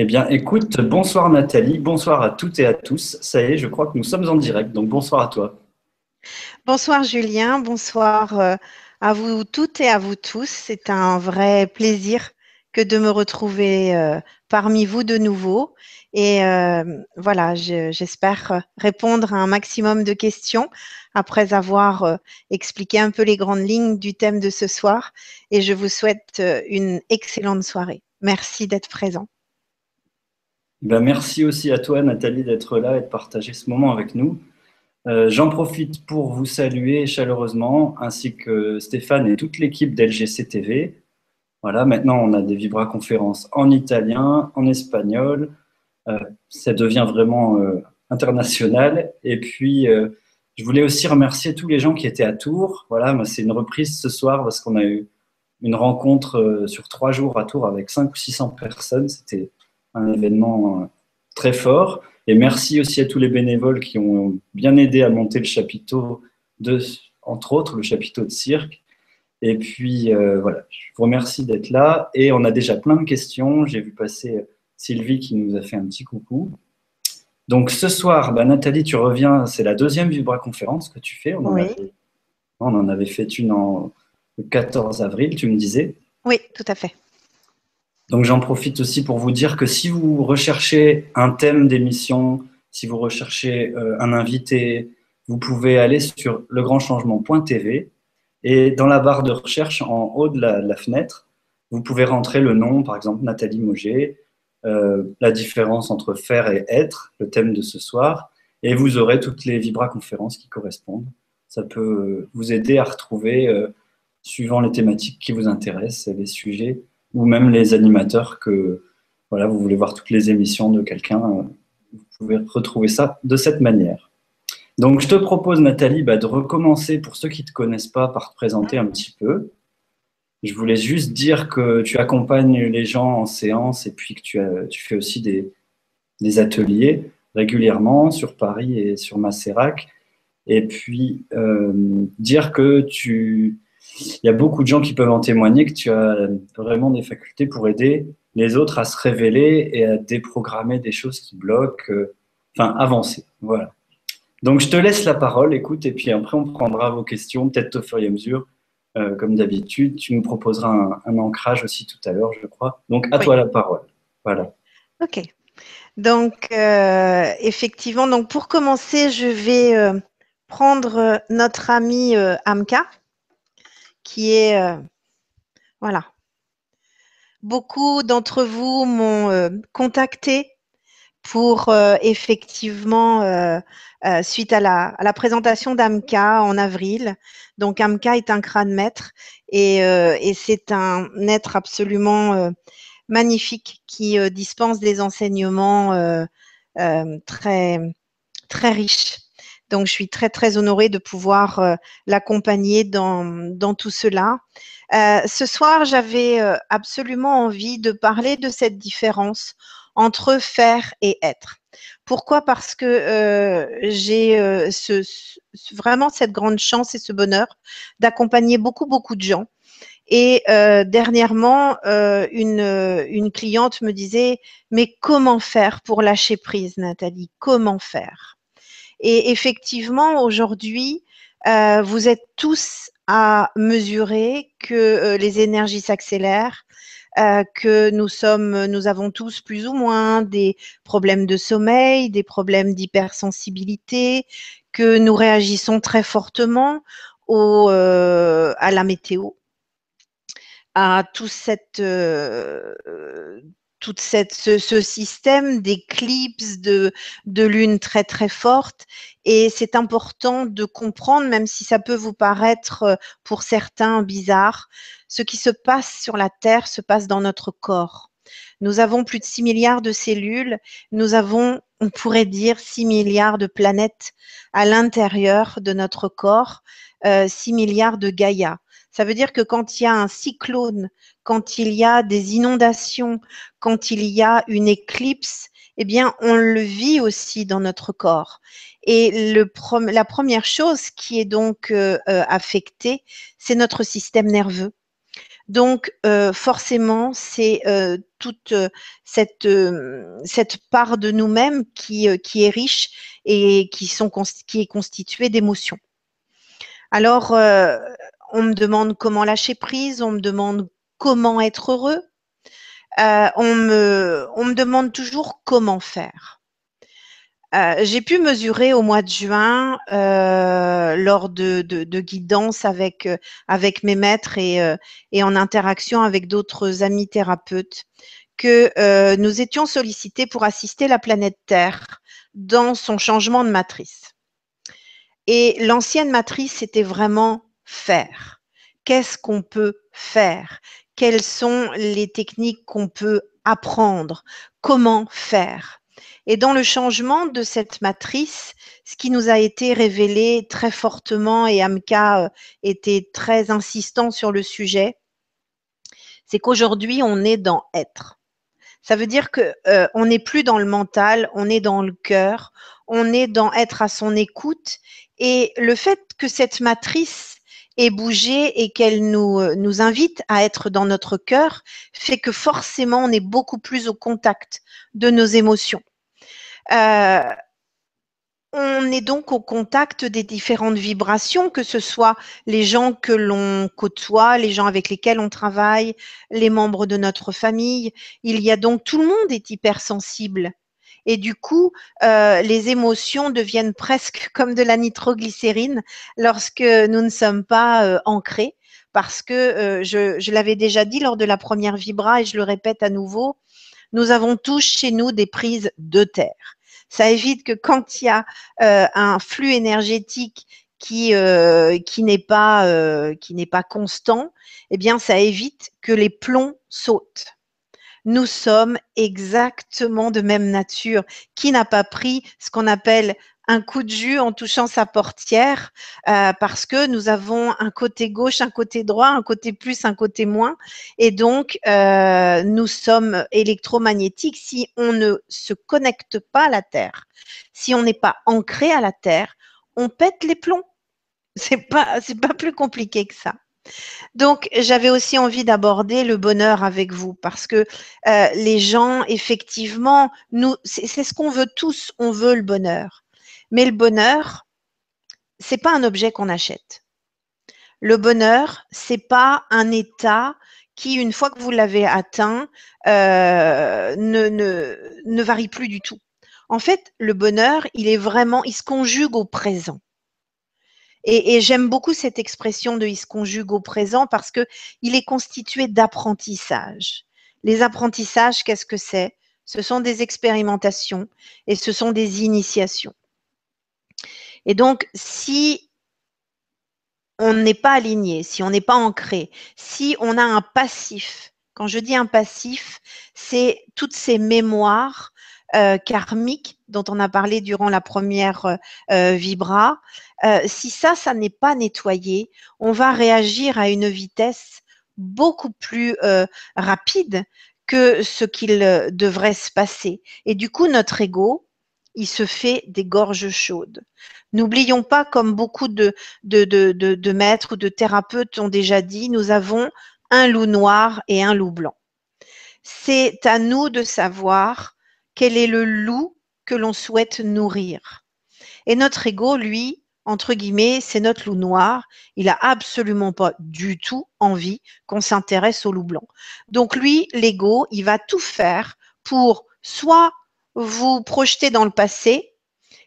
Eh bien, écoute, bonsoir Nathalie, bonsoir à toutes et à tous. Ça y est, je crois que nous sommes en direct, donc bonsoir à toi. Bonsoir Julien, bonsoir euh, à vous toutes et à vous tous. C'est un vrai plaisir que de me retrouver euh, parmi vous de nouveau. Et euh, voilà, j'espère répondre à un maximum de questions après avoir expliqué un peu les grandes lignes du thème de ce soir. Et je vous souhaite une excellente soirée. Merci d'être présent. Ben, merci aussi à toi, Nathalie, d'être là et de partager ce moment avec nous. Euh, j'en profite pour vous saluer chaleureusement, ainsi que Stéphane et toute l'équipe d'LGC TV. Voilà, maintenant on a des vibra-conférences en italien, en espagnol. Euh, ça devient vraiment euh, international. Et puis, je voulais aussi remercier tous les gens qui étaient à Tours. Voilà, c'est une reprise ce soir parce qu'on a eu une rencontre sur trois jours à Tours avec 500 ou 600 personnes. C'était un événement euh, très fort. Et merci aussi à tous les bénévoles qui ont bien aidé à monter le chapiteau, de, entre autres le chapiteau de cirque. Et puis euh, voilà, je vous remercie d'être là. Et on a déjà plein de questions. J'ai vu passer Sylvie qui nous a fait un petit coucou. Donc ce soir, bah, Nathalie, tu reviens, c'est la deuxième Vibra conférence que tu fais. On, oui. on en avait fait une en, le 14 avril, tu me disais. Oui, tout à fait. Donc j'en profite aussi pour vous dire que si vous recherchez un thème d'émission, si vous recherchez euh, un invité, vous pouvez aller sur legrandchangement.tv et dans la barre de recherche en haut de la, fenêtre, vous pouvez rentrer le nom, par exemple Nathalie Moget, euh, la différence entre faire et être, le thème de ce soir, et vous aurez toutes les vibra-conférences qui correspondent. Ça peut vous aider à retrouver, euh, suivant les thématiques qui vous intéressent, les sujets ou même les animateurs que voilà, vous voulez voir toutes les émissions de quelqu'un, euh, vous pouvez retrouver ça de cette manière. Donc, je te propose, Nathalie, bah, de recommencer pour ceux qui ne te connaissent pas par te présenter un petit peu. Je voulais juste dire que tu accompagnes les gens en séance et puis que tu, fais aussi des, des, ateliers régulièrement sur Paris et sur Macérac. Et puis, euh, dire que tu, il y a beaucoup de gens qui peuvent en témoigner que tu as vraiment des facultés pour aider les autres à se révéler et à déprogrammer des choses qui bloquent, euh, enfin avancer. Voilà. Donc je te laisse la parole, écoute, et puis après on prendra vos questions, peut-être au fur et à mesure, euh, comme d'habitude. Tu nous proposeras un, ancrage aussi tout à l'heure, je crois. Donc à toi la parole. Voilà. Ok. Donc euh, effectivement, donc pour commencer, je vais prendre notre ami Amka qui est euh, voilà. Beaucoup d'entre vous m'ont euh, contacté pour euh, effectivement, suite à la, la présentation d'Amka en avril. Donc Amka est un crâne maître et, et c'est un être absolument magnifique qui dispense des enseignements très, très riches donc, je suis très, très honorée de pouvoir euh, l'accompagner dans, dans, tout cela. Euh, ce soir, j'avais euh, absolument envie de parler de cette différence entre faire et être. Pourquoi? Parce que j'ai vraiment cette grande chance et ce bonheur d'accompagner beaucoup, beaucoup de gens. Et dernièrement, une cliente me disait, mais comment faire pour lâcher prise, Nathalie? Comment faire? Et effectivement, aujourd'hui, euh, vous êtes tous à mesurer que euh, les énergies s'accélèrent, euh, que nous sommes, nous avons tous plus ou moins des problèmes de sommeil, des problèmes d'hypersensibilité, que nous réagissons très fortement au, à la météo, à tout cette cette, ce, système d'éclipses de, de lune très très forte. Et c'est important de comprendre, même si ça peut vous paraître euh, pour certains bizarre, ce qui se passe sur la Terre se passe dans notre corps. Nous avons plus de 6 milliards de cellules, nous avons, on pourrait dire, 6 milliards de planètes à l'intérieur de notre corps, euh, 6 milliards de Gaïa. Ça veut dire que quand il y a un cyclone, quand il y a des inondations, quand il y a une éclipse, eh bien, on le vit aussi dans notre corps. Et la première chose qui est donc euh, euh, affectée, c'est notre système nerveux. Donc, euh, forcément, c'est toute cette, cette part de nous-mêmes qui, qui est riche et qui, sont, qui est constituée d'émotions. Alors, on me demande comment lâcher prise, on me demande comment être heureux, on, me, on me demande toujours comment faire. Euh, j'ai pu mesurer au mois de juin, euh, lors de, de, guidance avec, euh, avec mes maîtres et en interaction avec d'autres amis thérapeutes, que nous étions sollicités pour assister la planète Terre dans son changement de matrice. Et l'ancienne matrice, c'était vraiment faire. Qu'est-ce qu'on peut faire? Quelles sont les techniques qu'on peut apprendre Comment faire et dans le changement de cette matrice, ce qui nous a été révélé très fortement, et Amka euh, était très insistant sur le sujet, c'est qu'aujourd'hui, on est dans être. Ça veut dire que euh, n'est plus dans le mental, on est dans le cœur, on est dans être à son écoute. Et le fait que cette matrice ait bougé et qu'elle nous, euh, nous invite à être dans notre cœur fait que forcément on est beaucoup plus au contact de nos émotions. Euh, on est donc au contact des différentes vibrations, que ce soit les gens que l'on côtoie, les gens avec lesquels on travaille, les membres de notre famille. Il y a donc tout le monde est hypersensible. Et du coup, euh, les émotions deviennent presque comme de la nitroglycérine lorsque nous ne sommes pas euh, ancrés. Parce que je, je l'avais déjà dit lors de la première vibra et je le répète à nouveau, nous avons tous chez nous des prises de terre. Ça évite que quand il y a euh, un flux énergétique qui, euh, qui n'est pas, euh, qui n'est pas constant, eh bien, ça évite que les plombs sautent. Nous sommes exactement de même nature. Qui n'a pas pris ce qu'on appelle un coup de jus en touchant sa portière euh, parce que nous avons un côté gauche, un côté droit, un côté plus, un côté moins. Et donc, euh, nous sommes électromagnétiques si on ne se connecte pas à la Terre, si on n'est pas ancré à la Terre, on pète les plombs. C'est pas, c'est pas plus compliqué que ça. Donc, j'avais aussi envie d'aborder le bonheur avec vous parce que euh, les gens, effectivement, nous, c'est ce qu'on veut tous, on veut le bonheur. Mais le bonheur, c'est pas un objet qu'on achète. Le bonheur, c'est pas un état qui, une fois que vous l'avez atteint, euh, ne, ne, varie plus du tout. En fait, le bonheur, il est vraiment, il se conjugue au présent. Et, j'aime beaucoup cette expression de il se conjugue au présent parce que il est constitué d'apprentissage. Les apprentissages, qu'est-ce que c'est? Ce sont des expérimentations et ce sont des initiations. Et donc, si on n'est pas aligné, si on n'est pas ancré, si on a un passif, quand je dis un passif, c'est toutes ces mémoires euh, karmiques dont on a parlé durant la première euh, vibra. Euh, si ça, ça n'est pas nettoyé, on va réagir à une vitesse beaucoup plus rapide que ce qu'il devrait se passer. Et du coup, notre ego, il se fait des gorges chaudes. N'oublions pas, comme beaucoup de, de, de, de, maîtres ou de thérapeutes ont déjà dit, nous avons un loup noir et un loup blanc. C'est à nous de savoir quel est le loup que l'on souhaite nourrir? Et notre ego, lui, entre guillemets, c'est notre loup noir. Il n'a absolument pas du tout envie qu'on s'intéresse au loup blanc. Donc lui, l'ego, il va tout faire pour soit vous projeter dans le passé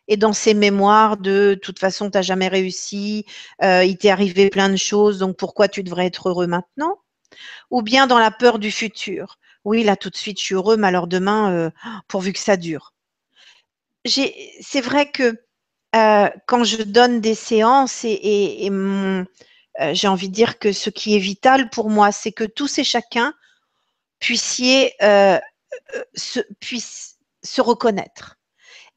et dans ses mémoires de toute façon, tu n'as jamais réussi, euh, il t'est arrivé plein de choses, donc pourquoi tu devrais être heureux maintenant Ou bien dans la peur du futur. Oui, là tout de suite, je suis heureux, mais alors demain, euh, pourvu que ça dure. C'est vrai que euh, quand je donne des séances et, j'ai envie de dire que ce qui est vital pour moi, c'est que tous et chacun puissiez se, reconnaître.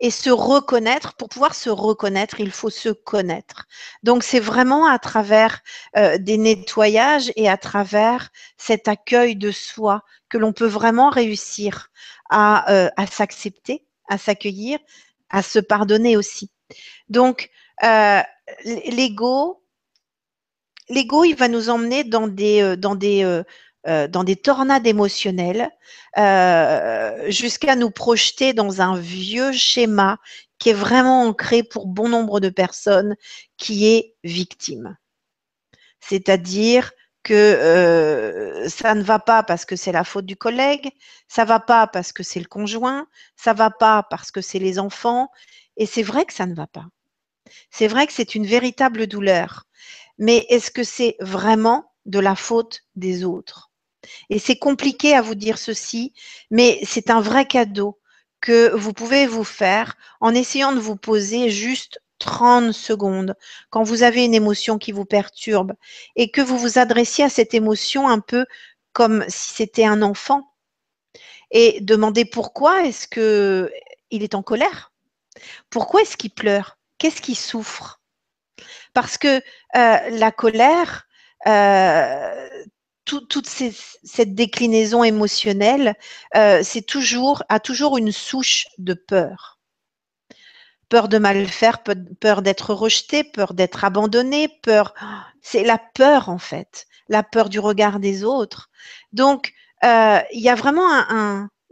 Et se reconnaître, pour pouvoir se reconnaître, il faut se connaître. Donc c'est vraiment à travers euh, des nettoyages et à travers cet accueil de soi que l'on peut vraiment réussir à, euh, à s'accepter, à s'accueillir, à se pardonner aussi. Donc euh, l'ego, l'ego, il va nous emmener dans des, euh, tornades émotionnelles, jusqu'à nous projeter dans un vieux schéma qui est vraiment ancré pour bon nombre de personnes, qui est victime. C'est-à-dire que euh, ça ne va pas parce que c'est la faute du collègue, ça va pas parce que c'est le conjoint, ça va pas parce que c'est les enfants, et c'est vrai que ça ne va pas. C'est vrai que c'est une véritable douleur, mais est-ce que c'est vraiment de la faute des autres? Et c'est compliqué à vous dire ceci, mais c'est un vrai cadeau que vous pouvez vous faire en essayant de vous poser juste 30 secondes quand vous avez une émotion qui vous perturbe et que vous vous adressiez à cette émotion un peu comme si c'était un enfant et demander pourquoi est-ce que il est en colère? Pourquoi est-ce qu'il pleure? Qu'est-ce qu'il souffre? Parce que euh, la colère, euh, toute cette déclinaison émotionnelle, euh, c'est toujours a toujours une souche de peur. Peur de mal faire, peur d'être rejeté, peur d'être abandonné, peur. C'est la peur en fait, la peur du regard des autres. Donc euh, il y a vraiment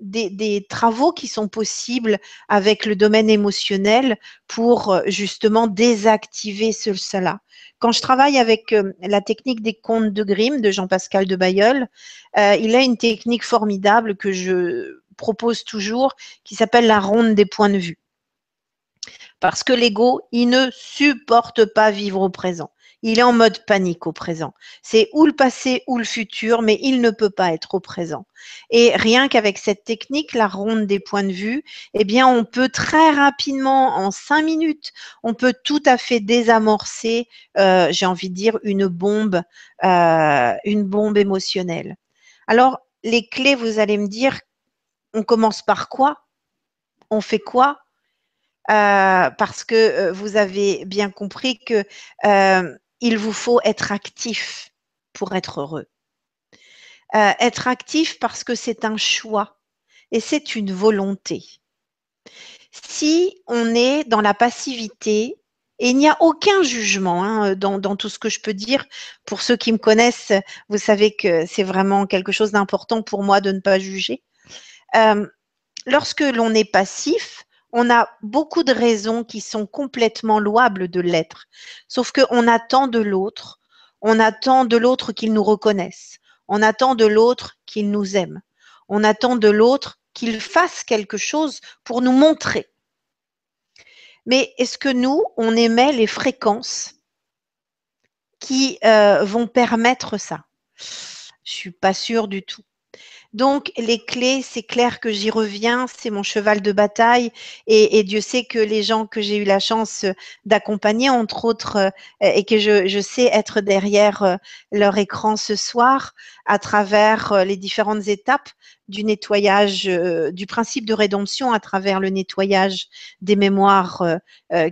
des, travaux qui sont possibles avec le domaine émotionnel pour justement désactiver ce, cela. Quand je travaille avec euh, la technique des contes de Grimm de Jean-Pascal de Bayeul, euh, il a une technique formidable que je propose toujours qui s'appelle la ronde des points de vue. Parce que l'ego, il ne supporte pas vivre au présent. Il est en mode panique au présent. C'est ou le passé ou le futur, mais il ne peut pas être au présent. Et rien qu'avec cette technique, la ronde des points de vue, eh bien, on peut très rapidement, en cinq minutes, on peut tout à fait désamorcer, euh, j'ai envie de dire, une bombe, euh, une bombe émotionnelle. Alors, les clés, vous allez me dire, on commence par quoi? On fait quoi? Euh, parce que vous avez bien compris que il vous faut être actif pour être heureux. Euh, être actif parce que c'est un choix et c'est une volonté. Si on est dans la passivité, et il n'y a aucun jugement hein, dans, tout ce que je peux dire. Pour ceux qui me connaissent, vous savez que c'est vraiment quelque chose d'important pour moi de ne pas juger. Euh, lorsque l'on est passif, on a beaucoup de raisons qui sont complètement louables de l'être. Sauf qu'on attend de l'autre, on attend de l'autre qu'il nous reconnaisse, on attend de l'autre qu'il nous aime, on attend de l'autre qu'il fasse quelque chose pour nous montrer. Mais est-ce que nous, on émet les fréquences qui euh, vont permettre ça? Je suis pas sûre du tout. Donc, les clés, c'est clair que j'y reviens, c'est mon cheval de bataille. Et, Dieu sait que les gens que j'ai eu la chance d'accompagner, entre autres, euh, et que je, sais être derrière euh, leur écran ce soir, à travers euh, les différentes étapes du nettoyage, du principe de rédemption, à travers le nettoyage des mémoires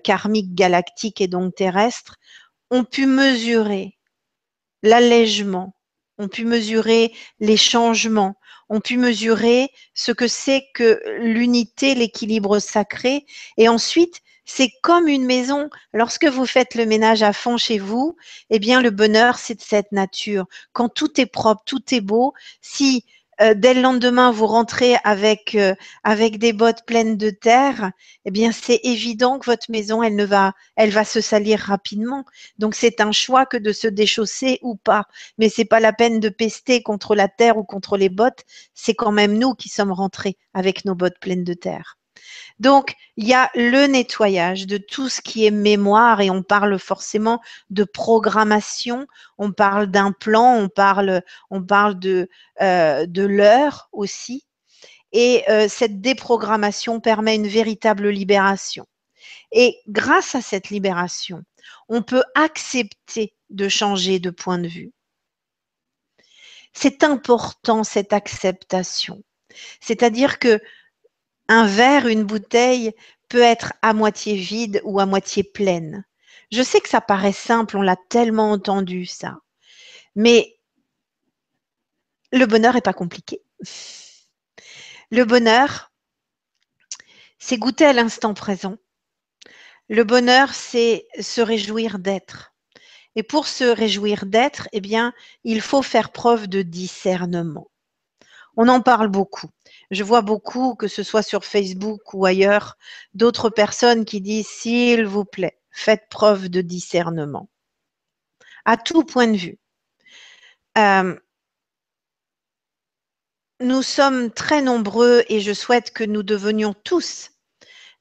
karmiques, galactiques et donc terrestres, ont pu mesurer l'allègement, ont pu mesurer les changements, ont pu mesurer ce que c'est que l'unité, l'équilibre sacré. Et ensuite, c'est comme une maison. Lorsque vous faites le ménage à fond chez vous, eh bien, le bonheur, c'est de cette nature. Quand tout est propre, tout est beau, si euh, dès le lendemain vous rentrez avec euh, avec des bottes pleines de terre, eh bien c'est évident que votre maison elle ne va elle va se salir rapidement. Donc c'est un choix que de se déchausser ou pas. Mais c'est pas la peine de pester contre la terre ou contre les bottes. C'est quand même nous qui sommes rentrés avec nos bottes pleines de terre. Donc, il y a le nettoyage de tout ce qui est mémoire et on parle forcément de programmation, on parle d'un plan, on parle, euh, de l'heure aussi. Et euh, cette déprogrammation permet une véritable libération. Et grâce à cette libération, on peut accepter de changer de point de vue. C'est important cette acceptation. C'est-à-dire que un verre, une bouteille peut être à moitié vide ou à moitié pleine. Je sais que ça paraît simple, on l'a tellement entendu ça. Mais le bonheur n'est pas compliqué. Le bonheur, c'est goûter à l'instant présent. Le bonheur, c'est se réjouir d'être. Et pour se réjouir d'être, eh bien, il faut faire preuve de discernement. On en parle beaucoup. Je vois beaucoup, que ce soit sur Facebook ou ailleurs, d'autres personnes qui disent, s'il vous plaît, faites preuve de discernement. À tout point de vue. Euh, nous sommes très nombreux et je souhaite que nous devenions tous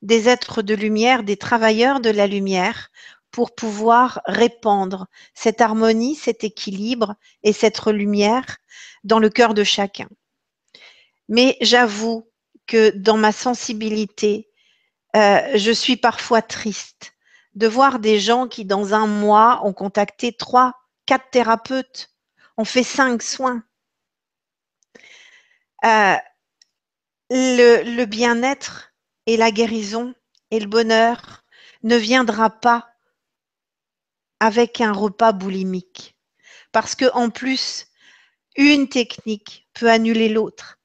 des êtres de lumière, des travailleurs de la lumière pour pouvoir répandre cette harmonie, cet équilibre et cette lumière dans le cœur de chacun. Mais j'avoue que dans ma sensibilité, euh, je suis parfois triste de voir des gens qui, dans un mois, ont contacté trois, quatre thérapeutes, ont fait cinq soins. Euh, le bien-être et la guérison et le bonheur ne viendra pas avec un repas boulimique. Parce que en plus, une technique peut annuler l'autre.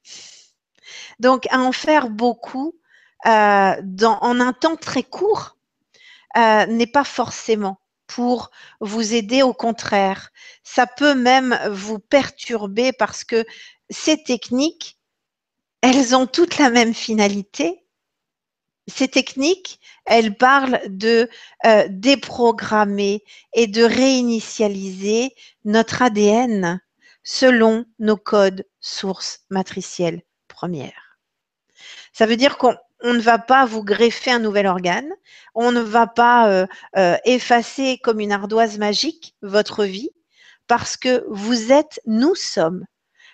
Donc, à en faire beaucoup euh, en un temps très court euh, n'est pas forcément pour vous aider. Au contraire, ça peut même vous perturber parce que ces techniques, elles ont toutes la même finalité. Ces techniques, elles parlent de euh, déprogrammer et de réinitialiser notre ADN selon nos codes sources matricielles premières. Ça veut dire qu'on ne va pas vous greffer un nouvel organe, on ne va pas euh, euh, effacer comme une ardoise magique votre vie, parce que vous êtes, nous sommes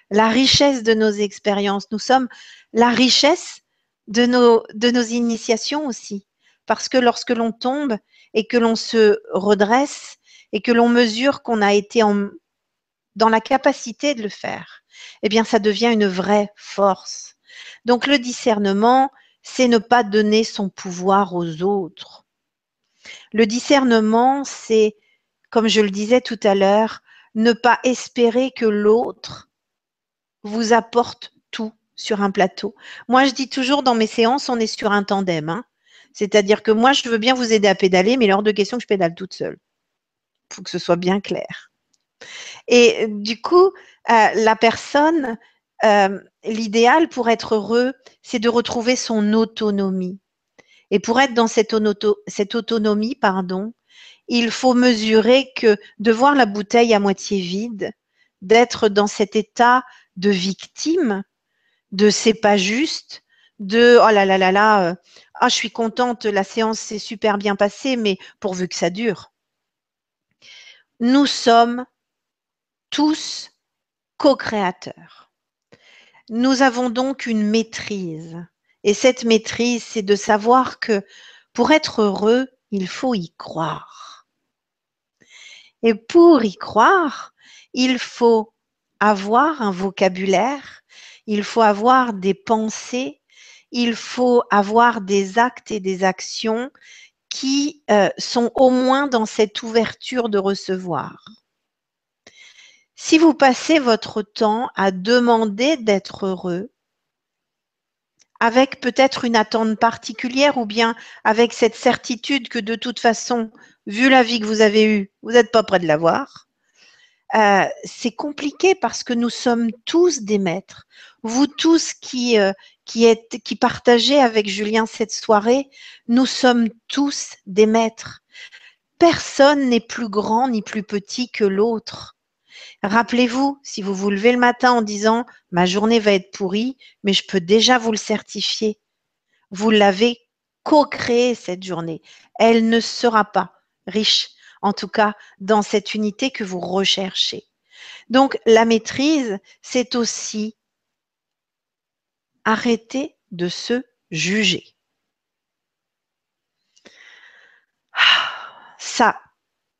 la richesse de nos expériences, nous sommes la richesse de nos, initiations aussi. Parce que lorsque l'on tombe et que l'on se redresse et que l'on mesure qu'on a été dans la capacité de le faire, eh bien, ça devient une vraie force. Donc, le discernement, c'est ne pas donner son pouvoir aux autres. Le discernement, c'est, comme je le disais tout à l'heure, ne pas espérer que l'autre vous apporte tout sur un plateau. Moi, je dis toujours dans mes séances, on est sur un tandem. Hein. C'est-à-dire que moi, je veux bien vous aider à pédaler, mais hors de question que je pédale toute seule. Il faut que ce soit bien clair. Et du coup, euh, la personne, euh, l'idéal pour être heureux, c'est de retrouver son autonomie. Et pour être dans cette, autonomie, pardon, il faut mesurer que de voir la bouteille à moitié vide, d'être dans cet état de victime, de c'est pas juste, de oh là là là là, euh, ah je suis contente, la séance s'est super bien passée, mais pourvu que ça dure. Nous sommes tous co-créateurs. Nous avons donc une maîtrise. Et cette maîtrise, c'est de savoir que pour être heureux, il faut y croire. Et pour y croire, il faut avoir un vocabulaire, il faut avoir des pensées il faut avoir des actes et des actions qui euh, sont au moins dans cette ouverture de recevoir. Si vous passez votre temps à demander d'être heureux, avec peut-être une attente particulière ou bien avec cette certitude que de toute façon, vu la vie que vous avez eue, vous n'êtes pas prêt de l'avoir, euh, c'est compliqué parce que nous sommes tous des maîtres. Vous tous euh, qui partagez avec Julien cette soirée, nous sommes tous des maîtres. Personne n'est plus grand ni plus petit que l'autre. Rappelez-vous, si vous vous levez le matin en disant ma journée va être pourrie, mais je peux déjà vous le certifier, vous l'avez co-créée cette journée. Elle ne sera pas riche en tout cas dans cette unité que vous recherchez. Donc la maîtrise, c'est aussi arrêter de se juger. Ça,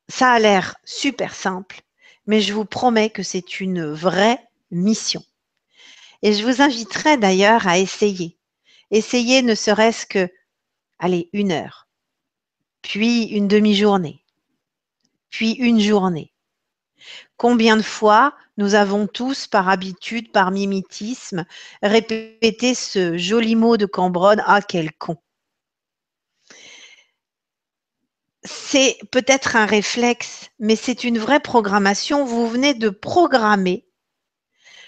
ça a l'air super simple, mais je vous promets que c'est une vraie mission. Et je vous inviterai d'ailleurs à essayer. Essayer ne serait-ce que, allez, une heure, puis une demi-journée, puis une journée. Combien de fois nous avons tous, par habitude, par mimétisme, répété ce joli mot de Cambronne Ah, quel con c'est peut-être un réflexe, mais c'est une vraie programmation. Vous venez de programmer,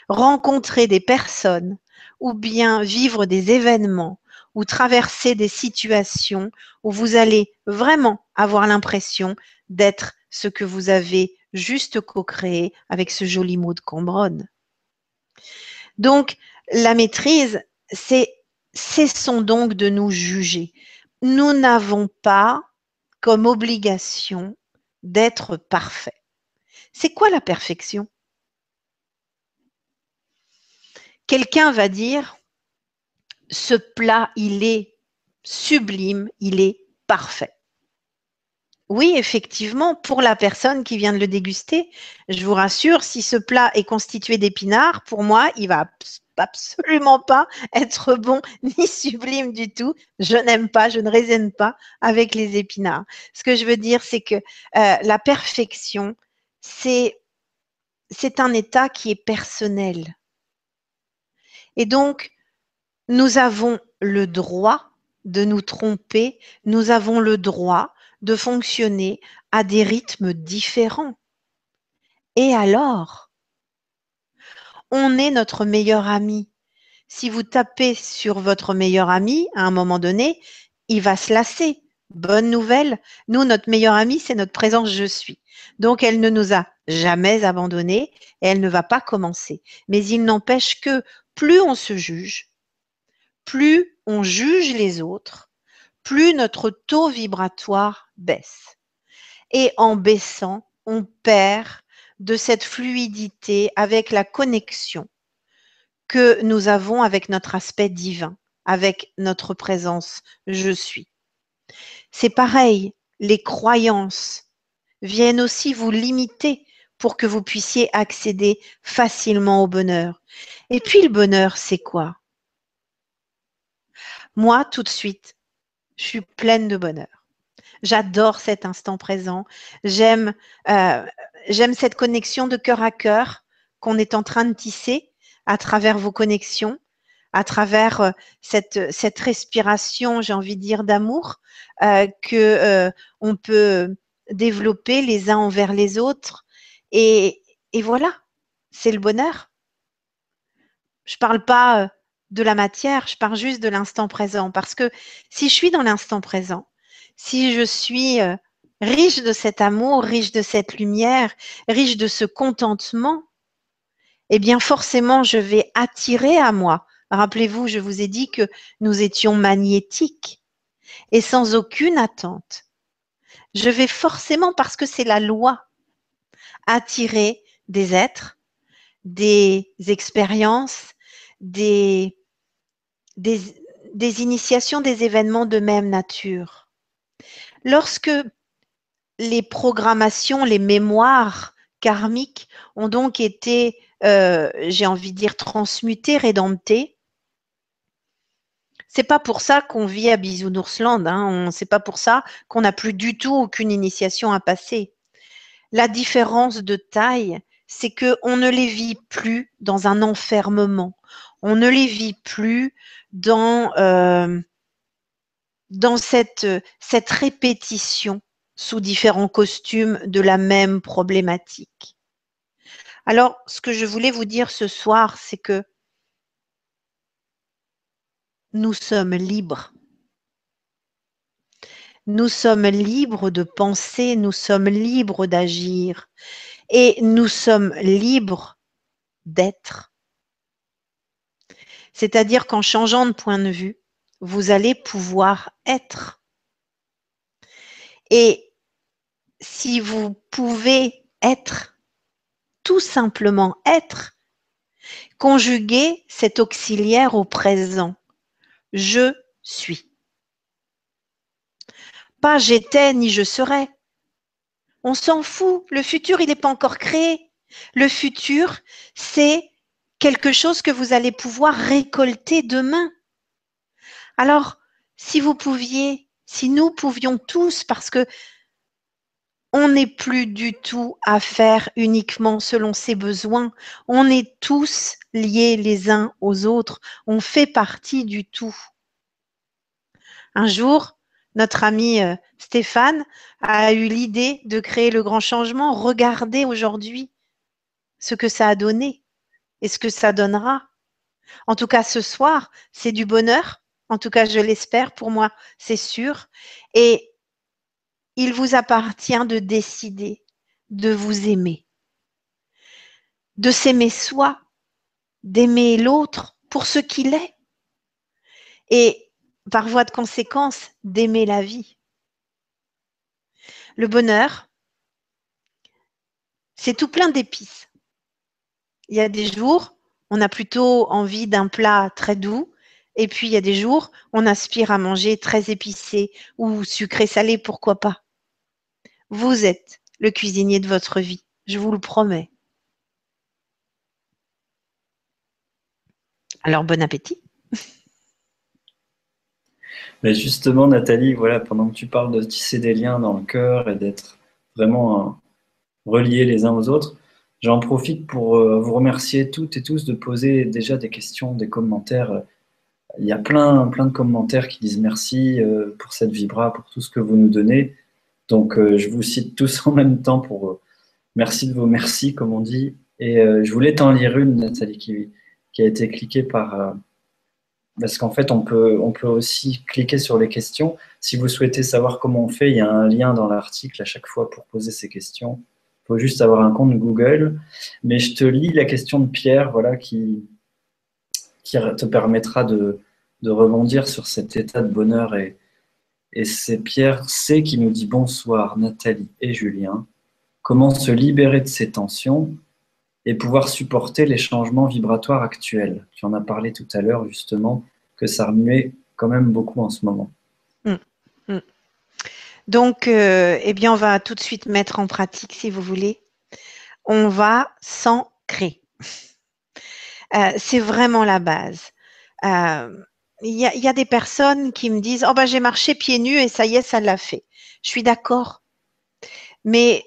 rencontrer des personnes ou bien vivre des événements ou traverser des situations où vous allez vraiment avoir l'impression d'être ce que vous avez juste co-créé avec ce joli mot de Cambronne. Donc, la maîtrise, c'est cessons donc de nous juger. Nous n'avons pas comme obligation d'être parfait. C'est quoi la perfection? Quelqu'un va dire, ce plat, il est sublime, il est parfait. Oui, effectivement, pour la personne qui vient de le déguster, je vous rassure, si ce plat est constitué d'épinards, pour moi, il va absolument pas être bon ni sublime du tout. Je n'aime pas, je ne résine pas avec les épinards. Ce que je veux dire, c'est que euh, la perfection, c'est c'est un état qui est personnel. Et donc, nous avons le droit de nous tromper, nous avons le droit de fonctionner à des rythmes différents. Et alors On est notre meilleur ami. Si vous tapez sur votre meilleur ami, à un moment donné, il va se lasser. Bonne nouvelle, nous, notre meilleur ami, c'est notre présence je suis. Donc, elle ne nous a jamais abandonnés et elle ne va pas commencer. Mais il n'empêche que plus on se juge, plus on juge les autres, plus notre taux vibratoire baisse. Et en baissant, on perd de cette fluidité avec la connexion que nous avons avec notre aspect divin, avec notre présence je suis. C'est pareil, les croyances viennent aussi vous limiter pour que vous puissiez accéder facilement au bonheur. Et puis le bonheur, c'est quoi? Moi, tout de suite, je suis pleine de bonheur. J'adore cet instant présent. J'aime euh, j'aime cette connexion de cœur à cœur qu'on est en train de tisser à travers vos connexions, à travers euh, cette, respiration, j'ai envie de dire, d'amour euh, que euh, on peut développer les uns envers les autres. Et, et voilà, c'est le bonheur. Je parle pas de la matière, je parle juste de l'instant présent. Parce que si je suis dans l'instant présent, si je suis euh, riche de cet amour, riche de cette lumière, riche de ce contentement, eh bien forcément, je vais attirer à moi. Rappelez-vous, je vous ai dit que nous étions magnétiques et sans aucune attente. Je vais forcément, parce que c'est la loi, attirer des êtres, des expériences, des, des, initiations, des événements de même nature. Lorsque les programmations, les mémoires karmiques ont donc été, euh, j'ai envie de dire, transmutées, rédemptées, c'est pas pour ça qu'on vit à Bisounoursland, hein, c'est pas pour ça qu'on n'a plus du tout aucune initiation à passer. La différence de taille, c'est qu'on ne les vit plus dans un enfermement, on ne les vit plus dans, euh, dans cette, cette répétition sous différents costumes de la même problématique. Alors, ce que je voulais vous dire ce soir, c'est que nous sommes libres. Nous sommes libres de penser, nous sommes libres d'agir et nous sommes libres d'être. C'est-à-dire qu'en changeant de point de vue, vous allez pouvoir être. Et si vous pouvez être, tout simplement être, conjuguez cet auxiliaire au présent. Je suis. Pas j'étais ni je serai. On s'en fout. Le futur, il n'est pas encore créé. Le futur, c'est quelque chose que vous allez pouvoir récolter demain. Alors, si vous pouviez, si nous pouvions tous, parce que on n'est plus du tout à faire uniquement selon ses besoins. On est tous liés les uns aux autres. On fait partie du tout. Un jour, notre ami euh, Stéphane a eu l'idée de créer le grand changement. Regardez aujourd'hui ce que ça a donné et ce que ça donnera. En tout cas, ce soir, c'est du bonheur. En tout cas, je l'espère. Pour moi, c'est sûr. Et il vous appartient de décider de vous aimer, de s'aimer soi, d'aimer l'autre pour ce qu'il est. Et par voie de conséquence, d'aimer la vie. Le bonheur, c'est tout plein d'épices. Il y a des jours, on a plutôt envie d'un plat très doux, et puis il y a des jours, on aspire à manger très épicé ou sucré salé, pourquoi pas. Vous êtes le cuisinier de votre vie, je vous le promets. Alors bon appétit. Mais justement, Nathalie, voilà, pendant que tu parles de tisser des liens dans le cœur et d'être vraiment euh, reliés les uns aux autres, j'en profite pour euh, vous remercier toutes et tous de poser déjà des questions, des commentaires. Il y a plein, plein de commentaires qui disent merci euh, pour cette vibra, pour tout ce que vous nous donnez. Donc, je vous cite tous en même temps pour merci de vos merci, comme on dit. Et je voulais t'en lire une, Nathalie, qui, qui a été cliquée par parce qu'en fait, on peut, on peut aussi cliquer sur les questions. Si vous souhaitez savoir comment on fait, il y a un lien dans l'article à chaque fois pour poser ces questions. Il faut juste avoir un compte Google. Mais je te lis la question de Pierre, voilà, qui, qui te permettra de, de rebondir sur cet état de bonheur. Et, c'est Pierre C qui nous dit bonsoir, Nathalie et Julien. Comment se libérer de ces tensions et pouvoir supporter les changements vibratoires actuels? Tu en as parlé tout à l'heure justement, que ça remuait quand même beaucoup en ce moment. Hum, hum. Donc, euh, eh bien, on va tout de suite mettre en pratique, si vous voulez. On va s'ancrer. Euh, c'est vraiment la base. Euh, il y, a des personnes qui me disent Oh, ben, j'ai marché pieds nus et ça y est, ça l'a fait. Je suis d'accord. Mais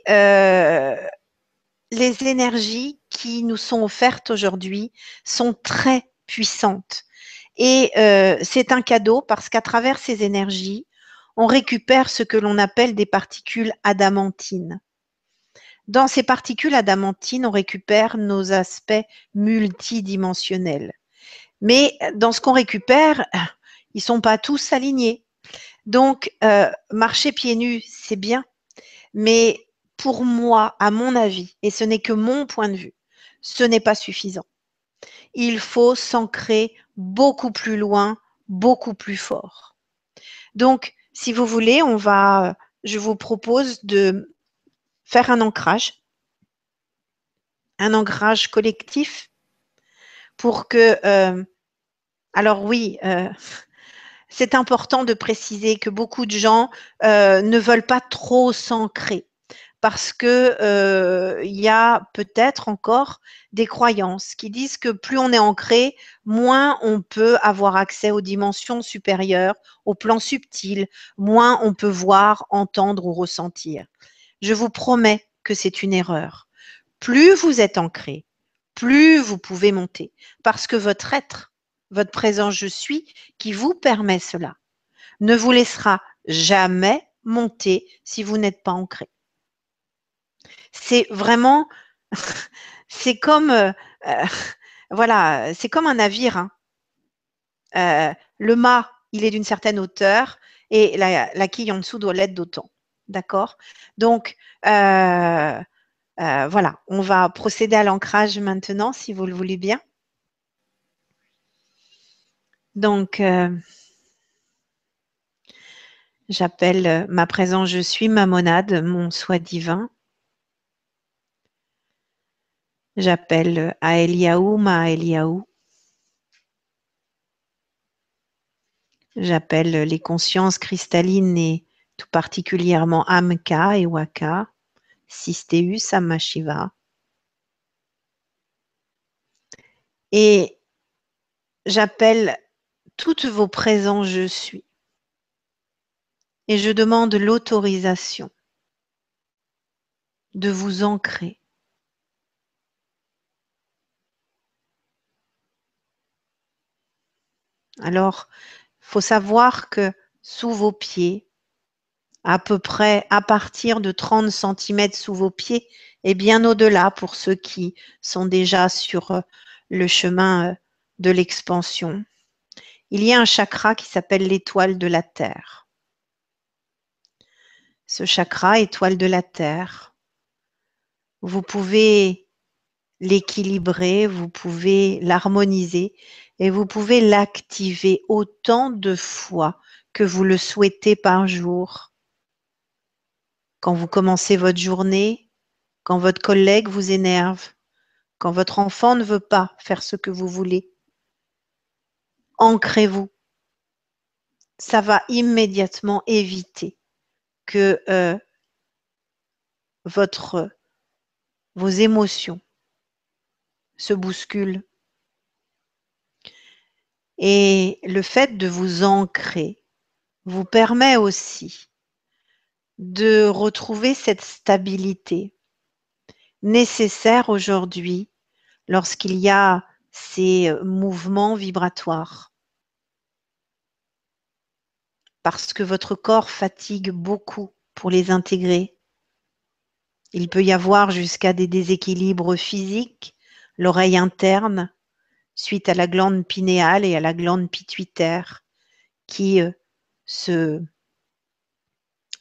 les énergies qui nous sont offertes aujourd'hui sont très puissantes. Et euh, c'est un cadeau parce qu'à travers ces énergies, on récupère ce que l'on appelle des particules adamantines. Dans ces particules adamantines, on récupère nos aspects multidimensionnels. Mais dans ce qu'on récupère, ils sont pas tous alignés. Donc, euh, marcher pieds nus, c'est bien, mais pour moi, à mon avis, et ce n'est que mon point de vue, ce n'est pas suffisant. Il faut s'ancrer beaucoup plus loin, beaucoup plus fort. Donc, si vous voulez, on va, je vous propose de faire un ancrage, un ancrage collectif pour que, euh, alors oui, euh, c'est important de préciser que beaucoup de gens euh, ne veulent pas trop s'ancrer parce que il y a peut-être encore des croyances qui disent que plus on est ancré, moins on peut avoir accès aux dimensions supérieures, aux plans subtils, moins on peut voir, entendre ou ressentir. Je vous promets que c'est une erreur. Plus vous êtes ancré, plus vous pouvez monter, parce que votre être, votre présent je suis, qui vous permet cela, ne vous laissera jamais monter si vous n'êtes pas ancré. C'est vraiment, c'est comme, euh, euh, voilà, c'est comme un navire. Hein. Euh, le mât, il est d'une certaine hauteur et la, quille en dessous doit l'être d'autant. D'accord? Donc, voilà, on va procéder à l'ancrage maintenant, si vous le voulez bien. Donc, j'appelle ma présence, je suis ma monade, mon soi divin. J'appelle à Eliaou ma Eliaou. J'appelle les consciences cristallines et tout particulièrement Amka et Waka, Sistéus Amashiva. Et j'appelle toutes vos présents je suis. Et je demande l'autorisation de vous ancrer Alors, faut savoir que sous vos pieds, à peu près à partir de 30 cm sous vos pieds et bien au-delà pour ceux qui sont déjà sur euh, le chemin euh, de l'expansion. Il y a un chakra qui s'appelle l'étoile de la Terre. Ce chakra, étoile de la Terre, vous pouvez l'équilibrer, vous pouvez l'harmoniser et vous pouvez l'activer autant de fois que vous le souhaitez par jour. Quand vous commencez votre journée, quand votre collègue vous énerve, quand votre enfant ne veut pas faire ce que vous voulez, ancrez-vous. Ça va immédiatement éviter que euh, votre, vos émotions se bousculent. Et le fait de vous ancrer vous permet aussi de retrouver cette stabilité nécessaire aujourd'hui lorsqu'il y a ces mouvements vibratoires. Parce que votre corps fatigue beaucoup pour les intégrer. Il peut y avoir jusqu'à des déséquilibres physiques, l'oreille interne, suite à la glande pinéale et à la glande pituitaire, qui euh, se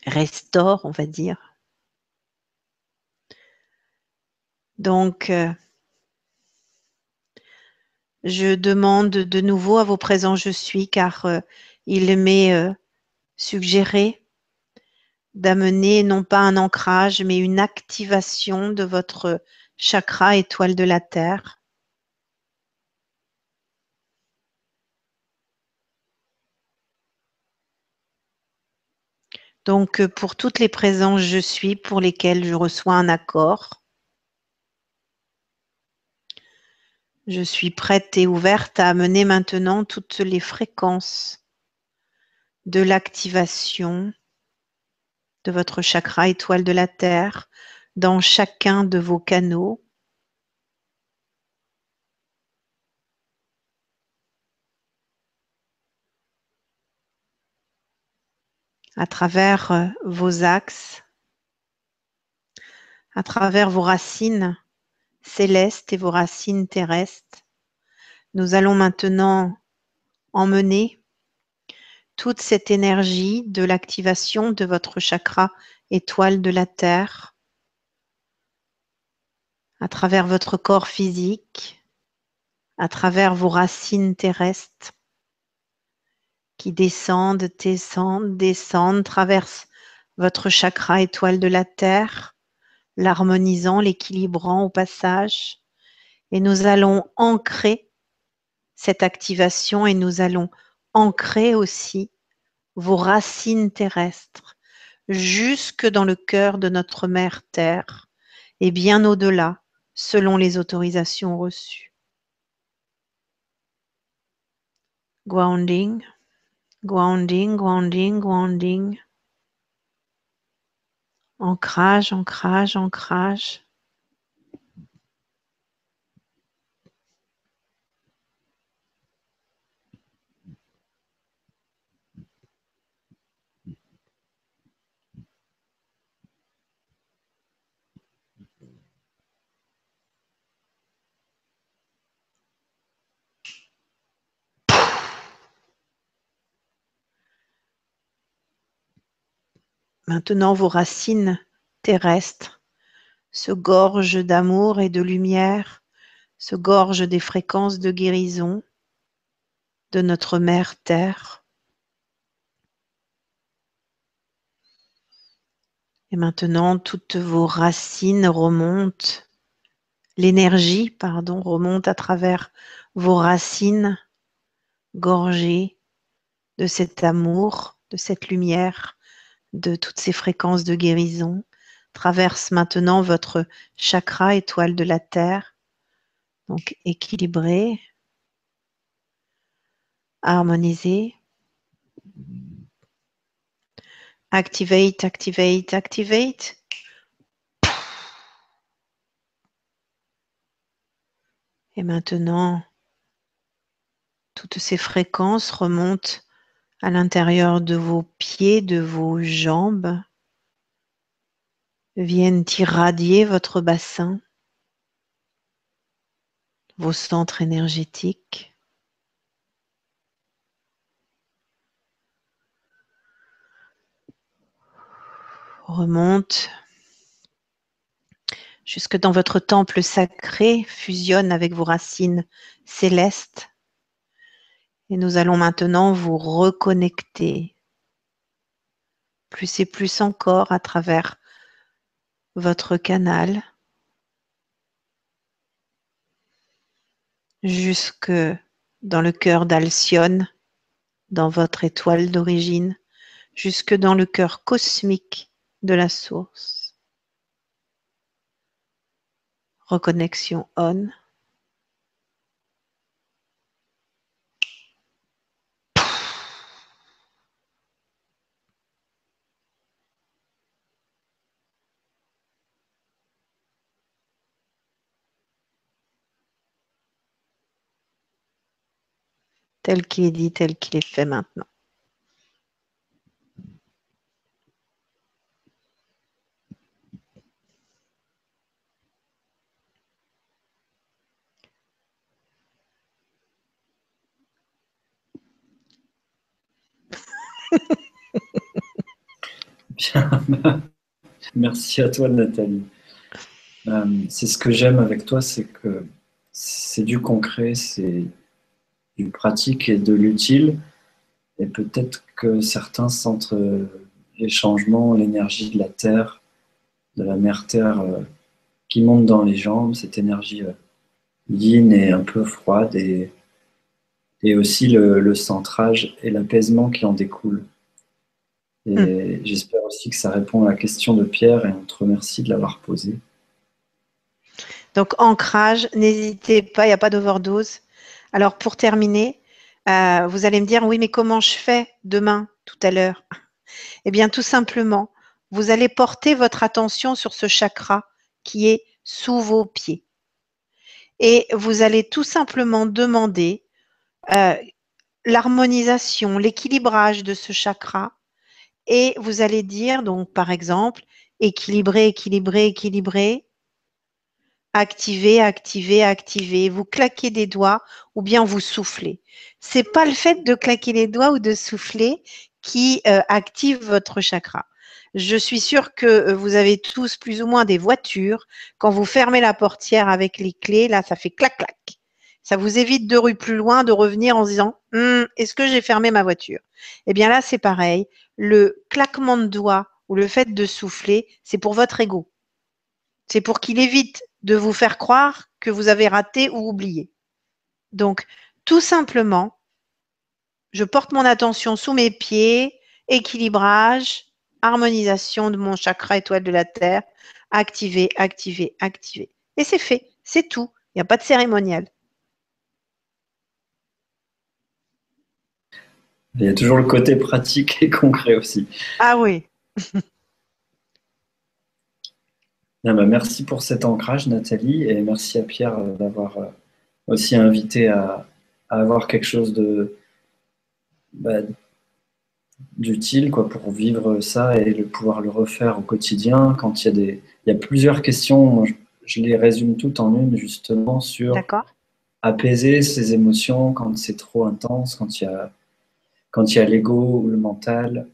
restaure, on va dire. Donc, euh, je demande de nouveau à vos présents je suis, car euh, il m'est euh, suggéré d'amener non pas un ancrage, mais une activation de votre chakra étoile de la Terre. Donc, euh, pour toutes les présences je suis pour lesquelles je reçois un accord, je suis prête et ouverte à amener maintenant toutes les fréquences de l'activation de votre chakra étoile de la Terre dans chacun de vos canaux à travers euh, vos axes, à travers vos racines célestes et vos racines terrestres. Nous allons maintenant emmener toute cette énergie de l'activation de votre chakra étoile de la Terre à travers votre corps physique, à travers vos racines terrestres, qui descendent, descendent, descendent, traversent votre chakra étoile de la Terre, l'harmonisant, l'équilibrant au passage. Et nous allons ancrer cette activation et nous allons ancrer aussi vos racines terrestres jusque dans le cœur de notre mère Terre et bien au-delà selon les autorisations reçues. Grounding. Grounding, grounding, grounding. Ancrage, ancrage, ancrage. Maintenant, vos racines terrestres se gorgent d'amour et de lumière, se gorgent des fréquences de guérison de notre mère Terre. Et maintenant, toutes vos racines remontent, l'énergie, pardon, remonte à travers vos racines gorgées de cet amour, de cette lumière de toutes ces fréquences de guérison. Traverse maintenant votre chakra étoile de la Terre. Donc équilibré, harmonisé. Activate, activate, activate. Et maintenant, toutes ces fréquences remontent à l'intérieur de vos pieds, de vos jambes, viennent irradier votre bassin, vos centres énergétiques. Remonte jusque dans votre temple sacré, fusionne avec vos racines célestes. Et nous allons maintenant vous reconnecter plus et plus encore à travers votre canal jusque dans le cœur d'Alcyone, dans votre étoile d'origine, jusque dans le cœur cosmique de la source. Reconnexion on. Tel qu'il est dit, tel qu'il est fait maintenant. Merci à toi, Nathalie. Euh, c'est ce que j'aime avec toi, c'est que c'est du concret, c'est du pratique et de l'utile. Et peut-être que certains sentent euh, les changements, l'énergie de la terre, de la mère terre euh, qui monte dans les jambes, cette énergie euh, yin et un peu froide, et, et aussi le, centrage et l'apaisement qui en découle. Et hmm. j'espère aussi que ça répond à la question de Pierre et on te remercie de l'avoir posée. Donc, ancrage, n'hésitez pas, il n'y a pas d'overdose. Alors, pour terminer, euh, vous allez me dire, oui, mais comment je fais demain, tout à l'heure? Eh bien, tout simplement, vous allez porter votre attention sur ce chakra qui est sous vos pieds. Et vous allez tout simplement demander euh, l'harmonisation, l'équilibrage de ce chakra. Et vous allez dire, donc, par exemple, équilibré, équilibré, équilibré, activer, activer, activer. Vous claquez des doigts ou bien vous soufflez. C'est pas le fait de claquer les doigts ou de souffler qui euh, active votre chakra. Je suis sûre que euh, vous avez tous plus ou moins des voitures. Quand vous fermez la portière avec les clés, là, ça fait clac clac. Ça vous évite de rue plus loin de revenir en se disant hum, Est-ce que j'ai fermé ma voiture? Eh bien là, c'est pareil. Le claquement de doigts ou le fait de souffler, c'est pour votre ego. C'est pour qu'il évite de vous faire croire que vous avez raté ou oublié. Donc, tout simplement, je porte mon attention sous mes pieds, équilibrage, harmonisation de mon chakra étoile de la Terre, activer, activer, activer. Et c'est fait, c'est tout. Il n'y a pas de cérémonial. Il y a toujours le côté pratique et concret aussi. Ah oui. Ah bah, merci pour cet ancrage, Nathalie, et merci à Pierre euh, d'avoir euh, aussi invité à, avoir quelque chose de bah, d'utile quoi, pour vivre ça et pouvoir le refaire au quotidien. Quand il y a, des, il y a plusieurs questions, je, les résume toutes en une, justement, sur apaiser ses émotions quand c'est trop intense, quand il y a, quand il y a l'ego ou le mental,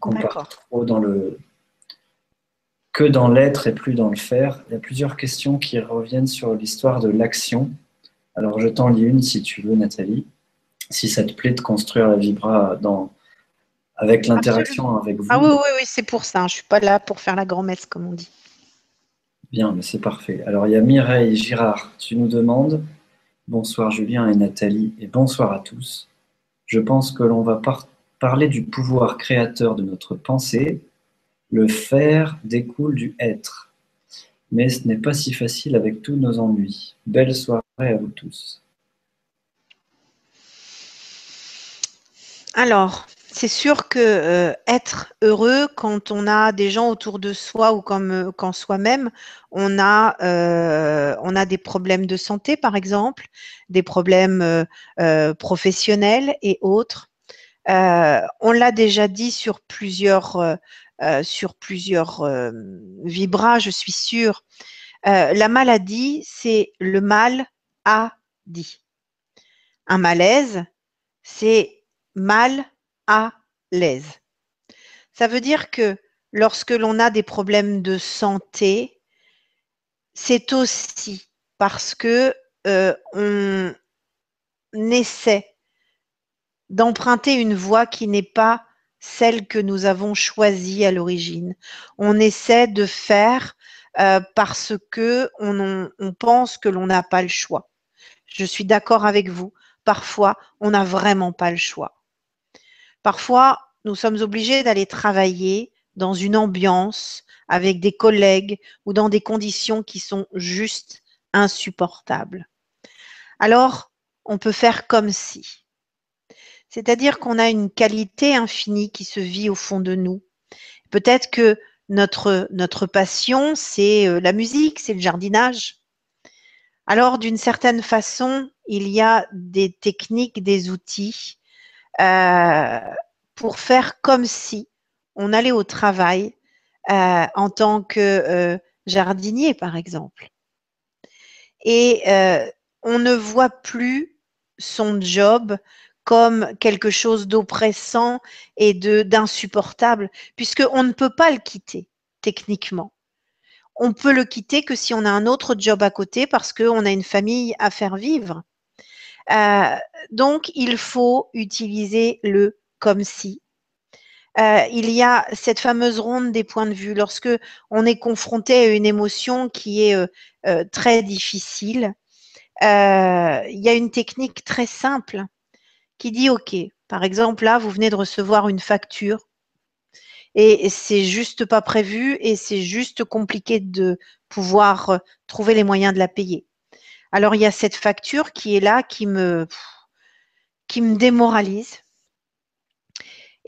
qu'on part trop dans le que dans l'être et plus dans le faire. Il y a plusieurs questions qui reviennent sur l'histoire de l'action. Alors je t'en lis une si tu veux, Nathalie, si ça te plaît de construire la vibra dans, avec l'interaction avec vous. Ah oui, oui, oui, c'est pour ça. Je ne suis pas là pour faire la grand-messe, comme on dit. Bien, mais c'est parfait. Alors il y a Mireille Girard, tu nous demandes, bonsoir Julien et Nathalie, et bonsoir à tous. Je pense que l'on va parler du pouvoir créateur de notre pensée le faire découle du être. Mais ce n'est pas si facile avec tous nos ennuis. Belle soirée à vous tous. Alors, c'est sûr que euh, être heureux quand on a des gens autour de soi ou euh, quand soi-même, on a euh, on a des problèmes de santé par exemple, des problèmes professionnels et autres. On l'a déjà dit sur plusieurs, sur plusieurs vibras, je suis sûre. la maladie, c'est le mal à dit. Un malaise, c'est mal à l'aise. Ça veut dire que lorsque l'on a des problèmes de santé, c'est aussi parce que euh, on essaie d'emprunter une voie qui n'est pas celle que nous avons choisie à l'origine. On essaie de faire euh, parce que on, pense que l'on n'a pas le choix. Je suis d'accord avec vous. Parfois, on n'a vraiment pas le choix. Parfois, nous sommes obligés d'aller travailler dans une ambiance avec des collègues ou dans des conditions qui sont juste insupportables. Alors, on peut faire comme si. C'est-à-dire qu'on a une qualité infinie qui se vit au fond de nous. Peut-être que notre, passion, c'est euh, la musique, c'est le jardinage. Alors, d'une certaine façon, il y a des techniques, des outils euh, pour faire comme si on allait au travail euh, en tant que jardinier, par exemple. Et on ne voit plus son job comme quelque chose d'oppressant et d'insupportable, puisqu'on ne peut pas le quitter techniquement. On peut le quitter que si on a un autre job à côté parce qu'on a une famille à faire vivre. Euh, donc, il faut utiliser le comme si. Euh, il y a cette fameuse ronde des points de vue. Lorsque on est confronté à une émotion qui est euh, très difficile, il y a une technique très simple dit OK, par exemple, là, vous venez de recevoir une facture et c'est juste pas prévu et c'est juste compliqué de pouvoir euh, trouver les moyens de la payer. Alors, il y a cette facture qui est là, qui me, qui me démoralise.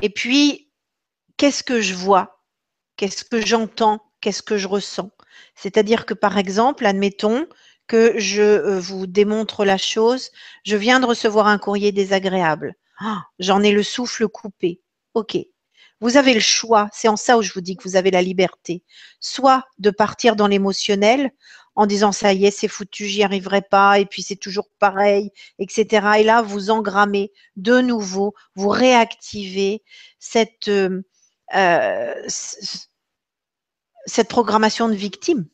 Et puis, qu'est-ce que je vois? Qu'est-ce que j'entends? Qu'est-ce que je ressens? C'est-à-dire que, par exemple, admettons, que je euh, vous démontre la chose. Je viens de recevoir un courrier désagréable. Ah, j'en ai le souffle coupé. OK. Vous avez le choix, c'est en ça où je vous dis que vous avez la liberté, soit de partir dans l'émotionnel en disant ça y est, c'est foutu, j'y arriverai pas, et puis c'est toujours pareil, etc. Et là, vous engrammez de nouveau, vous réactivez cette, euh, euh, cette programmation de victime.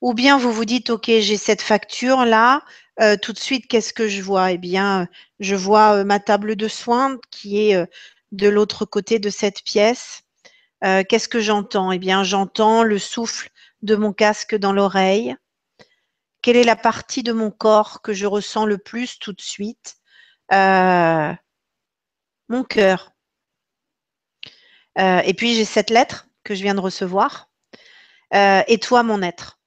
Ou bien vous vous dites, OK, j'ai cette facture-là, euh, tout de suite, qu'est-ce que je vois? Eh bien, je vois euh, ma table de soins qui est euh, de l'autre côté de cette pièce. qu'est-ce que j'entends? Eh bien, j'entends le souffle de mon casque dans l'oreille. Quelle est la partie de mon corps que je ressens le plus tout de suite? Mon cœur. et puis, j'ai cette lettre que je viens de recevoir. et toi, mon être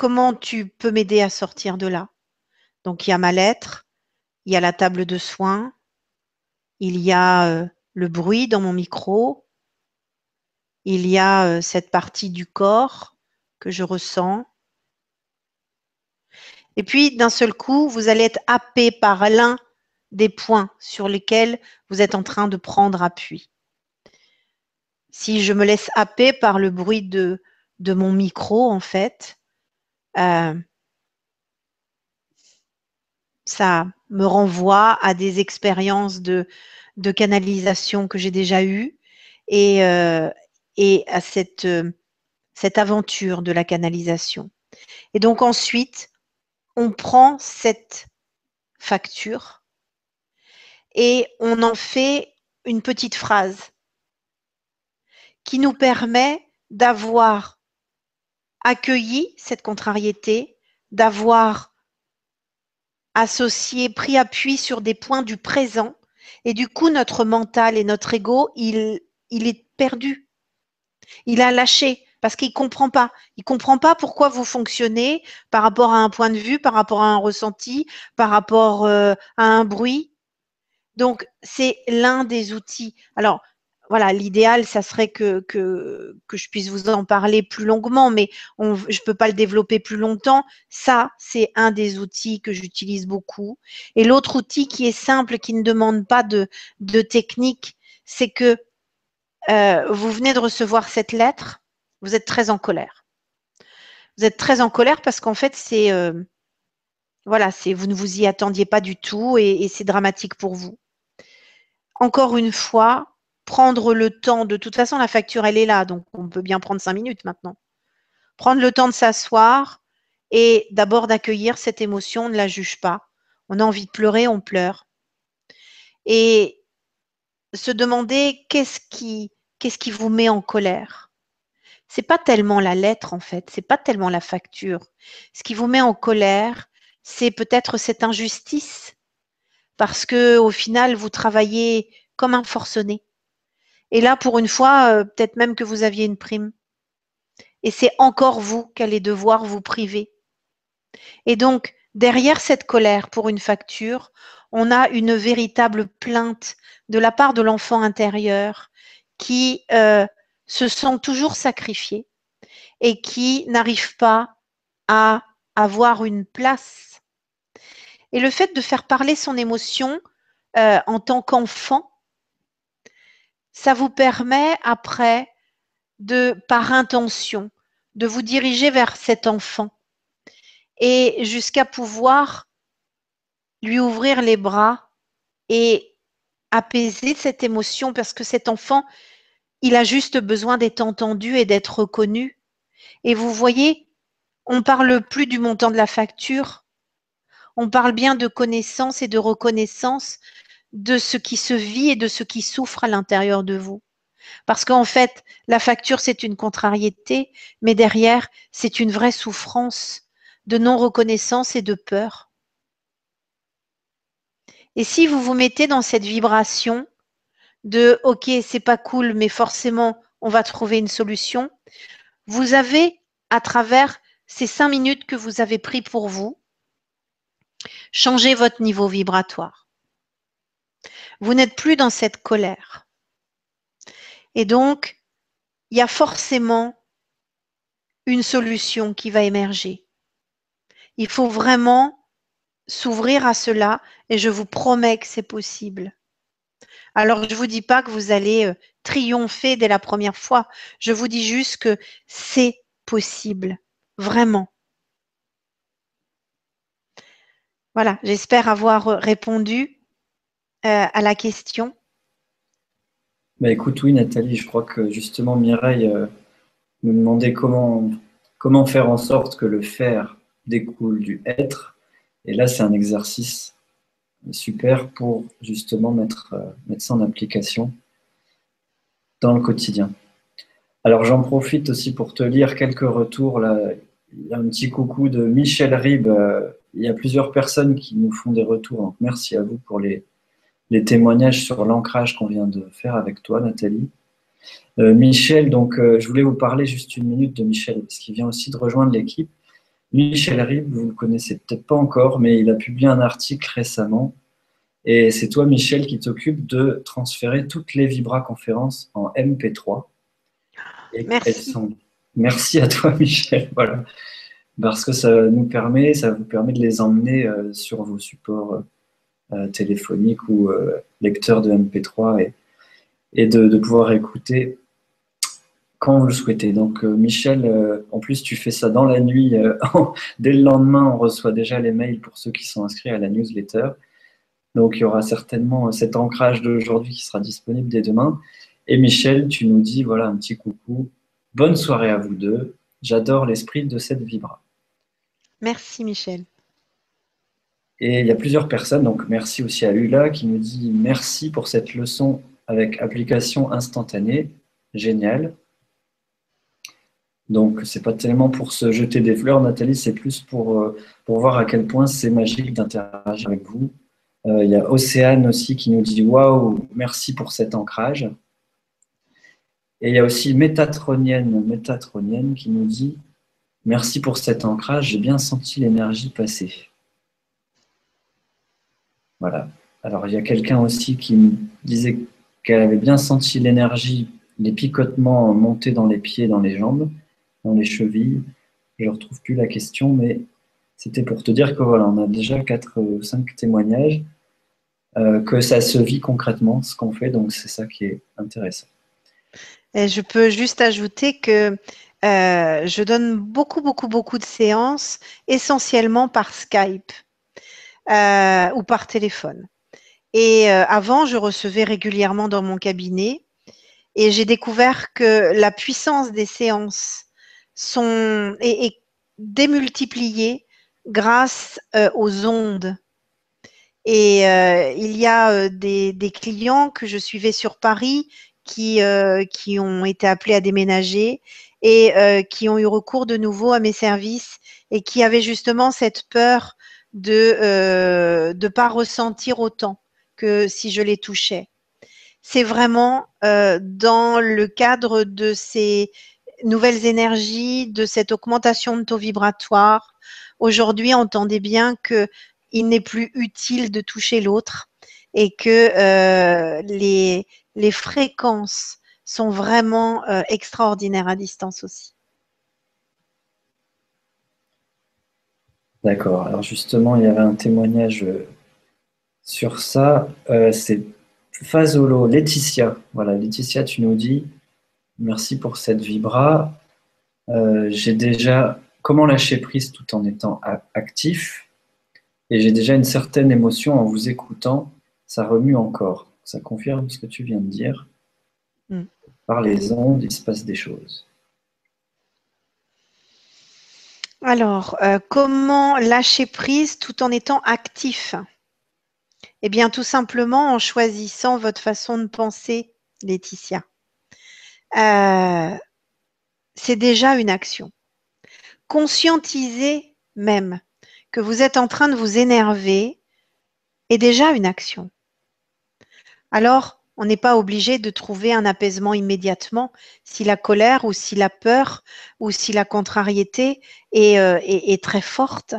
comment tu peux m'aider à sortir de là? Donc, il y a ma lettre, il y a la table de soins, il y a euh, le bruit dans mon micro, il y a euh, cette partie du corps que je ressens. Et puis, d'un seul coup, vous allez être happé par l'un des points sur lesquels vous êtes en train de prendre appui. Si je me laisse happer par le bruit de, de mon micro, en fait, euh, ça me renvoie à des expériences de, de canalisation que j'ai déjà eues et, euh, et à cette, euh, cette aventure de la canalisation. Et donc ensuite, on prend cette facture et on en fait une petite phrase qui nous permet d'avoir accueilli cette contrariété, d'avoir associé, pris appui sur des points du présent. Et du coup, notre mental et notre ego, il, est perdu. Il a lâché parce qu'il comprend pas. Il comprend pas pourquoi vous fonctionnez par rapport à un point de vue, par rapport à un ressenti, par rapport euh, à un bruit. Donc, c'est l'un des outils. Alors, voilà, l'idéal, ça serait que, je puisse vous en parler plus longuement, mais je ne peux pas le développer plus longtemps. Ça, c'est un des outils que j'utilise beaucoup. Et l'autre outil qui est simple, qui ne demande pas de, de technique, c'est que euh, vous venez de recevoir cette lettre, vous êtes très en colère. Vous êtes très en colère parce qu'en fait, c'est euh, voilà, c'est vous ne vous y attendiez pas du tout et c'est dramatique pour vous. Encore une fois, prendre le temps, de toute façon, la facture, elle est là, donc on peut bien prendre cinq minutes maintenant. Prendre le temps de s'asseoir et d'abord d'accueillir cette émotion, on ne la juge pas. On a envie de pleurer, on pleure. Et se demander qu'est-ce qui, qu'est-ce qui vous met en colère. C'est pas tellement la lettre en fait, c'est pas tellement la facture. Ce qui vous met en colère, c'est peut-être cette injustice parce que au final vous travaillez comme un forcené. Et là, pour une fois, euh, peut-être même que vous aviez une prime. Et c'est encore vous qui allez devoir vous priver. Et donc, derrière cette colère pour une facture, on a une véritable plainte de la part de l'enfant intérieur qui euh, se sent toujours sacrifié et qui n'arrive pas à avoir une place. Et le fait de faire parler son émotion euh, en tant qu'enfant, ça vous permet après de, par intention, de vous diriger vers cet enfant et jusqu'à pouvoir lui ouvrir les bras et apaiser cette émotion parce que cet enfant, il a juste besoin d'être entendu et d'être reconnu. Et vous voyez, on parle plus du montant de la facture, on parle bien de connaissance et de reconnaissance de ce qui se vit et de ce qui souffre à l'intérieur de vous. Parce qu'en fait, la facture, c'est une contrariété, mais derrière, c'est une vraie souffrance de non-reconnaissance et de peur. Et si vous vous mettez dans cette vibration de OK, c'est pas cool, mais forcément, on va trouver une solution, vous avez, à travers ces cinq minutes que vous avez pris pour vous, changé votre niveau vibratoire. Vous n'êtes plus dans cette colère. Et donc, il y a forcément une solution qui va émerger. Il faut vraiment s'ouvrir à cela et je vous promets que c'est possible. Alors, je ne vous dis pas que vous allez euh, triompher dès la première fois. Je vous dis juste que c'est possible. Vraiment. Voilà, j'espère avoir répondu euh, à la question bah Écoute, oui, Nathalie, je crois que justement Mireille euh, me demandait comment, comment faire en sorte que le faire découle du être. Et là, c'est un exercice super pour justement mettre, euh, mettre ça en application dans le quotidien. Alors j'en profite aussi pour te lire quelques retours. Là. Il y a un petit coucou de Michel Rib. Il y a plusieurs personnes qui nous font des retours. Merci à vous pour les, les témoignages sur l'ancrage qu'on vient de faire avec toi, Nathalie. Euh, Michel, donc euh, je voulais vous parler juste une minute de Michel, parce qu'il vient aussi de rejoindre l'équipe. Michel Rib, vous ne le connaissez peut-être pas encore, mais il a publié un article récemment. Et c'est toi, Michel, qui t'occupe de transférer toutes les Vibra-conférences en MP3. Merci. Merci à toi, Michel. Voilà. Parce que ça nous permet, ça vous permet de les emmener euh, sur vos supports téléphonique ou euh, lecteur de MP3 et, et de, pouvoir écouter quand vous le souhaitez. Donc, euh, Michel, en plus, tu fais ça dans la nuit. dès le lendemain, on reçoit déjà les mails pour ceux qui sont inscrits à la newsletter. Donc, il y aura certainement cet ancrage d'aujourd'hui qui sera disponible dès demain. Et Michel, tu nous dis, voilà, un petit coucou. Bonne soirée à vous deux. J'adore l'esprit de cette vibra. Merci, Michel. Et il y a plusieurs personnes, donc merci aussi à Lula qui nous dit merci pour cette leçon avec application instantanée. Génial. Donc, c'est pas tellement pour se jeter des fleurs, Nathalie, c'est plus pour, euh, voir à quel point c'est magique d'interagir avec vous. Euh, il y a Océane aussi qui nous dit waouh, merci pour cet ancrage. Et il y a aussi Métatronienne, Métatronienne qui nous dit merci pour cet ancrage, j'ai bien senti l'énergie passer. Voilà. Alors, il y a quelqu'un aussi qui me disait qu'elle avait bien senti l'énergie, les picotements monter dans les pieds, dans les jambes, dans les chevilles. Je ne retrouve plus la question, mais c'était pour te dire que voilà, on a déjà 4 ou 5 témoignages, euh, que ça se vit concrètement, ce qu'on fait, donc c'est ça qui est intéressant. Et je peux juste ajouter que euh, je donne beaucoup, beaucoup, beaucoup de séances, essentiellement par Skype euh, ou par téléphone. Et euh, avant, je recevais régulièrement dans mon cabinet et j'ai découvert que la puissance des séances sont, est, démultipliée grâce aux ondes. Et il y a des, des, clients que je suivais sur Paris qui, qui ont été appelés à déménager et euh, qui ont eu recours de nouveau à mes services et qui avaient justement cette peur de ne euh, pas ressentir autant que si je les touchais. C'est vraiment euh, dans le cadre de ces nouvelles énergies, de cette augmentation de taux vibratoire. Aujourd'hui, entendez bien qu'il n'est plus utile de toucher l'autre et que les, les fréquences sont vraiment euh, extraordinaires à distance aussi. D'accord. Alors justement, il y avait un témoignage euh, sur ça. Euh, c'est Fazolo, Laetitia. Voilà, Laetitia, tu nous dis merci pour cette vibra. j'ai déjà comment lâcher prise tout en étant actif? Et j'ai déjà une certaine émotion en vous écoutant. Ça remue encore. Ça confirme ce que tu viens de dire. Mm par les ondes, il se passe des choses. Alors, euh, comment lâcher prise tout en étant actif? Eh bien, tout simplement en choisissant votre façon de penser, Laetitia. Euh, c'est déjà une action. Conscientiser même que vous êtes en train de vous énerver est déjà une action. Alors, on n'est pas obligé de trouver un apaisement immédiatement si la colère ou si la peur ou si la contrariété euh, est, très forte.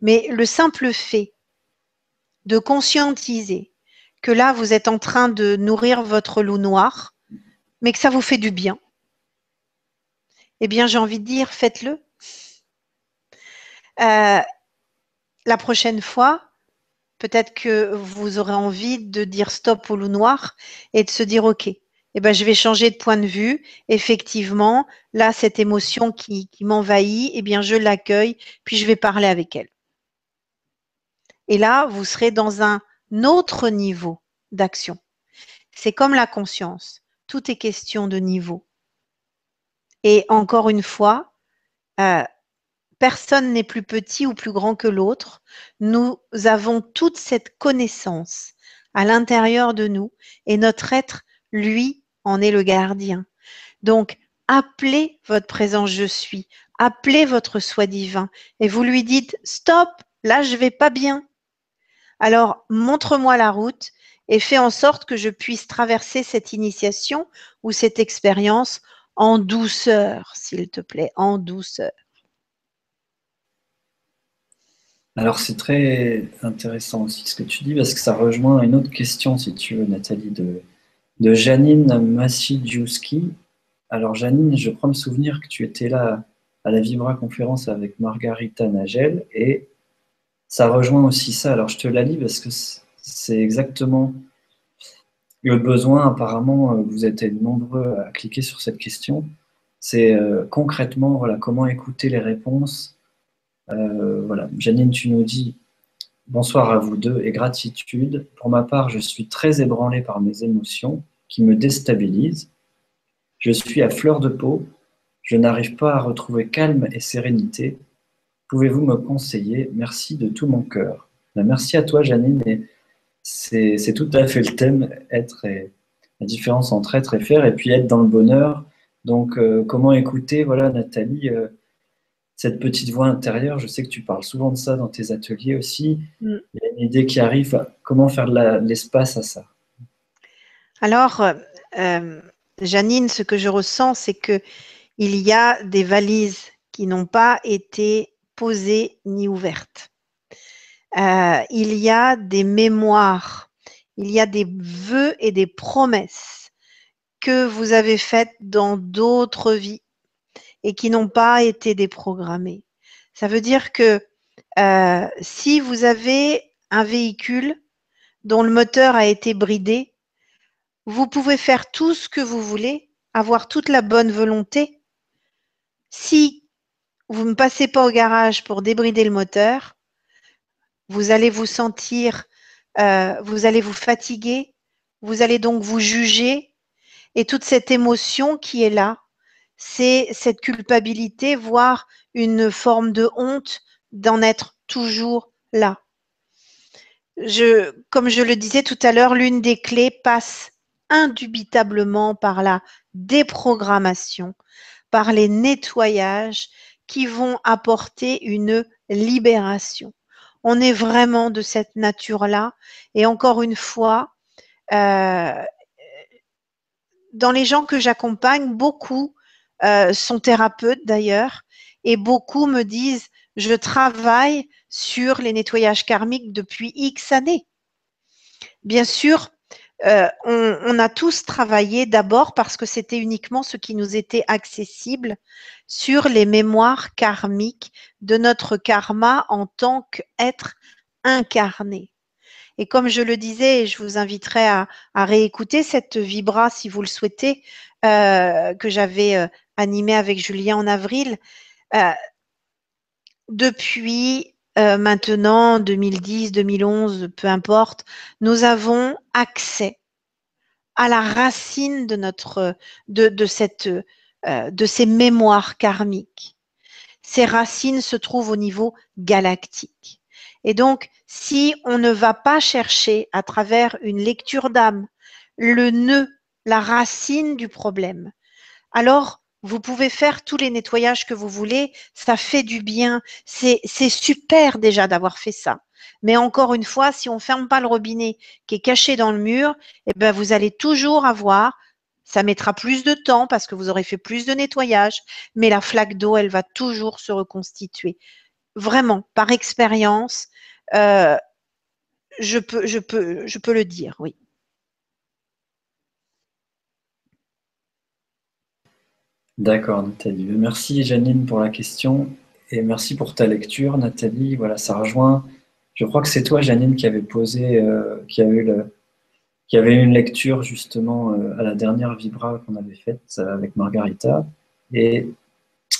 Mais le simple fait de conscientiser que là, vous êtes en train de nourrir votre loup noir, mais que ça vous fait du bien, eh bien, j'ai envie de dire, faites-le. Euh, la prochaine fois, peut-être que vous aurez envie de dire stop au loup noir et de se dire ok, eh ben, je vais changer de point de vue. Effectivement, là, cette émotion qui, m'envahit, eh bien, je l'accueille, puis je vais parler avec elle. Et là, vous serez dans un autre niveau d'action. C'est comme la conscience. Tout est question de niveau. Et encore une fois, euh, Personne n'est plus petit ou plus grand que l'autre. Nous avons toute cette connaissance à l'intérieur de nous et notre être, lui, en est le gardien. Donc, appelez votre présence je suis, appelez votre soi divin et vous lui dites stop, là je vais pas bien. Alors, montre-moi la route et fais en sorte que je puisse traverser cette initiation ou cette expérience en douceur, s'il te plaît, en douceur. Alors c'est très intéressant aussi ce que tu dis parce que ça rejoint une autre question si tu veux Nathalie de, de Janine Massidziuski. Alors Janine, je crois me souvenir que tu étais là à la Vibra conférence avec Margarita Nagel et ça rejoint aussi ça. Alors je te la lis parce que c'est exactement le besoin. Apparemment, vous êtes nombreux à cliquer sur cette question. C'est euh, concrètement voilà comment écouter les réponses euh, voilà, Janine, tu nous dis bonsoir à vous deux et gratitude. Pour ma part, je suis très ébranlé par mes émotions qui me déstabilisent. Je suis à fleur de peau. Je n'arrive pas à retrouver calme et sérénité. Pouvez-vous me conseiller? Merci de tout mon cœur. Ben, merci à toi, Janine. c'est tout à fait le thème, être et la différence entre être et faire, et puis être dans le bonheur. Donc, euh, comment écouter? Voilà, Nathalie. Euh, cette petite voix intérieure, je sais que tu parles souvent de ça dans tes ateliers aussi. Mm. Il y a une idée qui arrive, comment faire de l'espace à ça? Alors, euh, Janine, ce que je ressens, c'est que il y a des valises qui n'ont pas été posées ni ouvertes. Euh, il y a des mémoires Il y a des vœux et des promesses que vous avez faites dans d'autres vies et qui n'ont pas été déprogrammées. Ça veut dire que euh, si vous avez un véhicule dont le moteur a été bridé, vous pouvez faire tout ce que vous voulez, avoir toute la bonne volonté. Si vous ne passez pas au garage pour débrider le moteur, vous allez vous sentir, euh, vous allez vous fatiguer, vous allez donc vous juger, et toute cette émotion qui est là, c'est cette culpabilité, voire une forme de honte d'en être toujours là. Je, comme je le disais tout à l'heure, l'une des clés passe indubitablement par la déprogrammation, par les nettoyages qui vont apporter une libération. On est vraiment de cette nature-là. Et encore une fois, euh, dans les gens que j'accompagne, beaucoup euh, sont thérapeutes d'ailleurs, et beaucoup me disent, je travaille sur les nettoyages karmiques depuis X années. Bien sûr, euh, on, a tous travaillé d'abord parce que c'était uniquement ce qui nous était accessible sur les mémoires karmiques de notre karma en tant qu'être incarné. Et comme je le disais, je vous inviterai à, réécouter cette vibra si vous le souhaitez, euh, que j'avais euh, animée avec Julien en avril. depuis maintenant 2010, 2011, peu importe, nous avons accès à la racine de notre de, cette euh, de ces mémoires karmiques. Ces racines se trouvent au niveau galactique. Et donc, si on ne va pas chercher à travers une lecture d'âme le nœud, la racine du problème, alors vous pouvez faire tous les nettoyages que vous voulez, ça fait du bien, c'est super déjà d'avoir fait ça. Mais encore une fois, si on ne ferme pas le robinet qui est caché dans le mur, eh ben vous allez toujours avoir, ça mettra plus de temps parce que vous aurez fait plus de nettoyage, mais la flaque d'eau, elle va toujours se reconstituer. Vraiment, par expérience, euh, je, peux, je, peux, je peux le dire, oui. D'accord, Nathalie. Merci, Janine, pour la question et merci pour ta lecture, Nathalie. Voilà, ça rejoint. Je crois que c'est toi, Janine, qui avait posé, euh, qui, avait eu qui avait une lecture justement euh, à la dernière Vibra qu'on avait faite avec Margarita. Et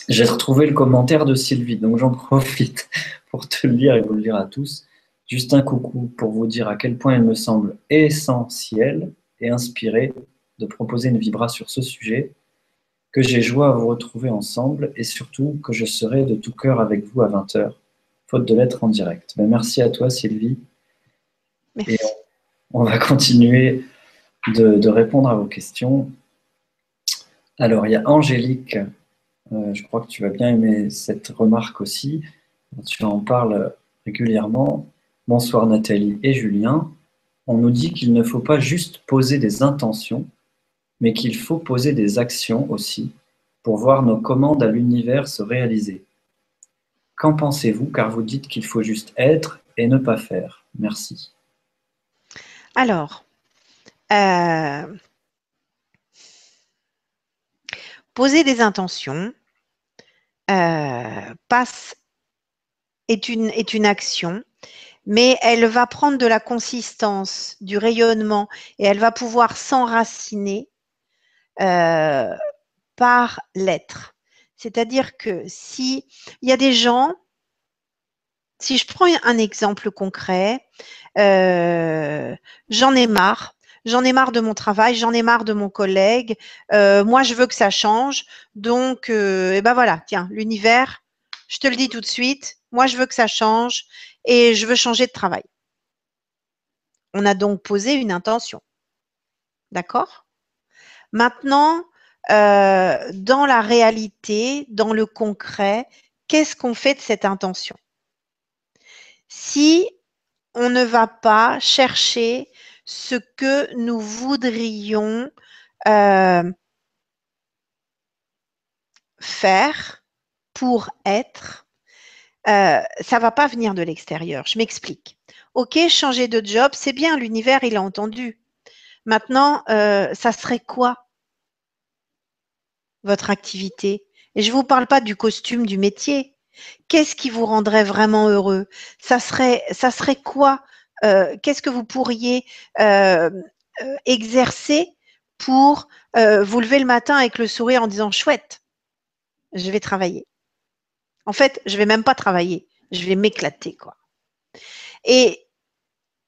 j'ai retrouvé le commentaire de Sylvie, donc j'en profite pour te le lire et vous le lire à tous. Juste un coucou pour vous dire à quel point il me semble essentiel et inspiré de proposer une Vibra sur ce sujet que j'ai joie à vous retrouver ensemble et surtout que je serai de tout cœur avec vous à 20h, faute de l'être en direct. Ben, merci à toi Sylvie. Merci. on, va continuer de, répondre à vos questions. Alors, il y a Angélique, euh, je crois que tu vas bien aimer cette remarque aussi. Tu en parles régulièrement. Bonsoir Nathalie et Julien. On nous dit qu'il ne faut pas juste poser des intentions, mais qu'il faut poser des actions aussi pour voir nos commandes à l'univers se réaliser. Qu'en pensez-vous Car vous dites qu'il faut juste être et ne pas faire. Merci. Alors, euh, poser des intentions euh, passe, est, une, est une action mais elle va prendre de la consistance, du rayonnement, et elle va pouvoir s'enraciner euh, par l'être. C'est-à-dire que si il y a des gens, si je prends un exemple concret, euh, j'en ai marre. J'en ai marre de mon travail, j'en ai marre de mon collègue. Euh, moi, je veux que ça change. Donc, et eh ben voilà, tiens, l'univers, je te le dis tout de suite. Moi, je veux que ça change et je veux changer de travail. On a donc posé une intention. D'accord? Maintenant, euh, dans la réalité, dans le concret, qu'est-ce qu'on fait de cette intention? Si on ne va pas chercher ce que nous voudrions euh, faire pour être, euh, ça ne va pas venir de l'extérieur. Je m'explique. ok, changer de job, c'est bien, l'univers, il a entendu. Maintenant, euh, ça serait quoi votre activité? Et je ne vous parle pas du costume, du métier. Qu'est-ce qui vous rendrait vraiment heureux? Ça serait, quoi euh, Qu'est-ce que vous pourriez euh, exercer pour vous lever le matin avec le sourire en disant chouette, je vais travailler. En fait, je vais même pas travailler, je vais m'éclater quoi. Et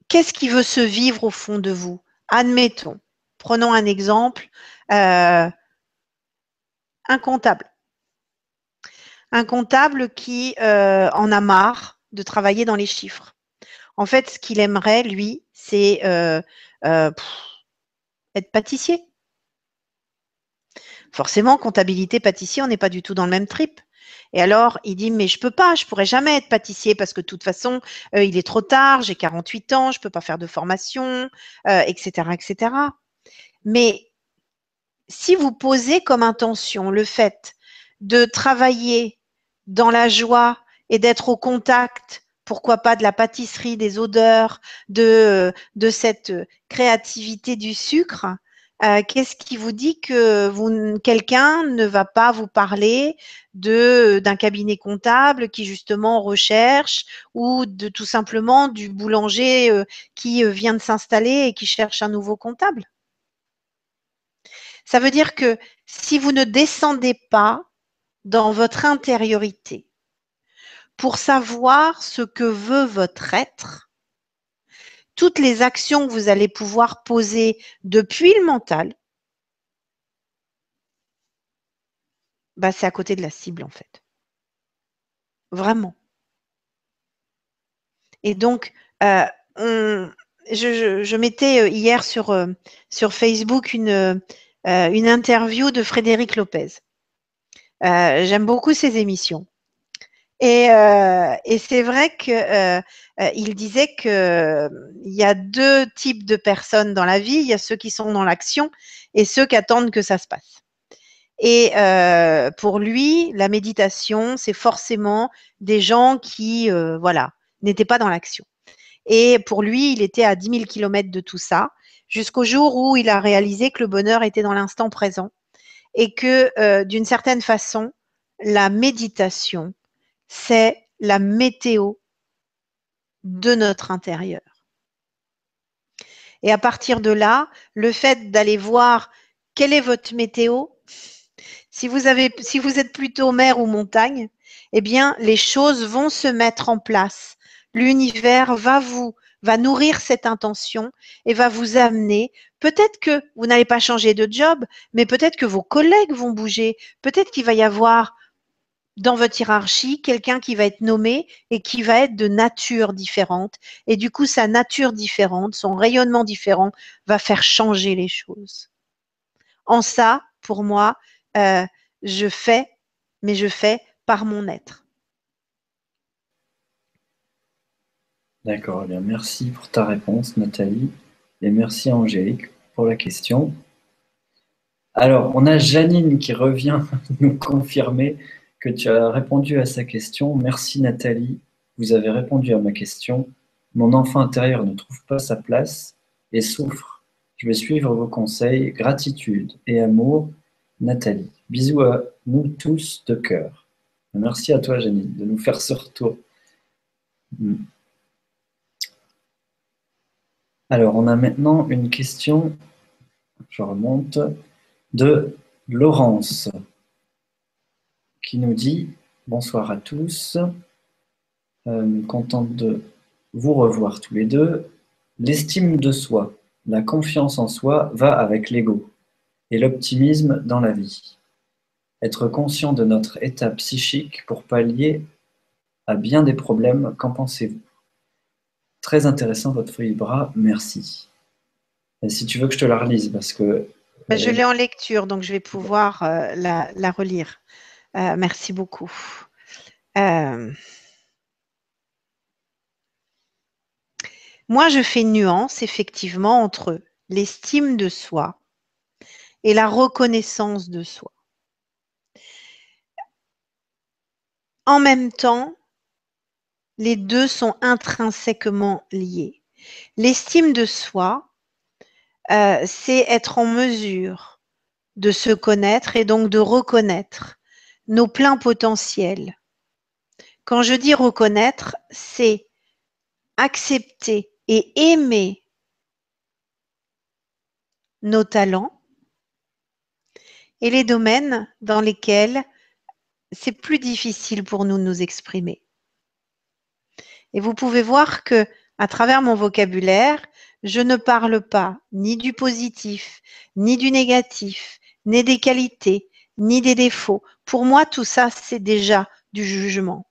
qu'est-ce qui veut se vivre au fond de vous? Admettons, prenons un exemple, euh, un comptable. Un comptable qui euh, en a marre de travailler dans les chiffres. En fait, ce qu'il aimerait, lui, c'est euh, être pâtissier. Forcément, comptabilité, pâtissier, on n'est pas du tout dans le même trip. Et alors, il dit, mais je peux pas, je pourrais jamais être pâtissier parce que de toute façon, euh, il est trop tard, j'ai 48 ans, je peux pas faire de formation, etc., euh, etc. Mais si vous posez comme intention le fait de travailler dans la joie et d'être au contact, pourquoi pas de la pâtisserie, des odeurs, de, de cette créativité du sucre, euh, qu'est-ce qui vous dit que quelqu'un ne va pas vous parler d'un cabinet comptable qui justement recherche ou de tout simplement du boulanger euh, qui euh, vient de s'installer et qui cherche un nouveau comptable? Ça veut dire que si vous ne descendez pas dans votre intériorité pour savoir ce que veut votre être, toutes les actions que vous allez pouvoir poser depuis le mental, bah, c'est à côté de la cible en fait. Vraiment. Et donc, euh, je, mettais euh, hier sur, euh, sur Facebook une, une interview de Frédéric Lopez. J'aime beaucoup ses émissions. Et, et c'est vrai que euh, il disait qu'il euh, y a deux types de personnes dans la vie. Il y a ceux qui sont dans l'action et ceux qui attendent que ça se passe. Et euh, pour lui, la méditation, c'est forcément des gens qui, voilà, n'étaient pas dans l'action. Et pour lui, il était à 10 000 kilomètres de tout ça, jusqu'au jour où il a réalisé que le bonheur était dans l'instant présent et que, d'une certaine façon, la méditation, c'est la météo de notre intérieur. Et à partir de là, le fait d'aller voir quelle est votre météo, si vous, êtes plutôt mer ou montagne, eh bien, les choses vont se mettre en place. L'univers va vous, va nourrir cette intention et va vous amener. Peut-être que vous n'allez pas changer de job, mais peut-être que vos collègues vont bouger. Peut-être qu'il va y avoir dans votre hiérarchie quelqu'un qui va être nommé et qui va être de nature différente. Et du coup, sa nature différente, son rayonnement différent va faire changer les choses. En ça, pour moi, euh, je fais, mais je fais par mon être. D'accord, eh bien merci pour ta réponse, Nathalie, et merci Angélique pour la question. Alors, on a Janine qui revient nous confirmer que tu as répondu à sa question. Merci Nathalie, vous avez répondu à ma question. Mon enfant intérieur ne trouve pas sa place et souffre. Je vais suivre vos conseils. Gratitude et amour, Nathalie. Bisous à nous tous de cœur. Merci à toi, Janine, de nous faire ce retour. Hmm. Alors, on a maintenant une question, je remonte, de Laurence qui nous dit Bonsoir à tous, euh, contente de vous revoir tous les deux. L'estime de soi, la confiance en soi va avec l'ego et l'optimisme dans la vie. Être conscient de notre état psychique pour pallier à bien des problèmes, qu'en pensez-vous? Très intéressant votre feuille bras, merci. Et si tu veux que je te la relise, parce que... Je l'ai en lecture, donc je vais pouvoir euh, la relire. Euh, merci beaucoup. Euh, moi, je fais nuance effectivement entre l'estime de soi et la reconnaissance de soi. En même temps, les deux sont intrinsèquement liés. L'estime de soi, euh, c'est être en mesure de se connaître et donc de reconnaître nos pleins potentiels. Quand je dis reconnaître, c'est accepter et aimer nos talents et les domaines dans lesquels c'est plus difficile pour nous de nous exprimer. Et vous pouvez voir que à travers mon vocabulaire, je ne parle pas ni du positif, ni du négatif, ni des qualités, ni des défauts. Pour moi, tout ça, c'est déjà du jugement.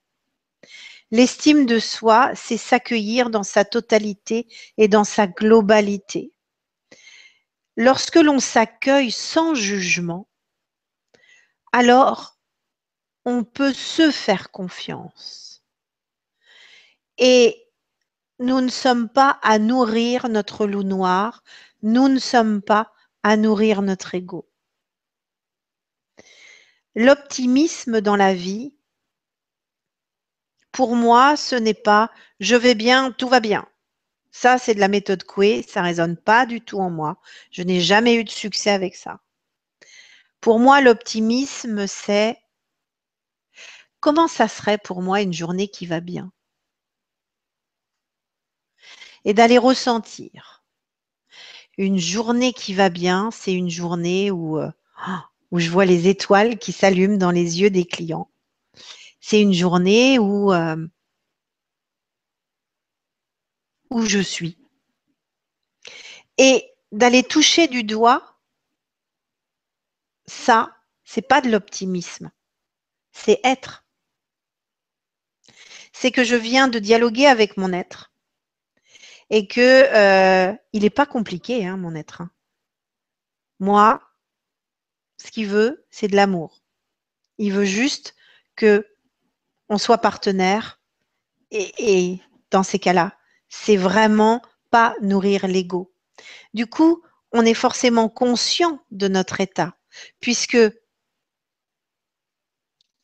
L'estime de soi, c'est s'accueillir dans sa totalité et dans sa globalité. Lorsque l'on s'accueille sans jugement, alors on peut se faire confiance. Et nous ne sommes pas à nourrir notre loup noir, nous ne sommes pas à nourrir notre ego. L'optimisme dans la vie, pour moi, ce n'est pas je vais bien, tout va bien. Ça, c'est de la méthode Coué, ça ne résonne pas du tout en moi. Je n'ai jamais eu de succès avec ça. Pour moi, l'optimisme, c'est comment ça serait pour moi une journée qui va bien? Et d'aller ressentir. Une journée qui va bien, c'est une journée où, euh, où je vois les étoiles qui s'allument dans les yeux des clients. C'est une journée où, euh, où je suis. Et d'aller toucher du doigt, ça, c'est pas de l'optimisme, c'est être. C'est que je viens de dialoguer avec mon être et que euh, il n'est pas compliqué, hein, mon être. Hein. Moi, ce qu'il veut, c'est de l'amour. Il veut juste que on soit partenaire et, et dans ces cas-là, c'est vraiment pas nourrir l'ego. Du coup, on est forcément conscient de notre état, puisque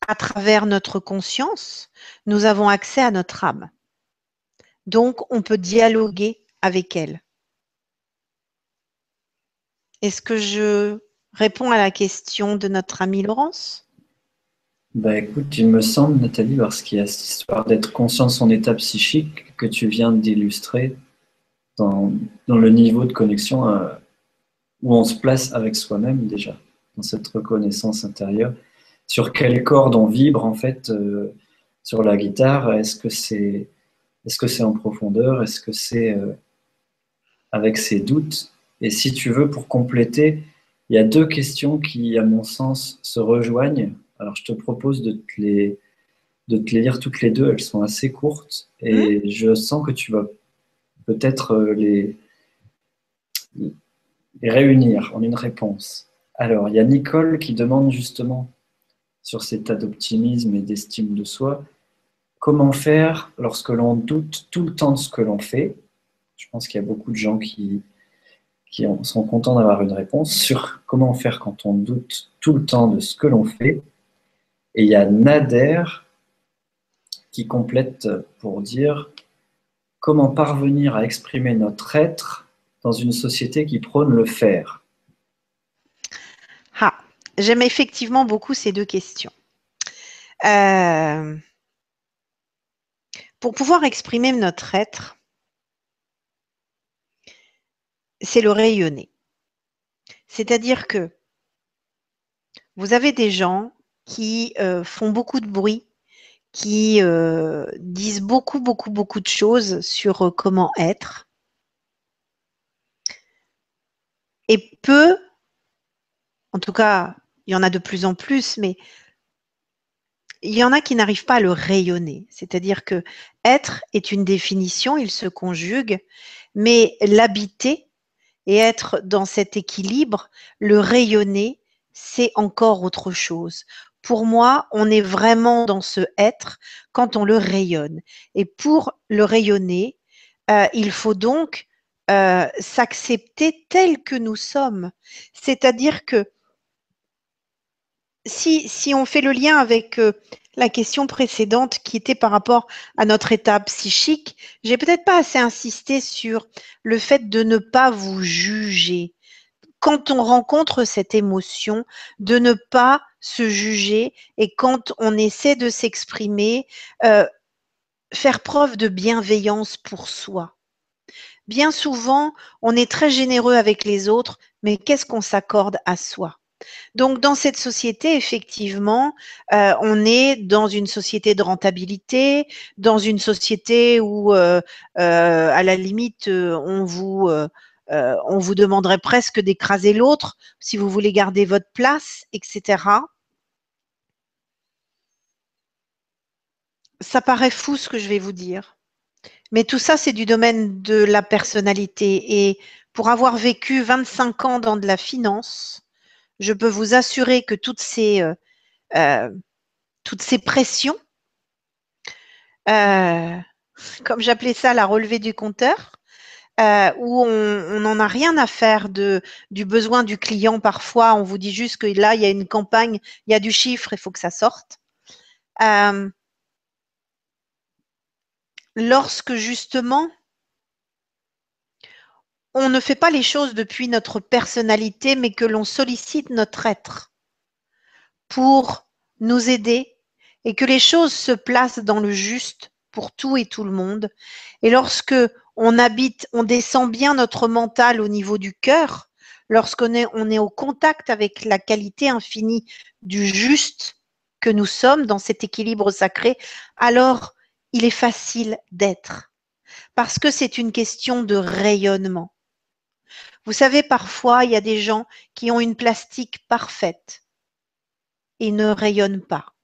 à travers notre conscience, nous avons accès à notre âme. Donc, on peut dialoguer avec elle. Est-ce que je réponds à la question de notre ami Laurence. Bah écoute, il me semble, Nathalie, parce qu'il y a cette histoire d'être conscient de son état psychique que tu viens d'illustrer dans, le niveau de connexion euh, où on se place avec soi-même déjà, dans cette reconnaissance intérieure. Sur quelle corde on vibre en fait euh, sur la guitare? Est-ce que c'est est-ce que c'est en profondeur? Est-ce que c'est euh, avec ses doutes? Et si tu veux, pour compléter, il y a deux questions qui, à mon sens, se rejoignent alors, je te propose de te les, de te les lire toutes les deux. Elles sont assez courtes et mmh. je sens que tu vas peut-être euh, les, les réunir en une réponse. Alors, il y a Nicole qui demande justement sur cet état d'optimisme et d'estime de soi, comment faire lorsque l'on doute tout le temps de ce que l'on fait? Je pense qu'il y a beaucoup de gens qui, qui sont contents d'avoir une réponse sur comment faire quand on doute tout le temps de ce que l'on fait. Et il y a Nader qui complète pour dire comment parvenir à exprimer notre être dans une société qui prône le faire. Ah, j'aime effectivement beaucoup ces deux questions. Euh, pour pouvoir exprimer notre être, c'est le rayonner. C'est-à-dire que vous avez des gens qui euh, font beaucoup de bruit, qui euh, disent beaucoup, beaucoup, beaucoup de choses sur euh, comment être. Et peu, en tout cas, il y en a de plus en plus, mais il y en a qui n'arrivent pas à le rayonner. C'est-à-dire que être est une définition, il se conjugue, mais l'habiter et être dans cet équilibre, le rayonner, c'est encore autre chose pour moi, on est vraiment dans ce être quand on le rayonne. Et pour le rayonner, euh, il faut donc euh, s'accepter tel que nous sommes. C'est-à-dire que si, si, on fait le lien avec euh, la question précédente qui était par rapport à notre état psychique, j'ai peut-être pas assez insisté sur le fait de ne pas vous juger. Quand on rencontre cette émotion, de ne pas se juger et quand on essaie de s'exprimer, euh, faire preuve de bienveillance pour soi. Bien souvent, on est très généreux avec les autres, mais qu'est-ce qu'on s'accorde à soi? Donc, dans cette société, effectivement, euh, on est dans une société de rentabilité, dans une société où, euh, euh, à la limite, on vous, on vous demanderait presque d'écraser l'autre si vous voulez garder votre place, etc. Ça paraît fou ce que je vais vous dire. Mais tout ça, c'est du domaine de la personnalité. Et pour avoir vécu 25 ans dans de la finance, je peux vous assurer que toutes ces, euh, euh, toutes ces pressions, euh, comme j'appelais ça la relevée du compteur, où on n'en a rien à faire de, du besoin du client parfois, on vous dit juste que là, il y a une campagne, il y a du chiffre, il faut que ça sorte. Lorsque justement on ne fait pas les choses depuis notre personnalité, mais que l'on sollicite notre être pour nous aider et que les choses se placent dans le juste pour tout et tout le monde. Et lorsque on habite, on descend bien notre mental au niveau du cœur, lorsqu'on est, est au contact avec la qualité infinie du juste que nous sommes dans cet équilibre sacré, alors il est facile d'être. Parce que c'est une question de rayonnement. Vous savez, parfois, il y a des gens qui ont une plastique parfaite et ne rayonnent pas.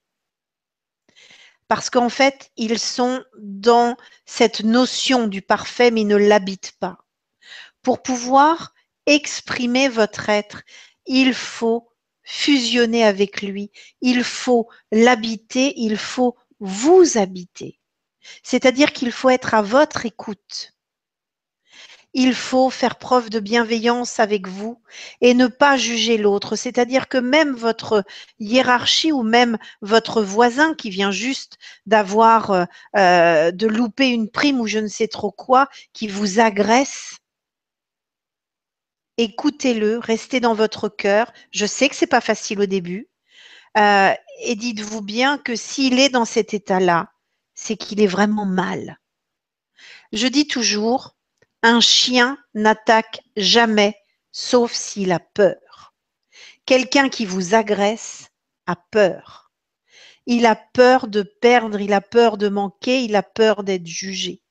Parce qu'en fait, ils sont dans cette notion du parfait, mais ne l'habitent pas. Pour pouvoir exprimer votre être, il faut fusionner avec lui, il faut l'habiter, il faut vous habiter. C'est-à-dire qu'il faut être à votre écoute. Il faut faire preuve de bienveillance avec vous et ne pas juger l'autre. C'est-à-dire que même votre hiérarchie ou même votre voisin qui vient juste d'avoir, euh, euh, de louper une prime ou je ne sais trop quoi, qui vous agresse, écoutez-le, restez dans votre cœur. Je sais que c'est pas facile au début. Euh, et dites-vous bien que s'il est dans cet état-là, c'est qu'il est vraiment mal. Je dis toujours, un chien n'attaque jamais sauf s'il a peur. Quelqu'un qui vous agresse a peur. Il a peur de perdre, il a peur de manquer, il a peur d'être jugé.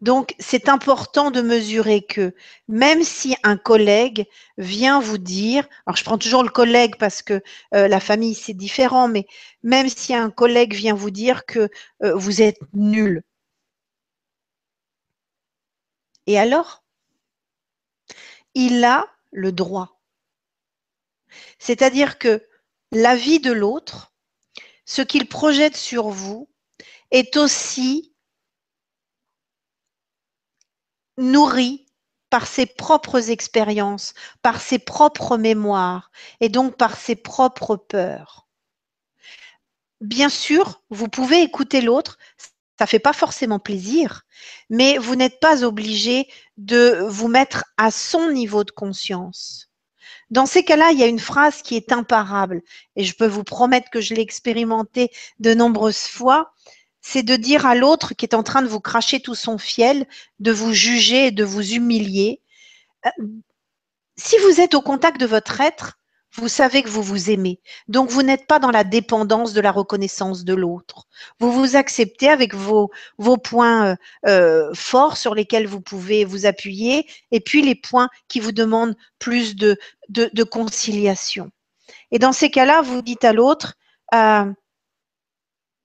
Donc, c'est important de mesurer que même si un collègue vient vous dire, alors je prends toujours le collègue parce que euh, la famille c'est différent, mais même si un collègue vient vous dire que euh, vous êtes nul. Et alors Il a le droit. C'est-à-dire que la vie de l'autre, ce qu'il projette sur vous, est aussi nourri par ses propres expériences, par ses propres mémoires et donc par ses propres peurs. Bien sûr, vous pouvez écouter l'autre, ça fait pas forcément plaisir, mais vous n'êtes pas obligé de vous mettre à son niveau de conscience. Dans ces cas-là, il y a une phrase qui est imparable et je peux vous promettre que je l'ai expérimentée de nombreuses fois c'est de dire à l'autre qui est en train de vous cracher tout son fiel, de vous juger et de vous humilier. Euh, si vous êtes au contact de votre être, vous savez que vous vous aimez. Donc, vous n'êtes pas dans la dépendance de la reconnaissance de l'autre. Vous vous acceptez avec vos, points euh, euh, forts sur lesquels vous pouvez vous appuyer et puis les points qui vous demandent plus de, conciliation. Et dans ces cas-là, vous dites à l'autre,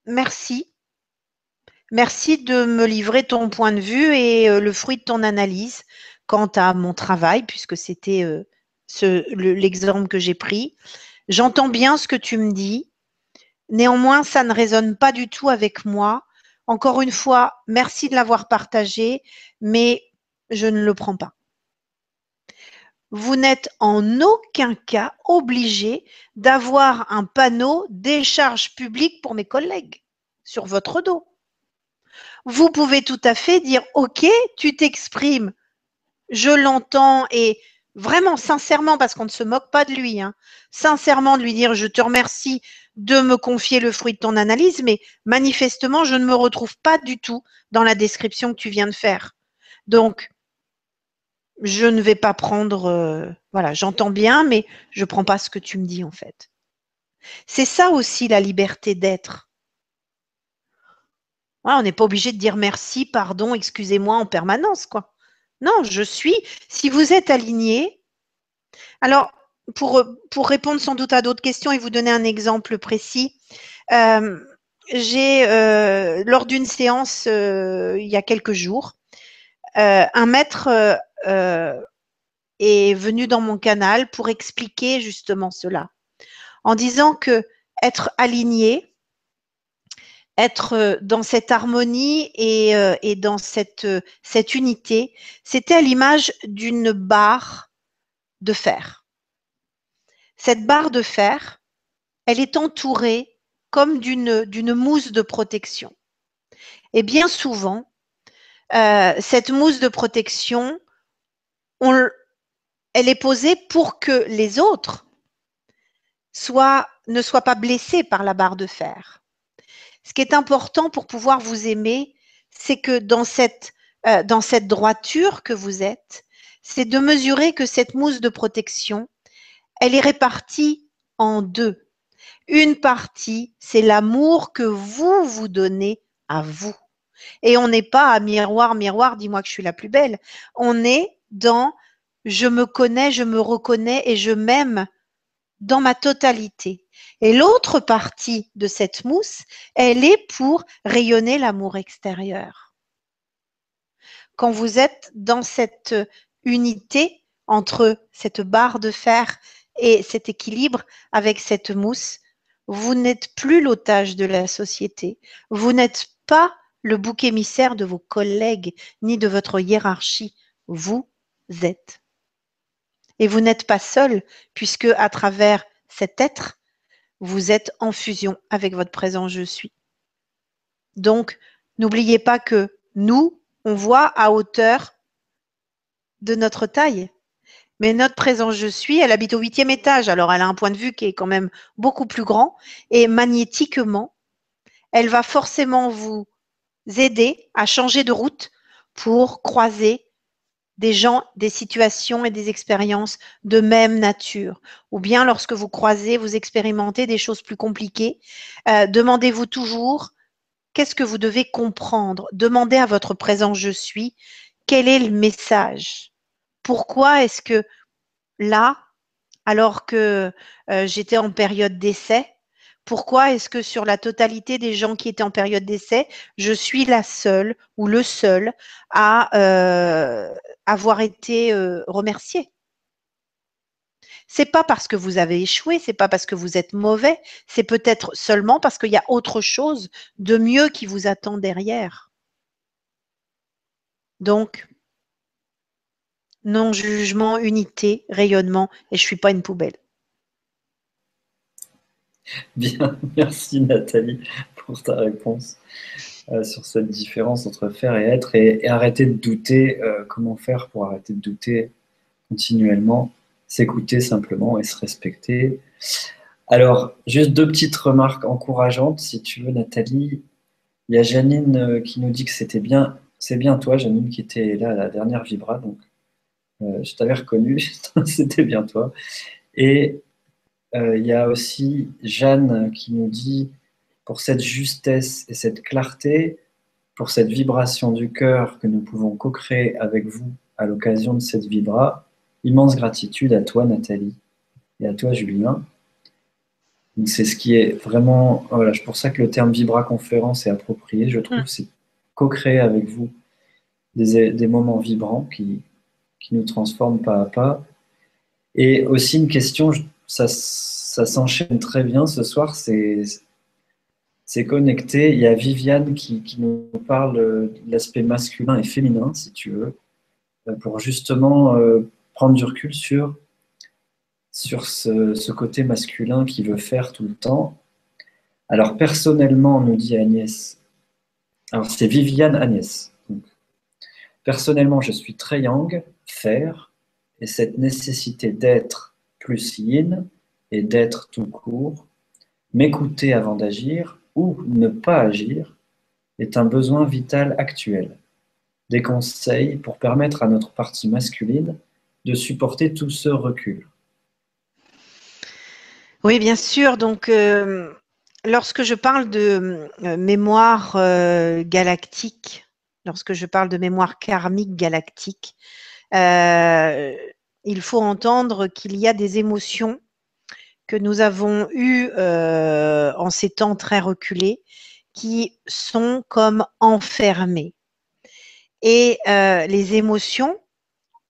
merci, Merci de me livrer ton point de vue et euh, le fruit de ton analyse quant à mon travail, puisque c'était l'exemple que j'ai pris. J'entends bien ce que tu me dis. Néanmoins, ça ne résonne pas du tout avec moi. Encore une fois, merci de l'avoir partagé, mais je ne le prends pas. vous n'êtes en aucun cas obligé d'avoir un panneau décharge publique pour mes collègues sur votre dos. Vous pouvez tout à fait dire, OK, tu t'exprimes, je l'entends et vraiment sincèrement, parce qu'on ne se moque pas de lui, hein, sincèrement de lui dire, je te remercie de me confier le fruit de ton analyse, mais manifestement, je ne me retrouve pas du tout dans la description que tu viens de faire. Donc, je ne vais pas prendre, euh, voilà, j'entends bien, mais je ne prends pas ce que tu me dis en fait. C'est ça aussi la liberté d'être. on n'est pas obligé de dire merci, pardon, excusez-moi en permanence, quoi. Non, je suis. Si vous êtes aligné, alors pour, pour répondre sans doute à d'autres questions et vous donner un exemple précis, euh, j'ai euh, lors d'une séance il y a quelques jours, un maître euh, est venu dans mon canal pour expliquer justement cela, en disant que être aligné, être euh, dans cette harmonie et, euh, dans cette, cette unité, c'était à l'image d'une barre de fer. Cette barre de fer, elle est entourée comme d'une mousse de protection. Et bien souvent, euh, cette mousse de protection, elle est posée pour que les autres ne soient pas blessés par la barre de fer. Ce qui est important pour pouvoir vous aimer, c'est que dans cette, euh, dans cette droiture que vous êtes, c'est de mesurer que cette mousse de protection, elle est répartie en deux. Une partie, c'est l'amour que vous vous donnez à vous. Et on n'est pas à miroir, miroir, dis-moi que je suis la plus belle. On est dans je me connais, je me reconnais et je m'aime dans ma totalité. Et l'autre partie de cette mousse, elle est pour rayonner l'amour extérieur. Quand vous êtes dans cette unité entre cette barre de fer et cet équilibre avec cette mousse, vous n'êtes plus l'otage de la société. Vous n'êtes pas le bouc émissaire de vos collègues ni de votre hiérarchie. Vous êtes. Et vous n'êtes pas seul, puisque à travers cet être, vous êtes en fusion avec votre présent je suis. Donc, n'oubliez pas que nous, on voit à hauteur de notre taille. Mais notre présent je suis, elle habite au huitième étage, alors elle a un point de vue qui est quand même beaucoup plus grand. Et magnétiquement, elle va forcément vous aider à changer de route pour croiser des gens, des situations et des expériences de même nature. Ou bien lorsque vous croisez, vous expérimentez des choses plus compliquées, euh, demandez-vous toujours qu'est-ce que vous devez comprendre? Demandez à votre présent je suis quel est le message? Pourquoi est-ce que là, alors que euh, j'étais en période d'essai, pourquoi est-ce que sur la totalité des gens qui étaient en période d'essai, je suis la seule ou le seul à euh, avoir été euh, remercié C'est pas parce que vous avez échoué, c'est pas parce que vous êtes mauvais, c'est peut-être seulement parce qu'il y a autre chose de mieux qui vous attend derrière. Donc, non jugement, unité, rayonnement, et je suis pas une poubelle. Bien, merci Nathalie pour ta réponse euh, sur cette différence entre faire et être et, arrêter de douter. Euh, comment faire pour arrêter de douter continuellement, s'écouter simplement et se respecter. Alors, juste deux petites remarques encourageantes, si tu veux, Nathalie. Il y a Janine euh, qui nous dit que c'était bien, c'est bien toi, Janine, qui était là à la dernière Vibra, donc je t'avais reconnu, c'était bien toi. Et il y a aussi Jeanne qui nous dit, pour cette justesse et cette clarté, pour cette vibration du cœur que nous pouvons co-créer avec vous à l'occasion de cette vibra, immense gratitude à toi Nathalie et à toi Julien. C'est ce qui est vraiment, voilà, c'est pour ça que le terme vibra conférence est approprié, je trouve, mm. c'est co-créer avec vous des, des, moments vibrants qui, qui nous transforment pas à pas. Et aussi une question, ça, ça s'enchaîne très bien ce soir. C'est connecté. Il y a Viviane qui, nous parle de l'aspect masculin et féminin, si tu veux, euh, pour justement euh, prendre du recul sur, sur ce, côté masculin qui veut faire tout le temps. Alors personnellement, nous dit Agnès, alors c'est Viviane Agnès. personnellement, je suis très yang, faire, et cette nécessité d'être plus yin et d'être tout court, m'écouter avant d'agir ou ne pas agir, est un besoin vital actuel. Des conseils pour permettre à notre partie masculine de supporter tout ce recul. Oui, bien sûr. Donc, euh, lorsque je parle de euh, mémoire euh, galactique, lorsque je parle de mémoire karmique galactique, il faut entendre qu'il y a des émotions que nous avons eues en ces temps très reculés qui sont comme enfermées. Et les émotions,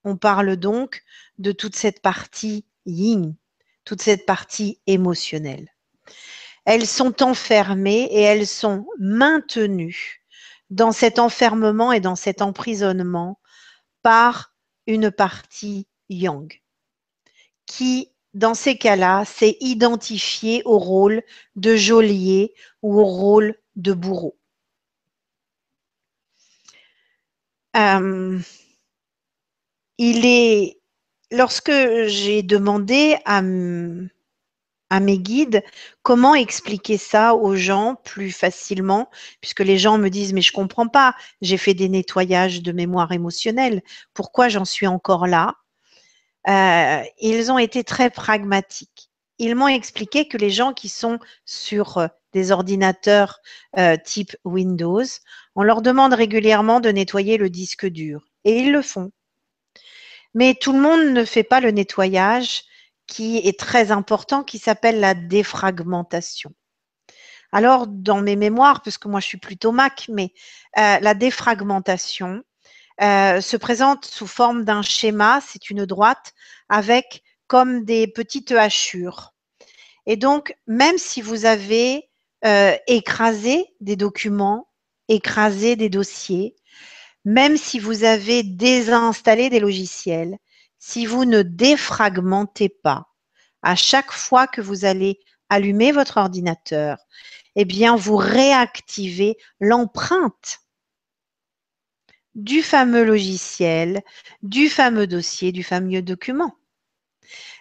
on parle donc de toute cette partie yin, toute cette partie émotionnelle. Elles sont enfermées et elles sont maintenues dans cet enfermement et dans cet emprisonnement par une partie yang, qui, dans ces cas-là, s'est identifiée au rôle de geôlier ou au rôle de bourreau. Euh, il est lorsque j'ai demandé à, mes guides comment expliquer ça aux gens plus facilement, puisque les gens me disent mais je comprends pas, j'ai fait des nettoyages de mémoire émotionnelle, pourquoi j'en suis encore là? Euh, Ils ont été très pragmatiques. Ils m'ont expliqué que les gens qui sont sur euh, des ordinateurs euh, type Windows, on leur demande régulièrement de nettoyer le disque dur et ils le font. Mais tout le monde ne fait pas le nettoyage qui est très important, qui s'appelle la défragmentation. Alors, dans mes mémoires, puisque moi je suis plutôt Mac, mais euh, la défragmentation euh, se présente sous forme d'un schéma, c'est une droite avec comme des petites hachures. Et donc, même si vous avez euh, écrasé des documents, écrasé des dossiers, même si vous avez désinstallé des logiciels, si vous ne défragmentez pas à chaque fois que vous allez allumer votre ordinateur, eh bien, vous réactivez l'empreinte du fameux logiciel, du fameux dossier, du fameux document.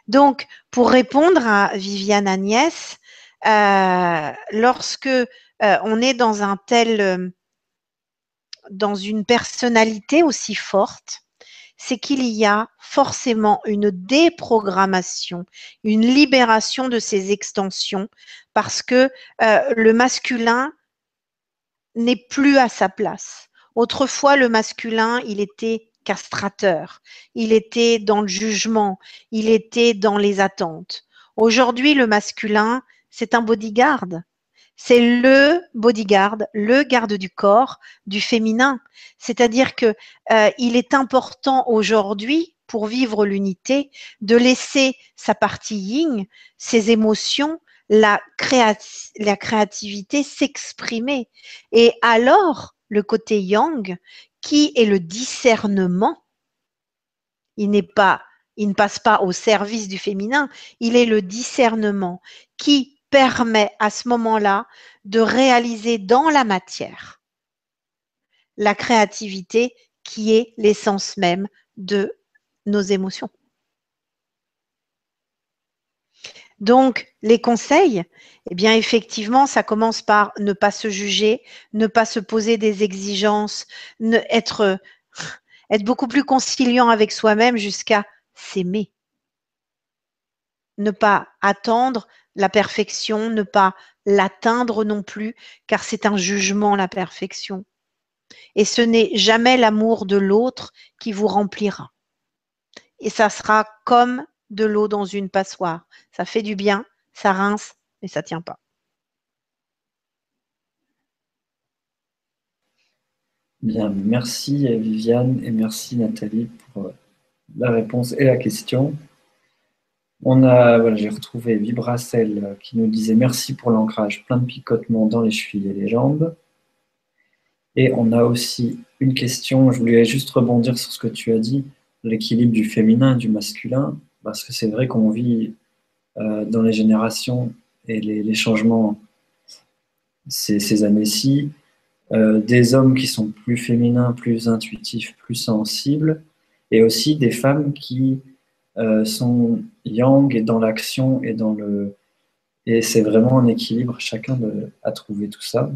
Donc, pour répondre à Viviane Agnès, euh, lorsque euh, on est dans un tel euh, dans une personnalité aussi forte, c'est qu'il y a forcément une déprogrammation, une libération de ces extensions, parce que le masculin n'est plus à sa place. Autrefois, le masculin, il était castrateur, il était dans le jugement, il était dans les attentes. Aujourd'hui, le masculin, c'est un bodyguard, c'est le bodyguard, le garde du corps du féminin. C'est-à-dire que euh, il est important aujourd'hui pour vivre l'unité de laisser sa partie yin, ses émotions, la, la créativité s'exprimer. Et alors, le côté yang, qui est le discernement, il n'est pas, il ne passe pas au service du féminin, il est le discernement qui permet à ce moment-là de réaliser dans la matière la créativité qui est l'essence même de nos émotions. Donc, les conseils, eh bien, effectivement, ça commence par ne pas se juger, ne pas se poser des exigences, être, être beaucoup plus conciliant avec soi-même jusqu'à s'aimer. Ne pas attendre la perfection, ne pas l'atteindre non plus, car c'est un jugement, la perfection. Et ce n'est jamais l'amour de l'autre qui vous remplira. Et ça sera comme de l'eau dans une passoire. Ça fait du bien, ça rince, mais ça ne tient pas. Bien, merci Viviane et merci Nathalie pour la réponse et la question. On a, j'ai retrouvé Vibracel euh, qui nous disait merci pour l'ancrage, plein de picotements dans les chevilles et les jambes. Et on a aussi une question, je voulais juste rebondir sur ce que tu as dit. l'équilibre du féminin et du masculin, parce que c'est vrai qu'on vit euh, dans les générations et les, changements ces, années-ci, euh, des hommes qui sont plus féminins, plus intuitifs, plus sensibles, et aussi des femmes qui euh, sont yang et dans l'action et dans le et c'est vraiment un équilibre chacun de, à trouver tout ça.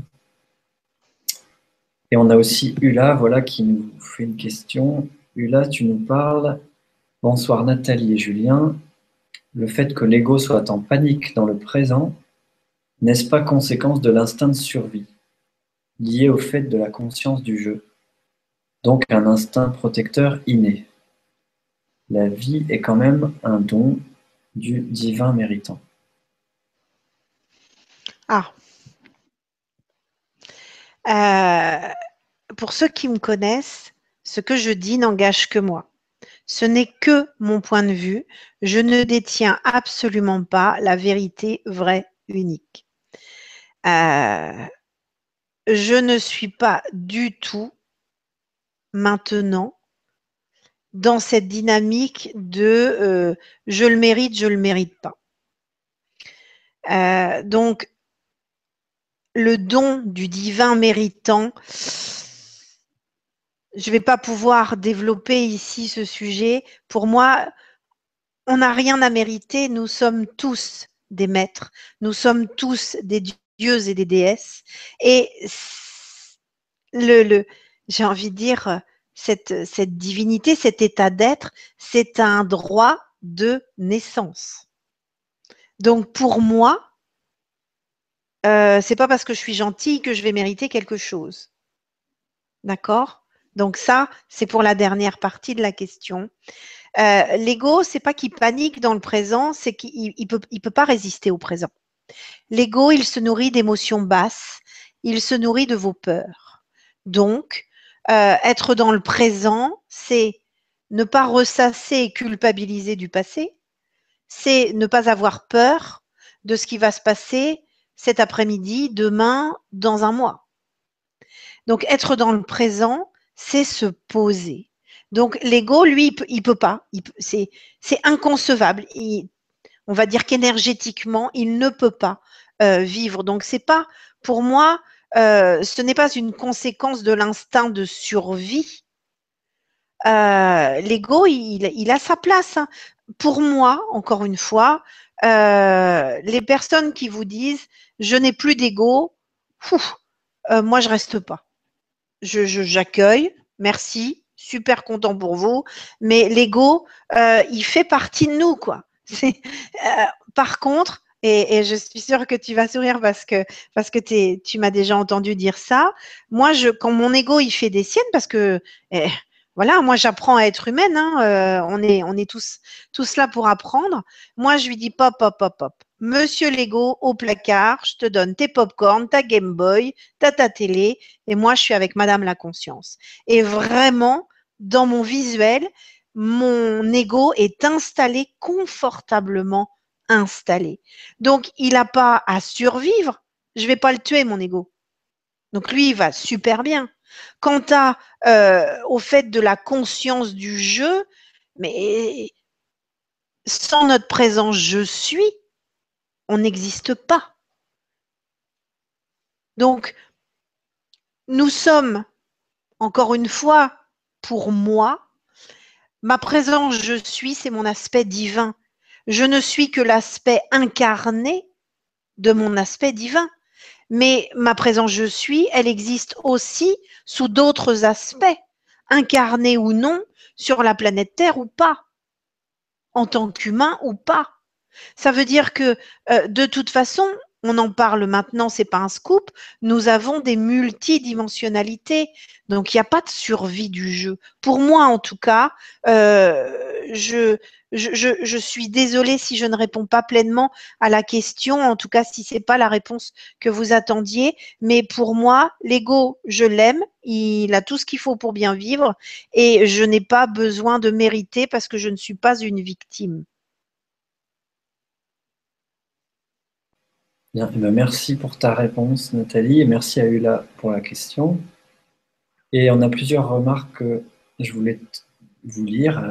Et on a aussi Ula voilà qui nous fait une question. Ula tu nous parles bonsoir Nathalie et Julien le fait que l'ego soit en panique dans le présent n'est-ce pas conséquence de l'instinct de survie lié au fait de la conscience du jeu? Donc un instinct protecteur inné la vie est quand même un don du divin méritant. Ah. Euh, pour ceux qui me connaissent, ce que je dis n'engage que moi. Ce n'est que mon point de vue. Je ne détiens absolument pas la vérité vraie, unique. Euh, je ne suis pas du tout maintenant dans cette dynamique de euh, je le mérite, je le mérite pas. Euh, donc, le don du divin méritant, je ne vais pas pouvoir développer ici ce sujet. Pour moi, on n'a rien à mériter. Nous sommes tous des maîtres. Nous sommes tous des dieux et des déesses. Et le, j'ai envie de dire, cette, cette divinité, cet état d'être, c'est un droit de naissance. Donc pour moi, euh, c'est pas parce que je suis gentille que je vais mériter quelque chose. D'accord? Donc ça, c'est pour la dernière partie de la question. Euh, L'ego, c'est pas qu'il panique dans le présent, c'est qu'il ne peut, pas résister au présent. L'ego, il se nourrit d'émotions basses, il se nourrit de vos peurs. Donc, euh, être dans le présent, c'est ne pas ressasser et culpabiliser du passé, c'est ne pas avoir peur de ce qui va se passer cet après-midi, demain, dans un mois. Donc être dans le présent, c'est se poser. Donc l'ego, lui, il peut, peut pas. C'est inconcevable. on va dire qu'énergétiquement, il ne peut pas euh, vivre. Donc c'est pas pour moi euh, ce n'est pas une conséquence de l'instinct de survie. Euh, l'ego, il, a sa place. Hein. Pour moi, encore une fois, les personnes qui vous disent je n'ai plus d'ego, moi je reste pas. Je, j'accueille, merci, super content pour vous, mais l'ego, il fait partie de nous, quoi. par contre, et, je suis sûre que tu vas sourire parce que, parce que tu m'as déjà entendu dire ça. Moi, je, quand mon ego, il fait des siennes, parce que, eh, voilà, moi, j'apprends à être humaine. Hein, euh, on est, on est tous, tous là pour apprendre. Moi, je lui dis pop, pop, pop, pop. Monsieur Lego, au placard, je te donne tes pop-corn, ta Game Boy, ta, ta télé, et moi, je suis avec Madame la Conscience. Et vraiment, dans mon visuel, mon ego est installé confortablement installé. Donc, il n'a pas à survivre. Je ne vais pas le tuer, mon ego. Donc, lui, il va super bien. Quant à, euh, au fait de la conscience du jeu, mais sans notre présence je suis, on n'existe pas. Donc, nous sommes, encore une fois, pour moi, ma présence je suis, c'est mon aspect divin. Je ne suis que l'aspect incarné de mon aspect divin. Mais ma présence je suis, elle existe aussi sous d'autres aspects, incarnée ou non, sur la planète Terre ou pas, en tant qu'humain ou pas. Ça veut dire que euh, de toute façon, on en parle maintenant, c'est pas un scoop. Nous avons des multidimensionnalités, donc il n'y a pas de survie du jeu. Pour moi, en tout cas, euh, je, je, suis désolée si je ne réponds pas pleinement à la question, en tout cas si ce n'est pas la réponse que vous attendiez. Mais pour moi, l'ego, je l'aime, il a tout ce qu'il faut pour bien vivre et je n'ai pas besoin de mériter parce que je ne suis pas une victime. Eh ben, merci pour ta réponse, Nathalie, et merci à Ula pour la question. Et on a plusieurs remarques que je voulais vous lire.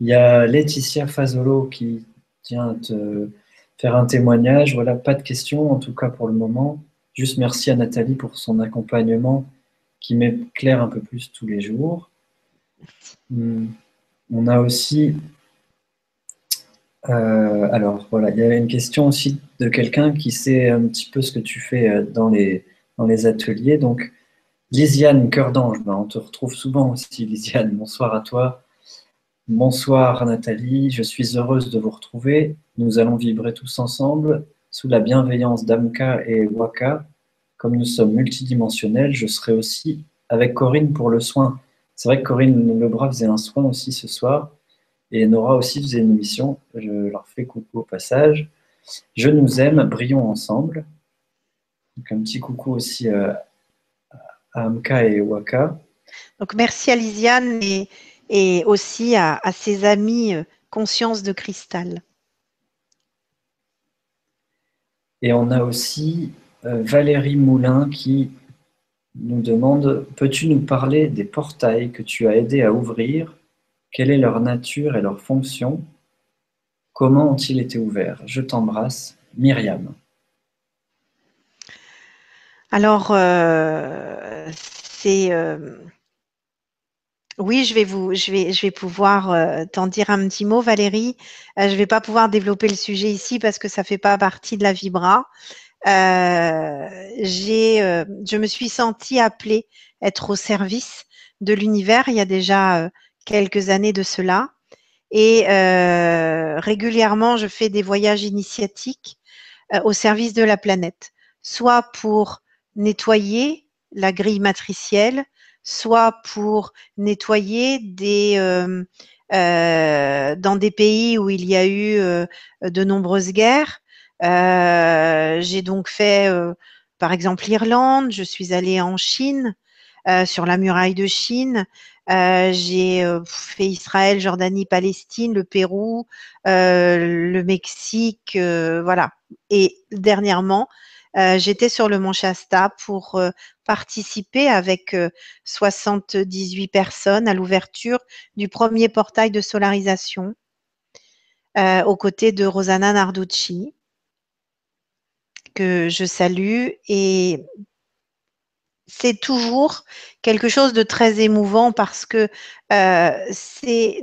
Il y a Laetitia Fazolo qui tient te faire un témoignage. Voilà, pas de questions en tout cas pour le moment. Juste merci à Nathalie pour son accompagnement qui m'éclaire un peu plus tous les jours. Hmm. On a aussi euh, alors voilà, il y avait une question aussi de quelqu'un qui sait un petit peu ce que tu fais euh, dans les, dans les ateliers. Donc, Lisiane Cœur d'Ange, ben, on te retrouve souvent aussi, Lisiane. Bonsoir à toi. Bonsoir Nathalie, je suis heureuse de vous retrouver. Nous allons vibrer tous ensemble sous la bienveillance d'Amka et Waka. Comme nous sommes multidimensionnels, je serai aussi avec Corinne pour le soin. C'est vrai que Corinne Lebras faisait un soin aussi ce soir. Et Nora aussi faisait une émission. Je leur fais coucou au passage. Je nous aime, brillons ensemble. Donc un petit coucou aussi euh, à Amka et Waka. Donc merci à Lisiane et, aussi à, ses amis euh, Conscience de Cristal. Et on a aussi euh, Valérie Moulin qui nous demande Peux-tu nous parler des portails que tu as aidé à ouvrir? Quelle est leur nature et leur fonction Comment ont-ils été ouverts? Je t'embrasse, Myriam. Alors, euh, c'est. Euh, oui, je vais, vous, pouvoir euh, t'en dire un petit mot, Valérie. je ne vais pas pouvoir développer le sujet ici parce que ça ne fait pas partie de la Vibra. je me suis sentie appelée être au service de l'univers il y a déjà quelques années de cela. Et euh, régulièrement, je fais des voyages initiatiques euh, au service de la planète, soit pour nettoyer la grille matricielle, soit pour nettoyer des euh, dans des pays où il y a eu de nombreuses guerres. J'ai donc fait, par exemple, l'Irlande. Je suis allée en Chine, sur la muraille de Chine. Euh, j'ai euh, fait Israël, Jordanie, Palestine, le Pérou, euh, le Mexique, voilà. Et dernièrement, j'étais sur le Mont Shasta pour participer avec 78 personnes à l'ouverture du premier portail de solarisation aux côtés de Rosanna Narducci que je salue et c'est toujours quelque chose de très émouvant parce que euh,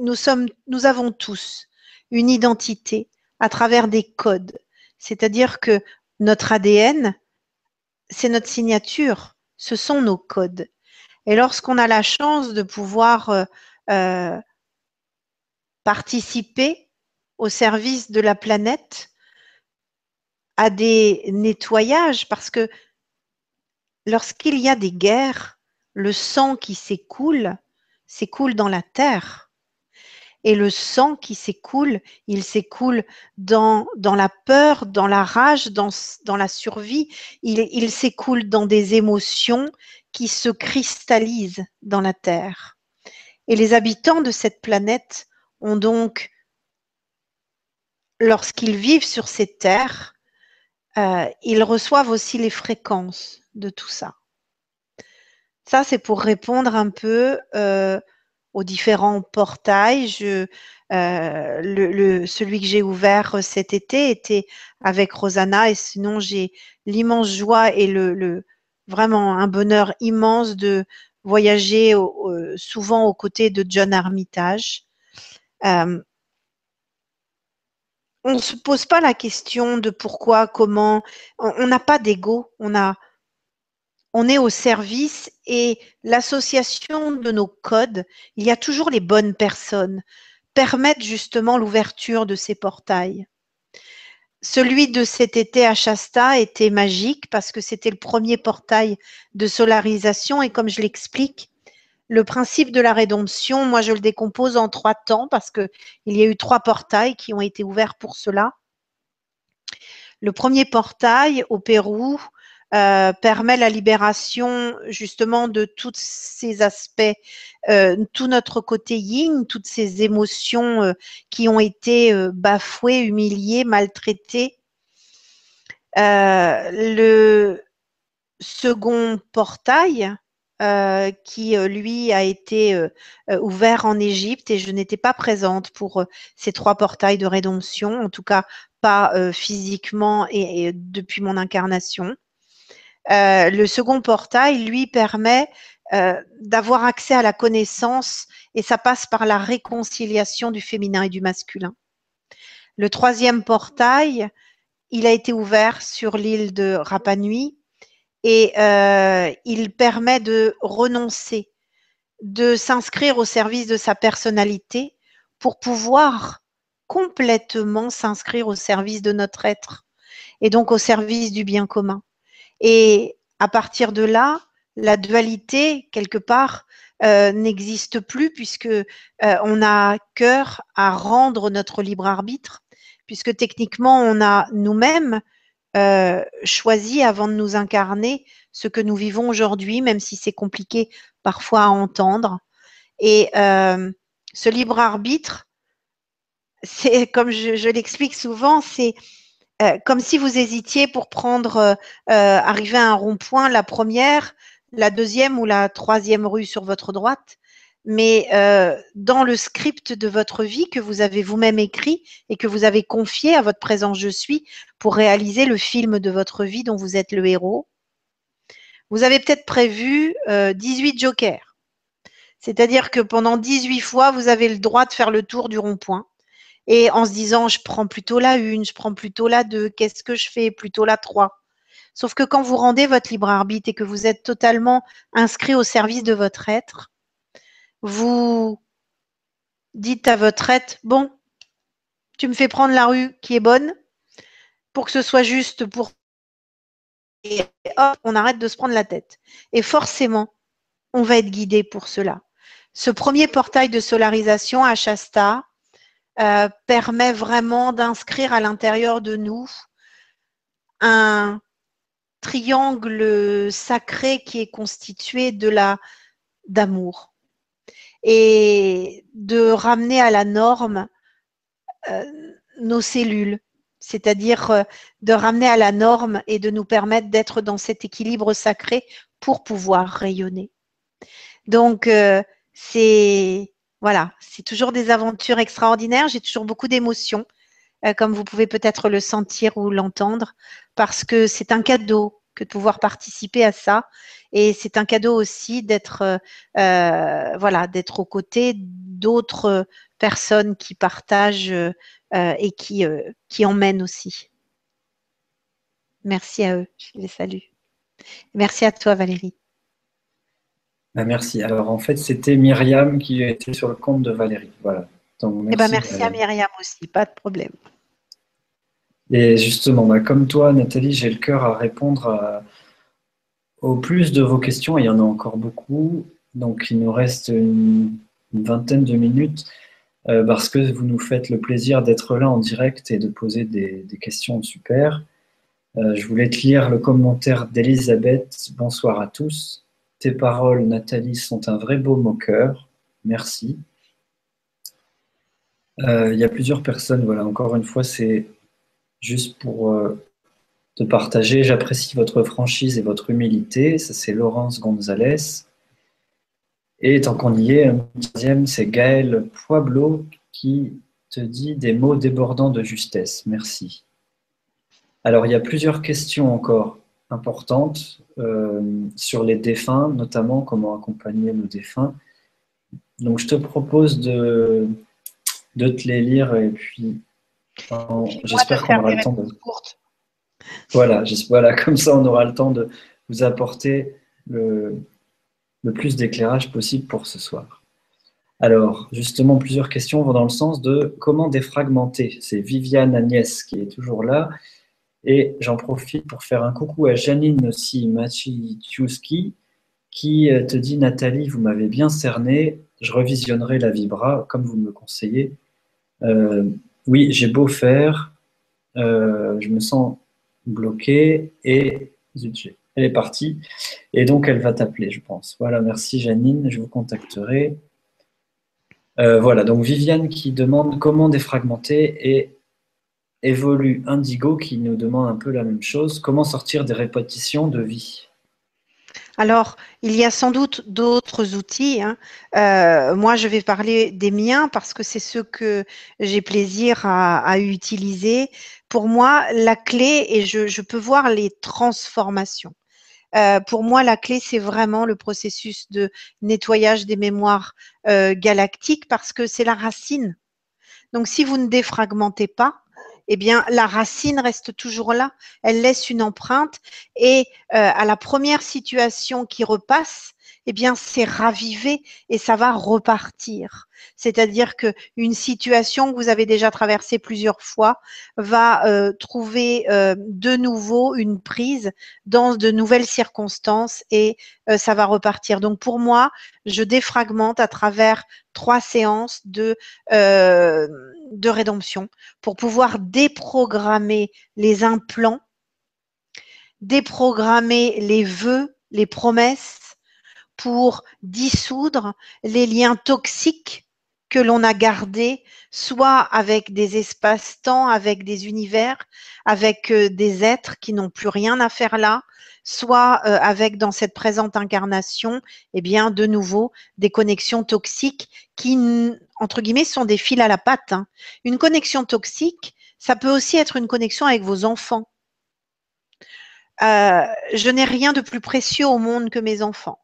nous avons tous une identité à travers des codes. C'est-à-dire que notre ADN, c'est notre signature, ce sont nos codes. Et lorsqu'on a la chance de pouvoir euh, euh, participer au service de la planète, à des nettoyages, parce que lorsqu'il y a des guerres, le sang qui s'écoule, s'écoule dans la terre. Et le sang qui s'écoule, il s'écoule dans, la peur, dans la rage, dans, la survie. Il, il s'écoule dans des émotions qui se cristallisent dans la terre. Et les habitants de cette planète ont donc, lorsqu'ils vivent sur ces terres, euh, ils reçoivent aussi les fréquences de tout ça. Ça, c'est pour répondre un peu euh, aux différents portails. Euh, celui que j'ai ouvert cet été était avec Rosanna et sinon j'ai l'immense joie et le, vraiment un bonheur immense de voyager souvent aux côtés de John Armitage. Euh, on ne se pose pas la question de pourquoi, comment. On n'a pas d'ego. On a, on est au service et l'association de nos codes, il y a toujours les bonnes personnes, permettent justement l'ouverture de ces portails. Celui de cet été à Shasta était magique parce que c'était le premier portail de solarisation et comme je l'explique, le principe de la rédemption, moi je le décompose en trois temps parce qu'il y a eu trois portails qui ont été ouverts pour cela. Le premier portail au Pérou, euh, permet la libération justement de tous ces aspects, euh, tout notre côté yin, toutes ces émotions euh, qui ont été bafouées, humiliées, maltraitées. le second portail qui, lui, a été ouvert en Égypte et je n'étais pas présente pour ces trois portails de rédemption, en tout cas pas physiquement et, depuis mon incarnation. Le second portail, lui, permet d'avoir accès à la connaissance et ça passe par la réconciliation du féminin et du masculin. Le troisième portail, il a été ouvert sur l'île de Rapa Nui et euh, il permet de renoncer, de s'inscrire au service de sa personnalité pour pouvoir complètement s'inscrire au service de notre être et donc au service du bien commun. Et à partir de là, la dualité, quelque part, euh, n'existe plus puisque euh, on a cœur à rendre notre libre arbitre, puisque techniquement on a nous-mêmes euh, choisi avant de nous incarner ce que nous vivons aujourd'hui, même si c'est compliqué parfois à entendre. Et euh, ce libre arbitre, c'est comme je, l'explique souvent, c'est euh, comme si vous hésitiez pour prendre, arriver à un rond-point, la première, la deuxième ou la troisième rue sur votre droite mais euh, dans le script de votre vie que vous avez vous-même écrit et que vous avez confié à votre présent je suis pour réaliser le film de votre vie dont vous êtes le héros, vous avez peut-être prévu 18 euh, jokers. C'est-à-dire que pendant 18 fois, vous avez le droit de faire le tour du rond-point. Et en se disant, je prends plutôt la une, je prends plutôt la deux, qu'est-ce que je fais? Plutôt la trois. Sauf que quand vous rendez votre libre arbitre et que vous êtes totalement inscrit au service de votre être, vous dites à votre être, bon, tu me fais prendre la rue qui est bonne pour que ce soit juste pour... Et hop, on arrête de se prendre la tête. Et forcément, on va être guidé pour cela. Ce premier portail de solarisation à Shasta euh, permet vraiment d'inscrire à l'intérieur de nous un triangle sacré qui est constitué de la d'amour et de ramener à la norme euh, nos cellules, c'est-à-dire euh, de ramener à la norme et de nous permettre d'être dans cet équilibre sacré pour pouvoir rayonner. Donc, c'est voilà, c'est toujours des aventures extraordinaires. J'ai toujours beaucoup d'émotions, comme vous pouvez peut-être le sentir ou l'entendre, parce que c'est un cadeau que de pouvoir participer à ça. Et c'est un cadeau aussi d'être euh, euh, aux côtés d'autres personnes qui partagent euh, et qui emmènent aussi. Merci à eux, je les salue. Merci à toi Valérie. Bah, merci. Alors en fait, c'était Myriam qui était sur le compte de Valérie. Voilà. Donc, merci, eh ben, merci à Myriam aussi, pas de problème. Et justement, bah, comme toi, Nathalie, j'ai le cœur à répondre au plus de vos questions. Il y en a encore beaucoup. Donc, il nous reste une, vingtaine de minutes euh, parce que vous nous faites le plaisir d'être là en direct et de poser des, questions super. Euh, je voulais te lire le commentaire d'Elisabeth. Bonsoir à tous. Tes paroles, Nathalie, sont un vrai beau moqueur. Merci. Euh, il y a plusieurs personnes, voilà, encore une fois, c'est juste pour euh, te partager. J'apprécie votre franchise et votre humilité. Ça, c'est Laurence Gonzalez. Et tant qu'on y est, un deuxième, c'est Gaël Pueblo qui te dit des mots débordants de justesse. Merci. Alors, il y a plusieurs questions encore importantes euh, sur les défunts, notamment comment accompagner nos défunts. Donc, je te propose de, de te les lire et puis J'espère qu'on aura le temps de. Voilà, voilà, comme ça on aura le temps de vous apporter le, le plus d'éclairage possible pour ce soir. Alors, justement, plusieurs questions vont dans le sens de comment défragmenter. C'est Viviane Agnès qui est toujours là. Et j'en profite pour faire un coucou à Janine aussi Machichowski qui euh, te dit Nathalie, vous m'avez bien cerné, je revisionnerai la Vibra comme vous me le conseillez. Euh, oui, j'ai beau faire, euh, je me sens bloqué et elle est partie. Et donc, elle va t'appeler, je pense. Voilà, merci Janine, je vous contacterai. Voilà, donc Viviane qui demande comment défragmenter et évolue Indigo qui nous demande un peu la même chose. Comment sortir des répétitions de vie? Alors, il y a sans doute d'autres outils. Hein. Euh, moi, je vais parler des miens parce que c'est ceux que j'ai plaisir à, utiliser. Pour moi, la clé, et je, peux voir les transformations. Euh, pour moi, la clé, c'est vraiment le processus de nettoyage des mémoires euh, galactiques parce que c'est la racine. Donc, si vous ne défragmentez pas, eh bien, la racine reste toujours là. Elle laisse une empreinte et euh, à la première situation qui repasse, eh bien, c'est ravivé et ça va repartir. C'est-à-dire que une situation que vous avez déjà traversée plusieurs fois va euh, trouver euh, de nouveau une prise dans de nouvelles circonstances et euh, ça va repartir. Donc pour moi, je défragmente à travers trois séances de de rédemption pour pouvoir déprogrammer les implants, déprogrammer les vœux, les promesses pour dissoudre les liens toxiques que l'on a gardés, soit avec des espaces-temps, avec des univers, avec euh, des êtres qui n'ont plus rien à faire là, soit euh, avec dans cette présente incarnation, eh bien, de nouveau, des connexions toxiques qui, entre guillemets, sont des fils à la patte. Hein. Une connexion toxique, ça peut aussi être une connexion avec vos enfants. Euh, je n'ai rien de plus précieux au monde que mes enfants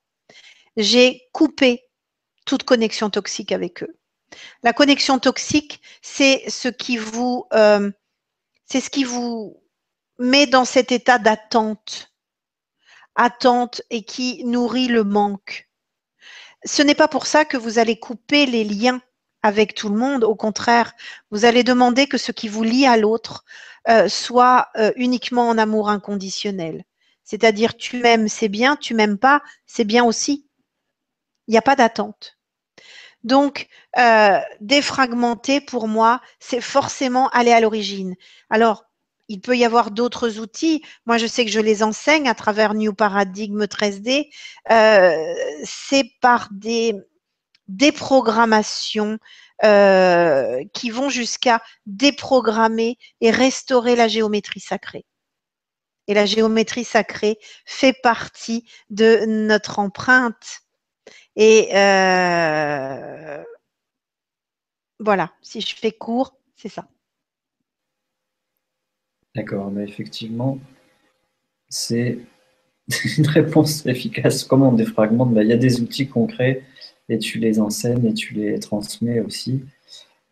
j'ai coupé toute connexion toxique avec eux. La connexion toxique, c'est ce qui vous, euh, c'est ce qui vous met dans cet état d'attente, attente et qui nourrit le manque. Ce n'est pas pour ça que vous allez couper les liens avec tout le monde. Au contraire, vous allez demander que ce qui vous lie à l'autre euh, soit euh, uniquement en amour inconditionnel. C'est-à-dire, tu m'aimes, c'est bien, tu m'aimes pas, c'est bien aussi. Il n'y a pas d'attente. Donc, euh, défragmenter, pour moi, c'est forcément aller à l'origine. Alors, il peut y avoir d'autres outils. Moi, je sais que je les enseigne à travers New Paradigm 13D. Euh, c'est par des déprogrammations euh, qui vont jusqu'à déprogrammer et restaurer la géométrie sacrée. Et la géométrie sacrée fait partie de notre empreinte et euh, voilà, si je fais court, c'est ça. D'accord, mais effectivement, c'est une réponse efficace. Comment on défragmente ben, Il y a des outils concrets et tu les enseignes et tu les transmets aussi.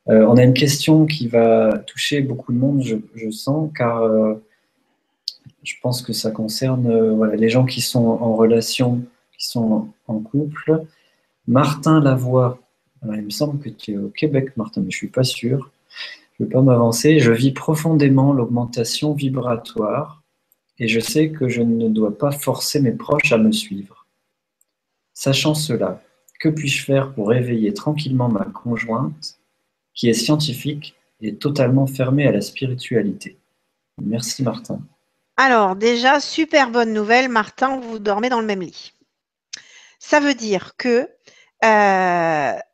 Euh, on a une question qui va toucher beaucoup de monde, je, sens, car euh, je pense que ça concerne les gens qui sont en relation qui sont couple. Martin Lavoie, il me semble que tu es au Québec, Martin, mais je ne suis pas sûr. Je ne vais pas m'avancer. Je vis profondément l'augmentation vibratoire et je sais que je ne dois pas forcer mes proches à me suivre. Sachant cela, que puis-je faire pour réveiller tranquillement ma conjointe qui est scientifique et totalement fermée à la spiritualité? Merci Martin. Alors déjà, super bonne nouvelle, Martin, vous dormez dans le même lit. Ça veut dire que euh,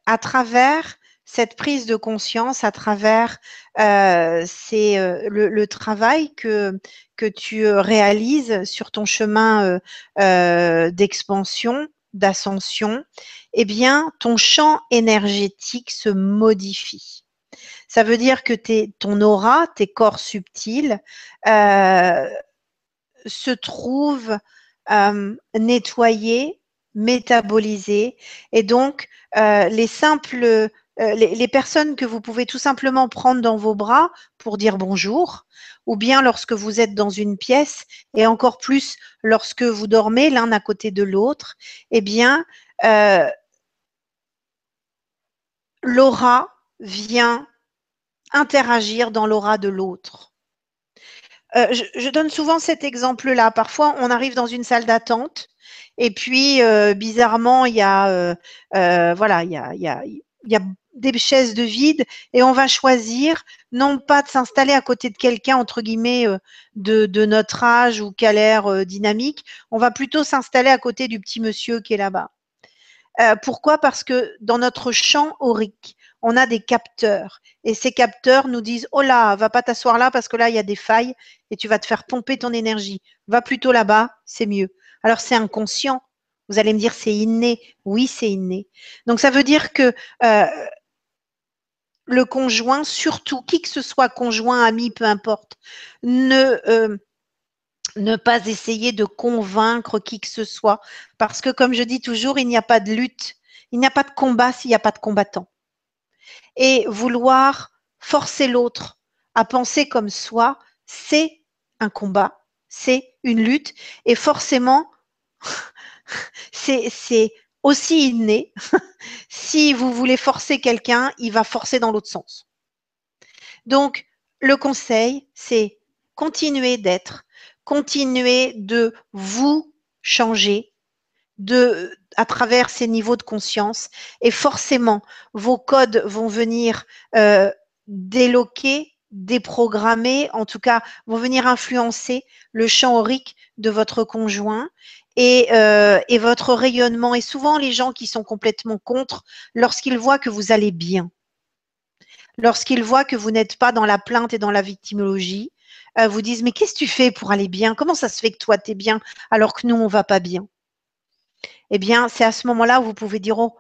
à travers cette prise de conscience, à travers euh, euh, le, travail que, que tu réalises sur ton chemin d'expansion, d'ascension, eh bien, ton champ énergétique se modifie. Ça veut dire que ton aura, tes corps subtils, se trouvent nettoyés, métaboliser. Et donc, euh, les simples, euh, les, personnes que vous pouvez tout simplement prendre dans vos bras pour dire bonjour, ou bien lorsque vous êtes dans une pièce, et encore plus lorsque vous dormez l'un à côté de l'autre, eh bien, euh, l'aura vient interagir dans l'aura de l'autre. je, donne souvent cet exemple-là. Parfois, on arrive dans une salle d'attente et puis, euh, bizarrement, il y a, euh, euh, voilà, il y a, il y a, des chaises de vide et on va choisir non pas de s'installer à côté de quelqu'un entre guillemets de, de, notre âge ou qui a l'air dynamique, on va plutôt s'installer à côté du petit monsieur qui est là-bas. pourquoi? Parce que dans notre champ aurique, on a des capteurs et ces capteurs nous disent oh là, va pas t'asseoir là parce que là il y a des failles et tu vas te faire pomper ton énergie. Va plutôt là-bas, c'est mieux. Alors c'est inconscient, Vous allez me dire c'est inné. Oui, c'est inné. Donc ça veut dire que euh, le conjoint, surtout qui que ce soit, conjoint, ami, peu importe, ne euh, ne pas essayer de convaincre qui que ce soit, parce que comme je dis toujours, il n'y a pas de lutte, il n'y a pas de combat s'il n'y a pas de combattant. Et vouloir forcer l'autre à penser comme soi, c'est un combat, c'est une lutte, et forcément, c'est aussi inné. si vous voulez forcer quelqu'un, il va forcer dans l'autre sens. Donc, le conseil, c'est continuer d'être, continuer de vous changer de, à travers ces niveaux de conscience et forcément, vos codes vont venir euh, déloquer, déprogrammer, en tout cas, vont venir influencer le champ aurique de votre conjoint euh, et, votre rayonnement. Et souvent, les gens qui sont complètement contre, lorsqu'ils voient que vous allez bien, lorsqu'ils voient que vous n'êtes pas dans la plainte et dans la victimologie, euh, vous disent Mais qu'est-ce que tu fais pour aller bien? Comment ça se fait que toi, tu es bien alors que nous, on va pas bien? Eh bien, c'est à ce moment-là où vous pouvez dire Oh,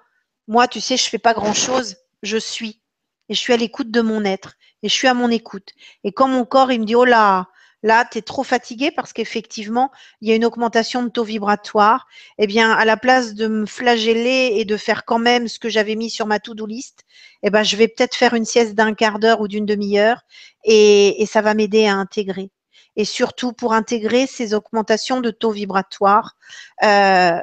moi, tu sais, je fais pas grand-chose, je suis. Et je suis à l'écoute de mon être. Et je suis à mon écoute. Et quand mon corps, il me dit Oh là, Là, tu es trop fatigué parce qu'effectivement, il y a une augmentation de taux vibratoire. Eh bien, à la place de me flageller et de faire quand même ce que j'avais mis sur ma to-do list, eh ben, je vais peut-être faire une sieste d'un quart d'heure ou d'une demi-heure et, ça va m'aider à intégrer. Et surtout pour intégrer ces augmentations de taux vibratoire, euh,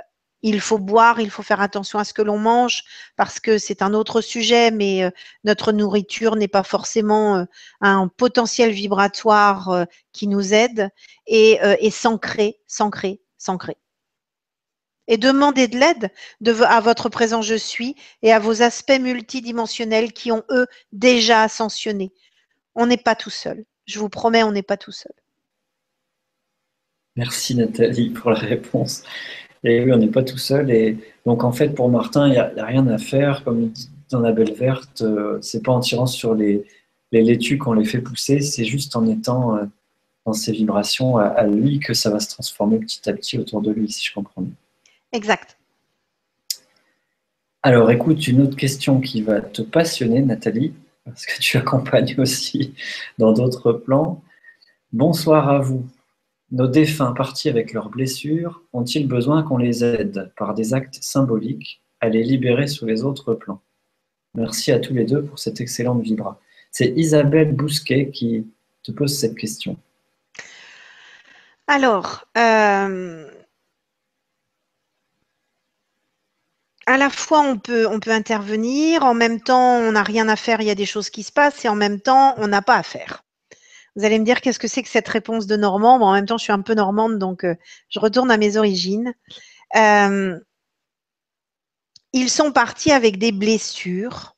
il faut boire, il faut faire attention à ce que l'on mange parce que c'est un autre sujet, mais euh, notre nourriture n'est pas forcément euh, un potentiel vibratoire euh, qui nous aide et, et s'ancrer, s'ancrer, s'ancrer. Et demandez de l'aide à votre présent je suis et à vos aspects multidimensionnels qui ont, eux, déjà ascensionné. On n'est pas tout seul. Je vous promets, on n'est pas tout seul. Merci Nathalie pour la réponse. Et oui, on n'est pas tout seul. Et donc, en fait, pour Martin, il n'y a, rien à faire. Comme il dit dans la belle verte, euh, c'est pas en tirant sur les, les laitues qu'on les fait pousser, c'est juste en étant euh, dans ces vibrations à, lui que ça va se transformer petit à petit autour de lui, si je comprends bien. Exact. Alors, écoute, une autre question qui va te passionner, Nathalie, parce que tu accompagnes aussi dans d'autres plans. Bonsoir à vous. Nos défunts partis avec leurs blessures ont-ils besoin qu'on les aide par des actes symboliques à les libérer sur les autres plans? Merci à tous les deux pour cette excellente vibra. C'est Isabelle Bousquet qui te pose cette question. Alors, euh, à la fois on peut, on peut intervenir, en même temps on n'a rien à faire, il y a des choses qui se passent, et en même temps on n'a pas à faire. Vous allez me dire qu'est-ce que c'est que cette réponse de Normand? En même temps, je suis un peu normande, donc euh, je retourne à mes origines. Euh, ils sont partis avec des blessures.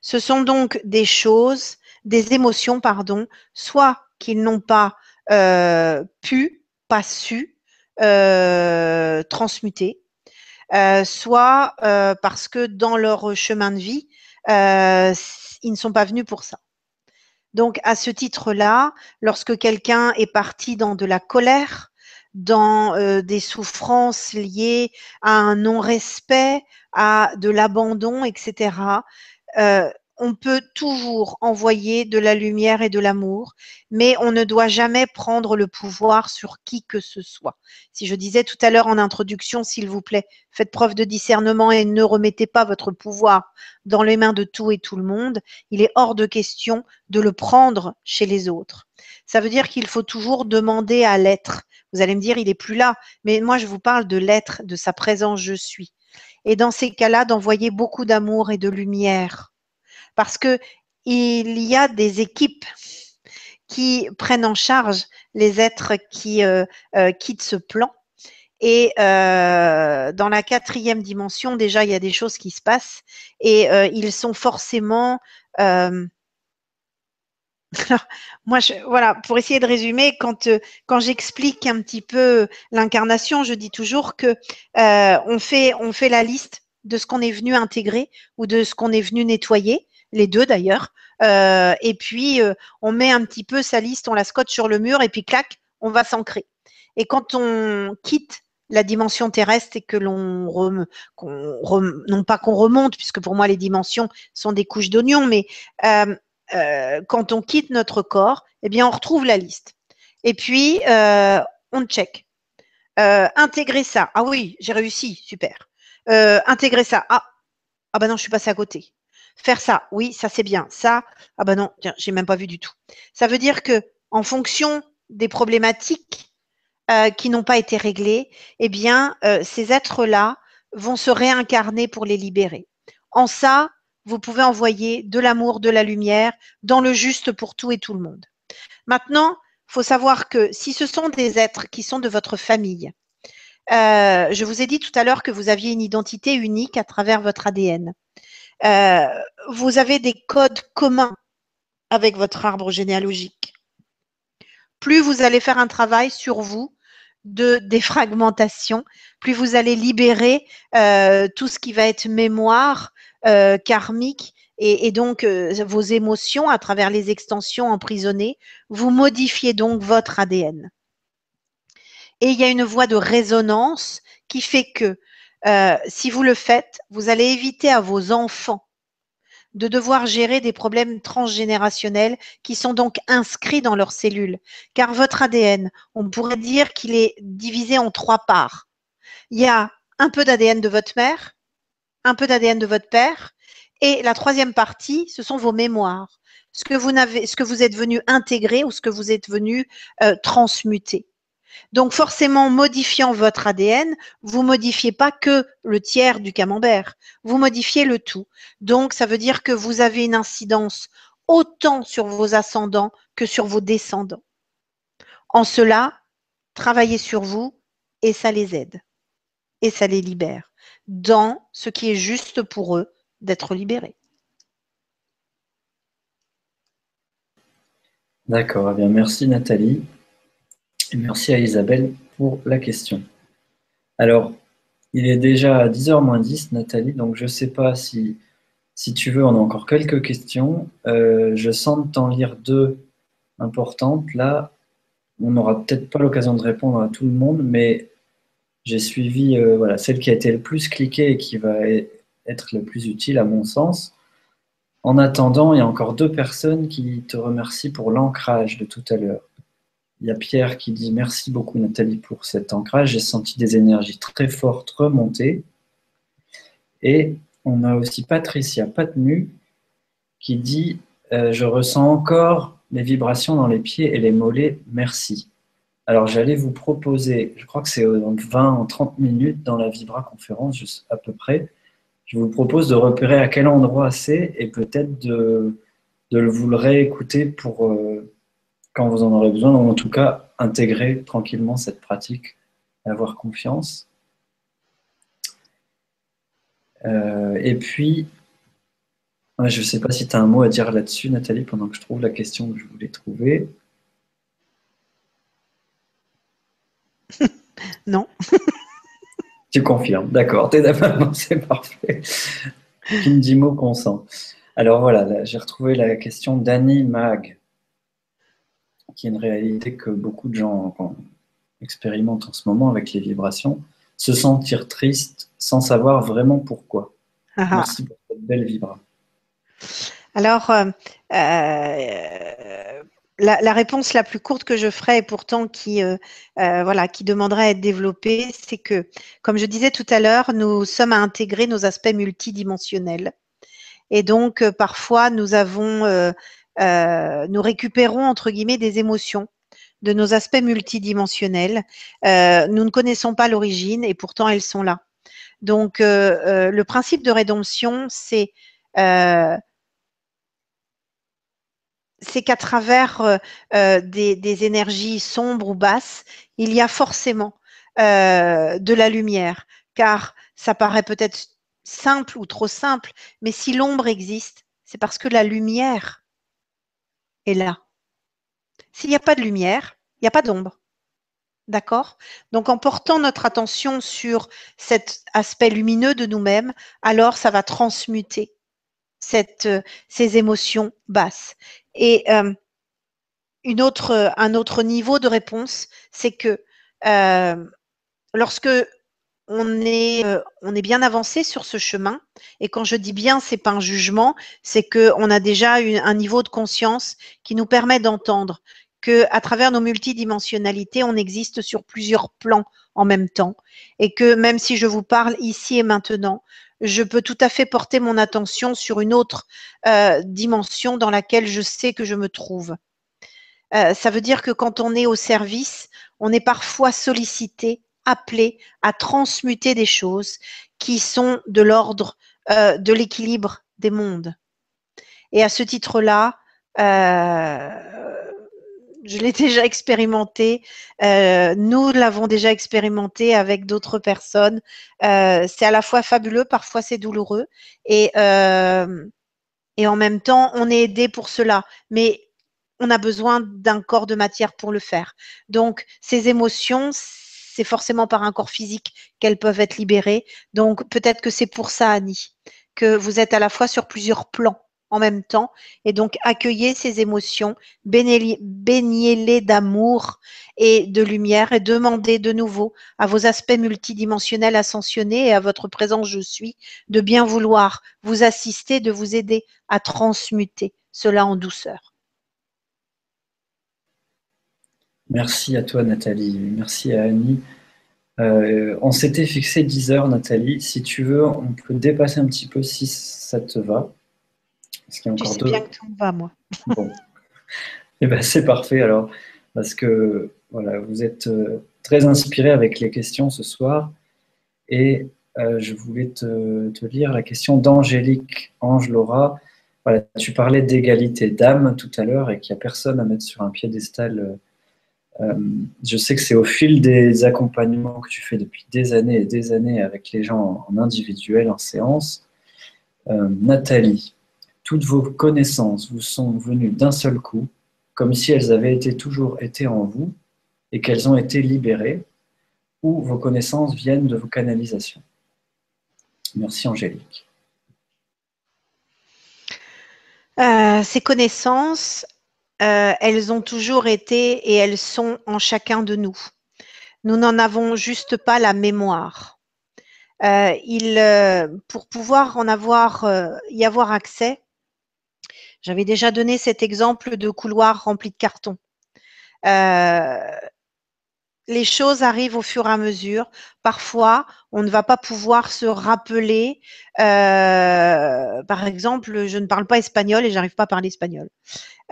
Ce sont donc des choses, des émotions, pardon, soit qu'ils n'ont pas euh, pu, pas su transmuter, soit parce que dans leur chemin de vie, ils ne sont pas venus pour ça. Donc, à ce titre-là, lorsque quelqu'un est parti dans de la colère, dans euh, des souffrances liées à un non-respect, à de l'abandon, etc., on peut toujours envoyer de la lumière et de l'amour, mais on ne doit jamais prendre le pouvoir sur qui que ce soit. Si je disais tout à l'heure en introduction, s'il vous plaît, faites preuve de discernement et ne remettez pas votre pouvoir dans les mains de tout et tout le monde, il est hors de question de le prendre chez les autres. Ça veut dire qu'il faut toujours demander à l'être. Vous allez me dire, il est plus là, mais moi je vous parle de l'être, de sa présence je suis. Et dans ces cas-là, d'envoyer beaucoup d'amour et de lumière parce que il y a des équipes qui prennent en charge les êtres qui euh, euh, quittent ce plan. Et euh, dans la quatrième dimension, déjà, il y a des choses qui se passent et ils sont forcément. moi, voilà, pour essayer de résumer, quand, quand j'explique un petit peu l'incarnation, je dis toujours que on, fait, on fait la liste de ce qu'on est venu intégrer ou de ce qu'on est venu nettoyer les deux d'ailleurs. Euh, et puis, euh, on met un petit peu sa liste, on la scotche sur le mur et puis clac, on va s'ancrer. Et quand on quitte la dimension terrestre et que l'on non pas qu'on remonte, puisque pour moi les dimensions sont des couches d'oignons, mais euh, quand on quitte notre corps, eh bien on retrouve la liste. Et puis on check. intégrer ça. Ah oui, j'ai réussi, super. intégrer ça. Ah, ah ben non, je suis passé à côté. Faire ça, oui, ça c'est bien. Ça, ah ben non, j'ai même pas vu du tout. Ça veut dire que en fonction des problématiques euh, qui n'ont pas été réglées, eh bien, euh, ces êtres-là vont se réincarner pour les libérer. En ça, vous pouvez envoyer de l'amour, de la lumière, dans le juste pour tout et tout le monde. Maintenant, il faut savoir que si ce sont des êtres qui sont de votre famille, euh, je vous ai dit tout à l'heure que vous aviez une identité unique à travers votre ADN. Vous avez des codes communs avec votre arbre généalogique plus vous allez faire un travail sur vous de défragmentation, plus vous allez libérer euh, tout ce qui va être mémoire euh, karmique et, donc euh, vos émotions à travers les extensions emprisonnées. Vous modifiez donc votre ADN. Et il y a une voie de résonance qui fait que si vous le faites, vous allez éviter à vos enfants de devoir gérer des problèmes transgénérationnels qui sont donc inscrits dans leurs cellules. Car votre ADN, on pourrait dire qu'il est divisé en trois parts. Il y a un peu d'ADN de votre mère, un peu d'ADN de votre père, et la troisième partie, ce sont vos mémoires, ce que vous, n'avez, ce que vous êtes venu intégrer ou ce que vous êtes venu euh, transmuter. Donc forcément, modifiant votre ADN, vous modifiez pas que le tiers du camembert, vous modifiez le tout. Donc ça veut dire que vous avez une incidence autant sur vos ascendants que sur vos descendants. En cela, travaillez sur vous et ça les aide et ça les libère dans ce qui est juste pour eux d'être libérés. D'accord, eh merci Nathalie merci à Isabelle pour la question. Alors, il est déjà 10h moins 10, Nathalie, donc je ne sais pas si, si tu veux, on a encore quelques questions. Euh, je sens t'en lire deux importantes. Là, on n'aura peut-être pas l'occasion de répondre à tout le monde, mais j'ai suivi euh, voilà, celle qui a été le plus cliquée et qui va être le plus utile à mon sens. En attendant, il y a encore deux personnes qui te remercient pour l'ancrage de tout à l'heure. Il y a Pierre qui dit Merci beaucoup Nathalie pour cet ancrage. J'ai senti des énergies très fortes remonter. Et on a aussi Patricia Patenu qui dit euh, Je ressens encore les vibrations dans les pieds et les mollets. Merci. Alors j'allais vous proposer, je crois que c'est 20 en 30 minutes dans la Vibra conférence, à peu près. Je vous propose de repérer à quel endroit c'est et peut-être de, de vous le réécouter pour. Euh, quand vous en aurez besoin, ou en tout cas intégrer tranquillement cette pratique et avoir confiance. Euh, et puis, je ne sais pas si tu as un mot à dire là-dessus, Nathalie, pendant que je trouve la question que je voulais trouver. non. tu confirmes, d'accord, t'es d'accord, c'est parfait. Qui me dit mot consent. Alors voilà, j'ai retrouvé la question d'Annie Mag qui est une réalité que beaucoup de gens expérimentent en ce moment avec les vibrations, se sentir triste sans savoir vraiment pourquoi. Ah ah. Merci pour cette belle vibra. Alors, euh, euh, la, réponse la plus courte que je ferai et pourtant qui, euh, voilà, qui demanderait à être développée, c'est que, comme je disais tout à l'heure, nous sommes à intégrer nos aspects multidimensionnels. Et donc, parfois, nous avons euh, nous récupérons entre guillemets des émotions de nos aspects multidimensionnels. Euh, nous ne connaissons pas l'origine et pourtant elles sont là. Donc euh, le principe de rédemption, c'est c'est qu'à travers des, des, énergies sombres ou basses, il y a forcément de la lumière, car ça paraît peut-être simple ou trop simple, mais si l'ombre existe, c'est parce que la lumière est là. S'il n'y a pas de lumière, il n'y a pas d'ombre. D'accord? Donc en portant notre attention sur cet aspect lumineux de nous-mêmes, alors ça va transmuter euh, ces émotions basses. Et euh, une autre, un autre niveau de réponse, c'est que euh, lorsque on est, euh, on est bien avancé sur ce chemin. Et quand je dis bien, c'est pas un jugement, c'est qu'on a déjà un niveau de conscience qui nous permet d'entendre que à travers nos multidimensionnalités, on existe sur plusieurs plans en même temps. Et que même si je vous parle ici et maintenant, je peux tout à fait porter mon attention sur une autre euh, dimension dans laquelle je sais que je me trouve. Euh, ça veut dire que quand on est au service, on est parfois sollicité appelé à transmuter des choses qui sont de l'ordre euh, de l'équilibre des mondes. Et à ce titre-là, euh, je l'ai déjà expérimenté, euh, nous l'avons déjà expérimenté avec d'autres personnes. c'est à la fois fabuleux, parfois c'est douloureux, et, et en même temps, on est aidé pour cela. Mais on a besoin d'un corps de matière pour le faire. Donc, ces émotions, c'est forcément par un corps physique qu'elles peuvent être libérées. Donc peut-être que c'est pour ça, Annie, que vous êtes à la fois sur plusieurs plans en même temps. Et donc accueillez ces émotions, baignez-les d'amour et de lumière et demandez de nouveau à vos aspects multidimensionnels ascensionnés et à votre présence je suis de bien vouloir vous assister, de vous aider à transmuter cela en douceur. Merci à toi, Nathalie. Merci à Annie. Euh, on s'était fixé 10 heures, Nathalie. Si tu veux, on peut dépasser un petit peu si ça te va. Parce qu'il y a encore tu sais bien que tout va, moi. bon. Eh ben, c'est parfait alors, parce que voilà, vous êtes euh, très inspiré avec les questions ce soir. Et euh, je voulais te, te, lire la question d'Angélique Ange Laura. Voilà, tu parlais d'égalité d'âme tout à l'heure et qu'il n'y a personne à mettre sur un piédestal euh, je sais que c'est au fil des accompagnements que tu fais depuis des années et des années avec les gens en individuel, en séance. Euh, Nathalie, toutes vos connaissances vous sont venues d'un seul coup, comme si elles avaient toujours été en vous et qu'elles ont été libérées, ou vos connaissances viennent de vos canalisations. Merci Angélique. Euh, ces connaissances, euh, elles ont toujours été et elles sont en chacun de nous. Nous n'en avons juste pas la mémoire. Euh, euh, pour pouvoir avoir, y avoir accès, j'avais déjà donné cet exemple de couloir rempli de carton les choses arrivent au fur et à mesure. Parfois, on ne va pas pouvoir se rappeler. Euh, par exemple, je ne parle pas espagnol et j'arrive pas à parler espagnol.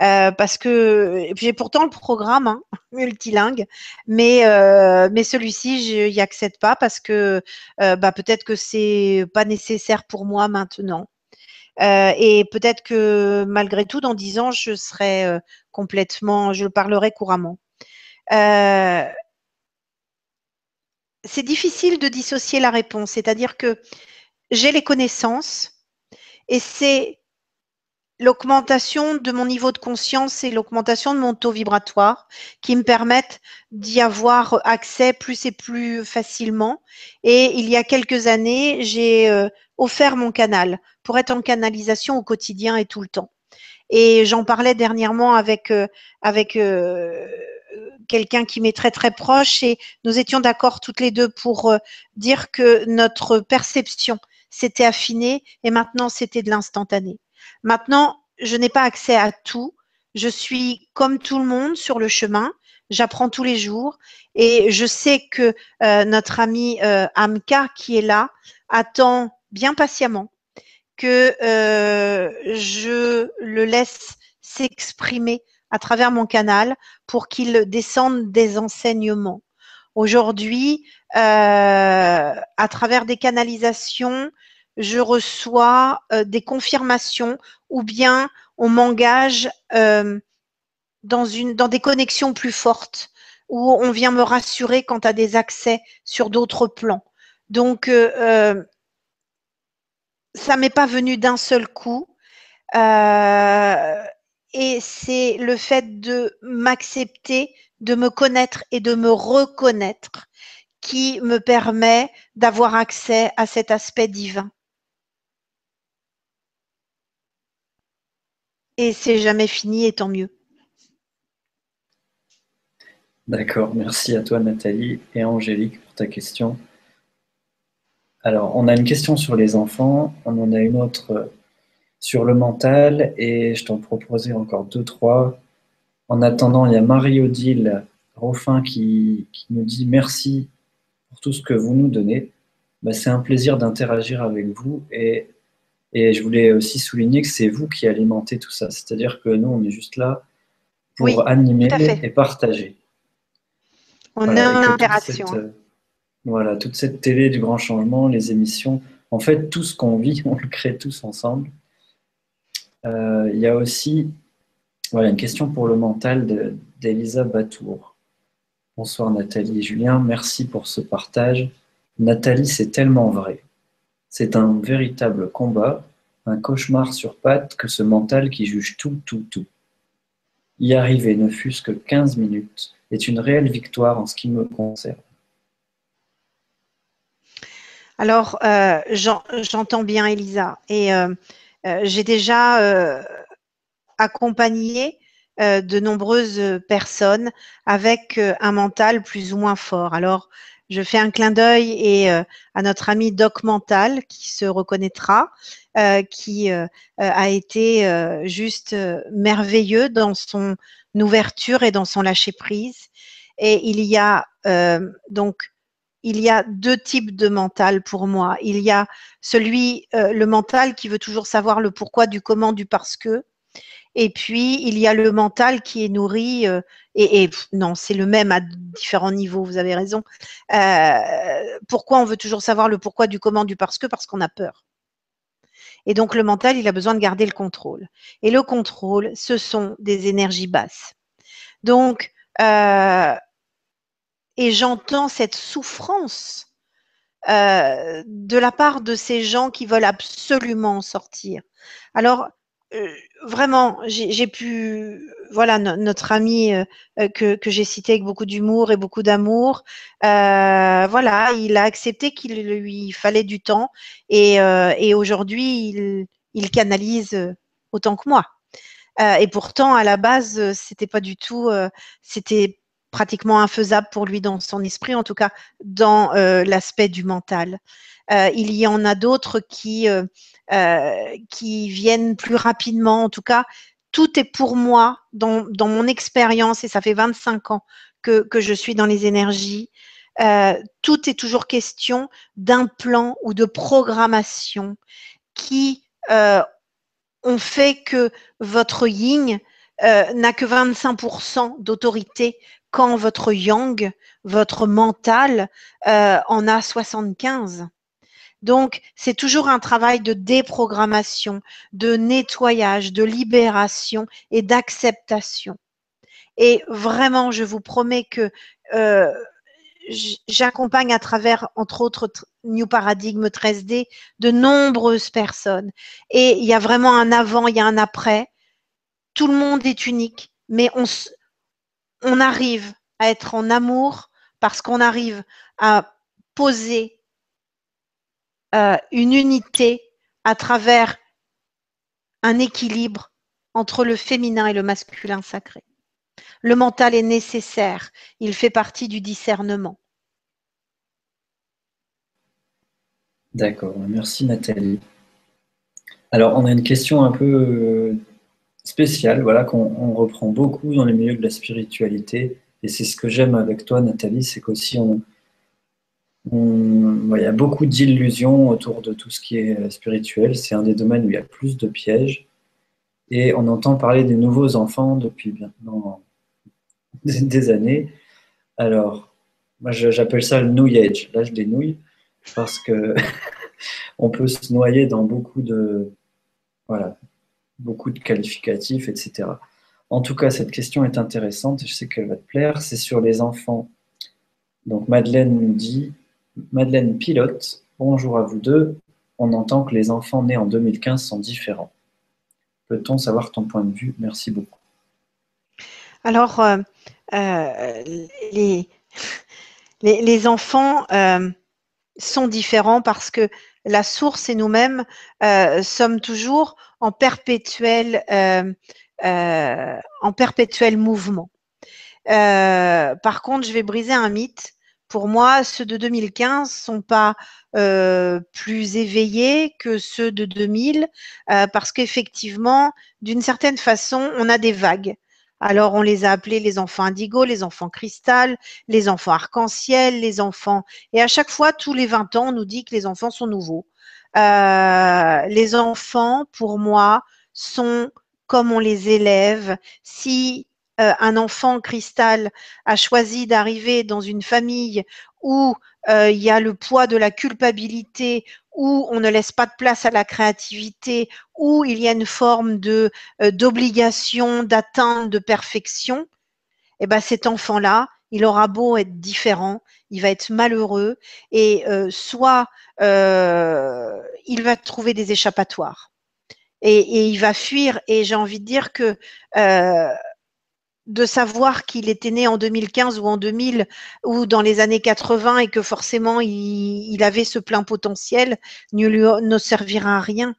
Euh, parce que j'ai pourtant le programme hein, multilingue, mais euh, mais celui-ci, je n'y accède pas parce que bah, peut-être que c'est pas nécessaire pour moi maintenant. et peut-être que malgré tout, dans dix ans, je serai complètement, je le parlerai couramment. C'est difficile de dissocier la réponse, c'est-à-dire que j'ai les connaissances et c'est l'augmentation de mon niveau de conscience et l'augmentation de mon taux vibratoire qui me permettent d'y avoir accès plus et plus facilement. Et il y a quelques années, j'ai euh, offert mon canal pour être en canalisation au quotidien et tout le temps. Et j'en parlais dernièrement avec, euh, avec euh, quelqu'un qui m'est très très proche et nous étions d'accord toutes les deux pour euh, dire que notre perception s'était affinée et maintenant c'était de l'instantané. Maintenant, je n'ai pas accès à tout. Je suis comme tout le monde sur le chemin. J'apprends tous les jours et je sais que euh, notre ami euh, Amka qui est là attend bien patiemment que je le laisse s'exprimer à travers mon canal pour qu'il descende des enseignements. Aujourd'hui, euh, à travers des canalisations, je reçois euh, des confirmations ou bien on m'engage euh, dans, une, dans des connexions plus fortes où on vient me rassurer quant à des accès sur d'autres plans. Donc, ça m'est pas venu d'un seul coup. Euh, et c'est le fait de m'accepter, de me connaître et de me reconnaître qui me permet d'avoir accès à cet aspect divin. Et c'est jamais fini et tant mieux. D'accord, merci à toi Nathalie et Angélique pour ta question. Alors, on a une question sur les enfants, on en a une autre sur le mental, et je t'en proposerai encore deux, trois. En attendant, il y a Marie-Odile Rofin qui, nous dit merci pour tout ce que vous nous donnez. Bah, c'est un plaisir d'interagir avec vous et, et je voulais aussi souligner que c'est vous qui alimentez tout ça. C'est-à-dire que nous, on est juste là pour animer et partager. On est en interaction. Euh, voilà, toute cette télé du grand changement, les émissions, en fait, tout ce qu'on vit, on le crée tous ensemble. Euh, il y a aussi voilà, une question pour le mental d'Elisa Batour. Bonsoir Nathalie et Julien, merci pour ce partage. Nathalie, c'est tellement vrai. C'est un véritable combat, un cauchemar sur pattes que ce mental qui juge tout, tout, tout. Y arriver, ne fût-ce que 15 minutes, est une réelle victoire en ce qui me concerne. Alors, euh, j'entends bien Elisa. Et euh, j'ai déjà accompagné de nombreuses personnes avec un mental plus ou moins fort. Alors, je fais un clin d'œil et à notre ami Doc Mental qui se reconnaîtra, qui a été juste merveilleux dans son ouverture et dans son lâcher prise. Et il y a donc il y a deux types de mental pour moi. Il y a celui, euh, le mental qui veut toujours savoir le pourquoi, du comment, du parce que. Et puis, il y a le mental qui est nourri, euh, et, non, c'est le même à différents niveaux, vous avez raison. Euh, pourquoi on veut toujours savoir le pourquoi, du comment, du parce que? Parce qu'on a peur. Et donc, le mental, il a besoin de garder le contrôle. Et le contrôle, ce sont des énergies basses. Donc, et j'entends cette souffrance euh, de la part de ces gens qui veulent absolument en sortir. Alors, euh, vraiment, j'ai pu, voilà, notre ami euh, que, j'ai cité avec beaucoup d'humour et beaucoup d'amour, voilà, il a accepté qu'il lui fallait du temps et, aujourd'hui, il, il, canalise autant que moi. et pourtant, à la base, c'était pas du tout, c'était pratiquement infaisable pour lui dans son esprit, en tout cas dans euh, l'aspect du mental. Euh, il y en a d'autres qui, euh, qui viennent plus rapidement. En tout cas, tout est pour moi, dans, dans mon expérience, et ça fait 25 ans que, que je suis dans les énergies, tout est toujours question d'un plan ou de programmation qui ont fait que votre yin n'a que 25% d'autorité quand votre yang, votre mental, euh, en a 75. Donc, c'est toujours un travail de déprogrammation, de nettoyage, de libération et d'acceptation. Et vraiment, je vous promets que euh, j'accompagne à travers, entre autres, New Paradigme 13D, de nombreuses personnes. Et il y a vraiment un avant, il y a un après. Tout le monde est unique, mais on, on arrive à être en amour parce qu'on arrive à poser euh, une unité à travers un équilibre entre le féminin et le masculin sacré. Le mental est nécessaire, il fait partie du discernement. D'accord, merci Nathalie. Alors, on a une question un peu euh, spéciale, voilà, qu'on reprend beaucoup dans les milieux de la spiritualité. Et c'est ce que j'aime avec toi, Nathalie, c'est qu'aussi on, il y a beaucoup d'illusions autour de tout ce qui est spirituel. C'est un des domaines où il y a plus de pièges. Et on entend parler des nouveaux enfants depuis maintenant des années. Alors, moi j'appelle ça le nouillage. Là, je dénouille parce que on peut se noyer dans beaucoup de, voilà, beaucoup de qualificatifs, etc. En tout cas, cette question est intéressante, je sais qu'elle va te plaire. C'est sur les enfants. Donc Madeleine nous dit, Madeleine Pilote, bonjour à vous deux. On entend que les enfants nés en 2015 sont différents. Peut-on savoir ton point de vue? Merci beaucoup. Alors, euh, euh, les, les, enfants euh, sont différents parce que la source et nous-mêmes sommes toujours en perpétuel, euh, euh, mouvement. Euh, par contre, je vais briser un mythe. pour moi, ceux de 2015 sont pas euh, plus éveillés que ceux de 2000 euh, parce qu'effectivement, d'une certaine façon, on a des vagues. Alors, on les a appelés les enfants indigo, les enfants cristal, les enfants arc-en-ciel, les enfants. Et à chaque fois, tous les 20 ans, on nous dit que les enfants sont nouveaux. Euh, les enfants, pour moi, sont comme on les élève. Si euh, un enfant cristal a choisi d'arriver dans une famille où euh, il y a le poids de la culpabilité, où on ne laisse pas de place à la créativité, où il y a une forme euh, d'obligation, d'atteinte, de perfection, eh ben cet enfant-là, il aura beau être différent, il va être malheureux et soit il va trouver des échappatoires et, il va fuir. Et j'ai envie de dire que de savoir qu'il était né en 2015 ou en 2000 ou dans les années 80 et que forcément il, avait ce plein potentiel ne lui ne servira à rien.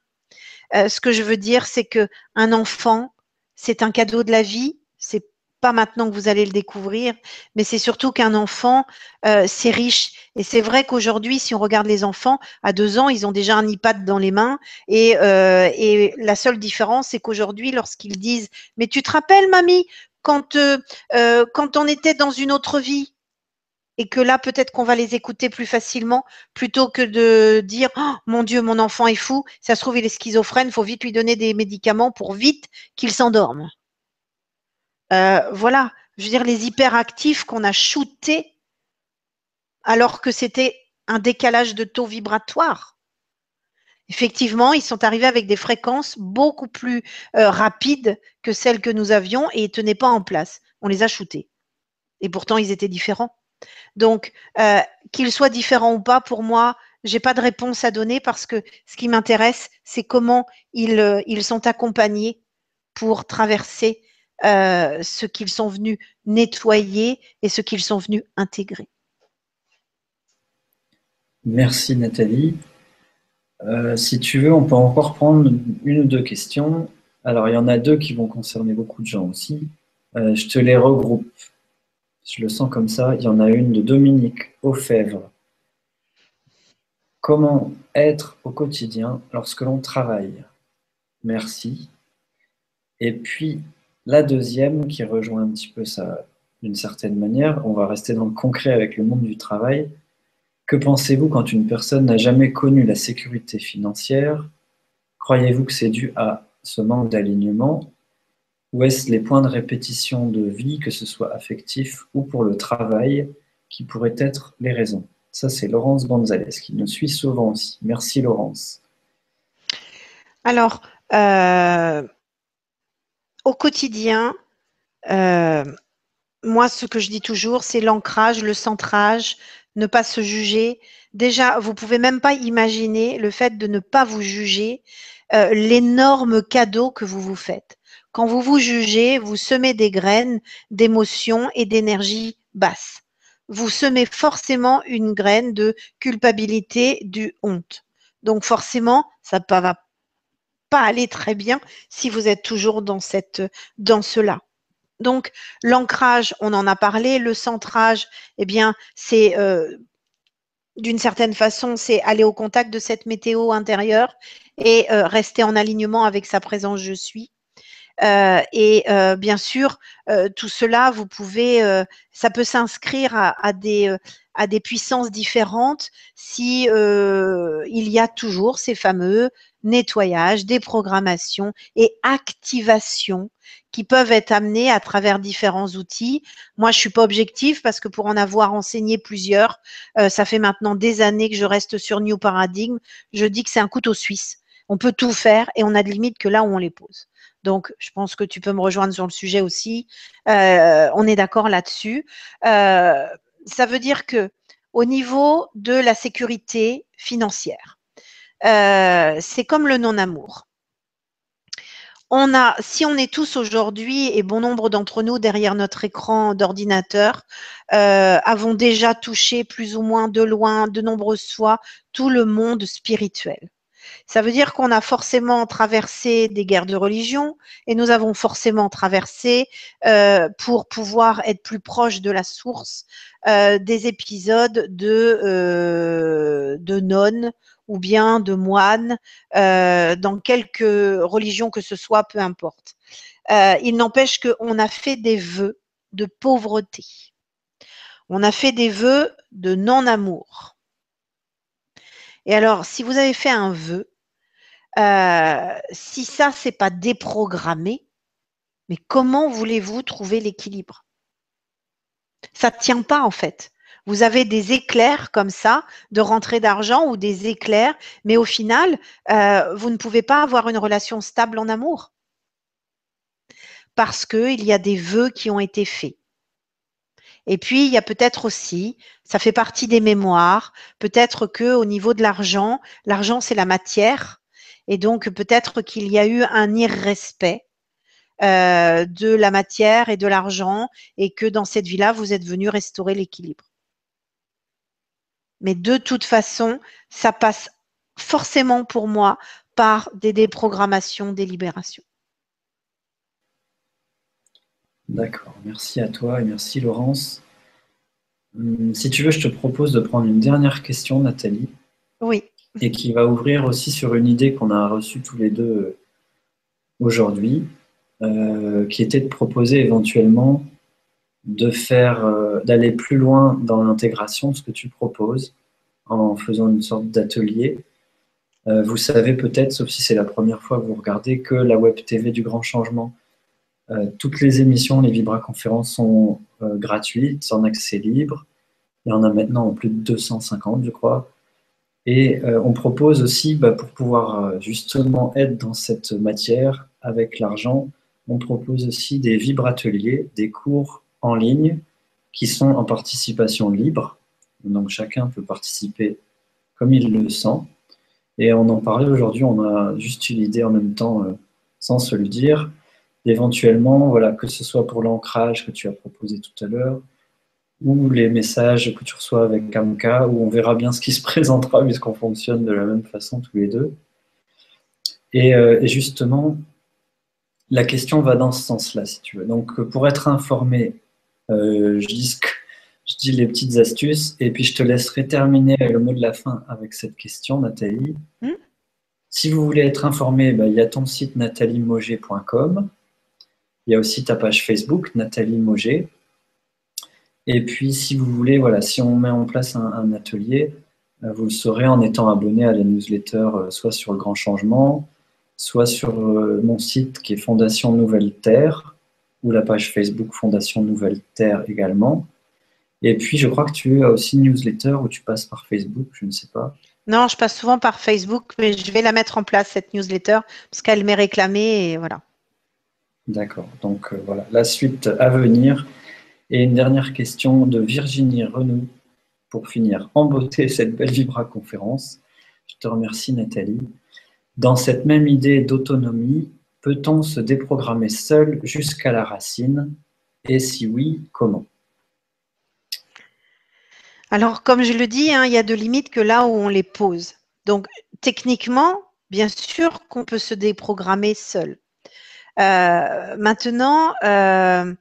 Euh, ce que je veux dire, c'est que un enfant, c'est un cadeau de la vie. C'est pas maintenant que vous allez le découvrir, mais c'est surtout qu'un enfant, euh, c'est riche. Et c'est vrai qu'aujourd'hui, si on regarde les enfants, à deux ans, ils ont déjà un iPad dans les mains. Et, euh, et la seule différence, c'est qu'aujourd'hui, lorsqu'ils disent, mais tu te rappelles, mamie, quand, euh, euh, quand on était dans une autre vie. Et que là, peut-être qu'on va les écouter plus facilement plutôt que de dire oh, Mon Dieu, mon enfant est fou, ça se trouve, il est schizophrène, il faut vite lui donner des médicaments pour vite qu'il s'endorme. Euh, voilà, je veux dire, les hyperactifs qu'on a shootés alors que c'était un décalage de taux vibratoire effectivement, ils sont arrivés avec des fréquences beaucoup plus euh, rapides que celles que nous avions et ils tenaient pas en place. On les a shootés. Et pourtant, ils étaient différents. Donc, euh, qu'ils soient différents ou pas, pour moi, j'ai pas de réponse à donner parce que ce qui m'intéresse, c'est comment ils, euh, ils, sont accompagnés pour traverser ce qu'ils sont venus nettoyer et ce qu'ils sont venus intégrer. Merci Nathalie. Euh, si tu veux, on peut encore prendre une ou deux questions. Alors, il y en a deux qui vont concerner beaucoup de gens aussi. Euh, je te les regroupe. Je le sens comme ça. Il y en a une de Dominique Aufèvre. Comment être au quotidien lorsque l'on travaille? Merci. Et puis, la deuxième qui rejoint un petit peu ça d'une certaine manière, on va rester dans le concret avec le monde du travail. Que pensez-vous quand une personne n'a jamais connu la sécurité financière? Croyez-vous que c'est dû à ce manque d'alignement? Ou est-ce les points de répétition de vie, que ce soit affectif ou pour le travail, qui pourraient être les raisons? Ça, c'est Laurence Gonzalez qui nous suit souvent aussi. Merci Laurence. Alors, euh, au quotidien, euh, moi, ce que je dis toujours, c'est l'ancrage, le centrage, ne pas se juger. Déjà, vous pouvez même pas imaginer le fait de ne pas vous juger, euh, l'énorme cadeau que vous vous faites. Quand vous vous jugez, vous semez des graines d'émotions et d'énergie basse. Vous semez forcément une graine de culpabilité, du honte. Donc forcément, ça ne va pas aller très bien si vous êtes toujours dans cette dans cela. Donc, l'ancrage, on en a parlé. Le centrage, eh bien, c'est euh, d'une certaine façon, c'est aller au contact de cette météo intérieure et euh, rester en alignement avec sa présence je suis. Euh, et bien sûr, tout cela, vous pouvez, ça peut s'inscrire à, des à des puissances différentes si il y a toujours ces fameux nettoyages, déprogrammations et activations qui peuvent être amenés à travers différents outils. Moi, je suis pas objective parce que pour en avoir enseigné plusieurs, euh, ça fait maintenant des années que je reste sur New Paradigm. Je dis que c'est un couteau suisse. On peut tout faire et on a de limites que là où on les pose. Donc, je pense que tu peux me rejoindre sur le sujet aussi. Euh, on est d'accord là-dessus. Euh, ça veut dire que au niveau de la sécurité financière, c'est comme le non-amour on a, si on est tous aujourd'hui, et bon nombre d'entre nous derrière notre écran d'ordinateur, euh, avons déjà touché plus ou moins de loin, de nombreuses fois, tout le monde spirituel. Ça veut dire qu'on a forcément traversé des guerres de religion et nous avons forcément traversé, euh, pour pouvoir être plus proche de la source, euh, des épisodes de, euh, nonnes ou bien de moines dans quelque religion que ce soit, peu importe. il n'empêche qu'on a fait des vœux de pauvreté. On a fait des vœux de non-amour. Et alors, si vous avez fait un vœu, euh, si ça, c'est pas déprogrammé, mais comment voulez-vous trouver l'équilibre? Ça ne tient pas en fait. Vous avez des éclairs comme ça de rentrée d'argent ou des éclairs, mais au final, euh, vous ne pouvez pas avoir une relation stable en amour parce qu'il y a des vœux qui ont été faits. Et puis, il y a peut-être aussi, ça fait partie des mémoires, peut-être que au niveau de l'argent, l'argent c'est la matière, et donc peut-être qu'il y a eu un irrespect euh, de la matière et de l'argent, et que dans cette vie-là, vous êtes venu restaurer l'équilibre. Mais de toute façon, ça passe forcément pour moi par des déprogrammations, des libérations. D'accord, merci à toi et merci Laurence. Hum, si tu veux, je te propose de prendre une dernière question, Nathalie. Oui. Et qui va ouvrir aussi sur une idée qu'on a reçue tous les deux euh, aujourd'hui, euh, qui était de proposer éventuellement de faire, euh, d'aller plus loin dans l'intégration, ce que tu proposes, en faisant une sorte d'atelier. vous savez peut-être, sauf si c'est la première fois que vous regardez, que la Web TV du Grand Changement toutes les émissions, les Vibra-conférences sont euh, gratuites, en accès libre. Il y en a maintenant plus de 250, je crois. Et euh, on propose aussi, bah, pour pouvoir justement être dans cette matière avec l'argent, on propose aussi des vibrateliers, des cours en ligne qui sont en participation libre. Donc chacun peut participer comme il le sent. Et on en parlait aujourd'hui, on a juste eu l'idée en même temps, sans se le dire, éventuellement, voilà, que ce soit pour l'ancrage que tu as proposé tout à l'heure, ou les messages que tu reçois avec Kamka, où on verra bien ce qui se présentera, puisqu'on fonctionne de la même façon tous les deux. Et, euh, justement, la question va dans ce sens-là, si tu veux. Donc, pour être informé, euh, je, dis je dis les petites astuces, et puis je te laisserai terminer le mot de la fin avec cette question, Nathalie. Hmm? Si vous voulez être informé, bah, il y a ton site nathaliemoger.com. Il y a aussi ta page Facebook, Nathalie Moget. Et puis, si vous voulez, voilà, si on met en place un, atelier, euh, vous le saurez en étant abonné à la newsletter, euh, soit sur le Grand Changement, soit sur euh, mon site qui est Fondation Nouvelle Terre, ou la page Facebook Fondation Nouvelle Terre également. Et puis, je crois que tu as aussi une newsletter où tu passes par Facebook, je ne sais pas. Non, je passe souvent par Facebook, mais je vais la mettre en place, cette newsletter, parce qu'elle m'est réclamée et voilà. D'accord. Donc euh, voilà, la suite à venir. Et une dernière question de Virginie Renou pour finir en beauté cette belle Vibra conférence. Je te remercie Nathalie. Dans cette même idée d'autonomie, peut-on se déprogrammer seul jusqu'à la racine? Et si oui, comment? Alors, comme je le dis, hein, il y a de limites que là où on les pose. Donc, techniquement, bien sûr qu'on peut se déprogrammer seul. Euh, maintenant, euh,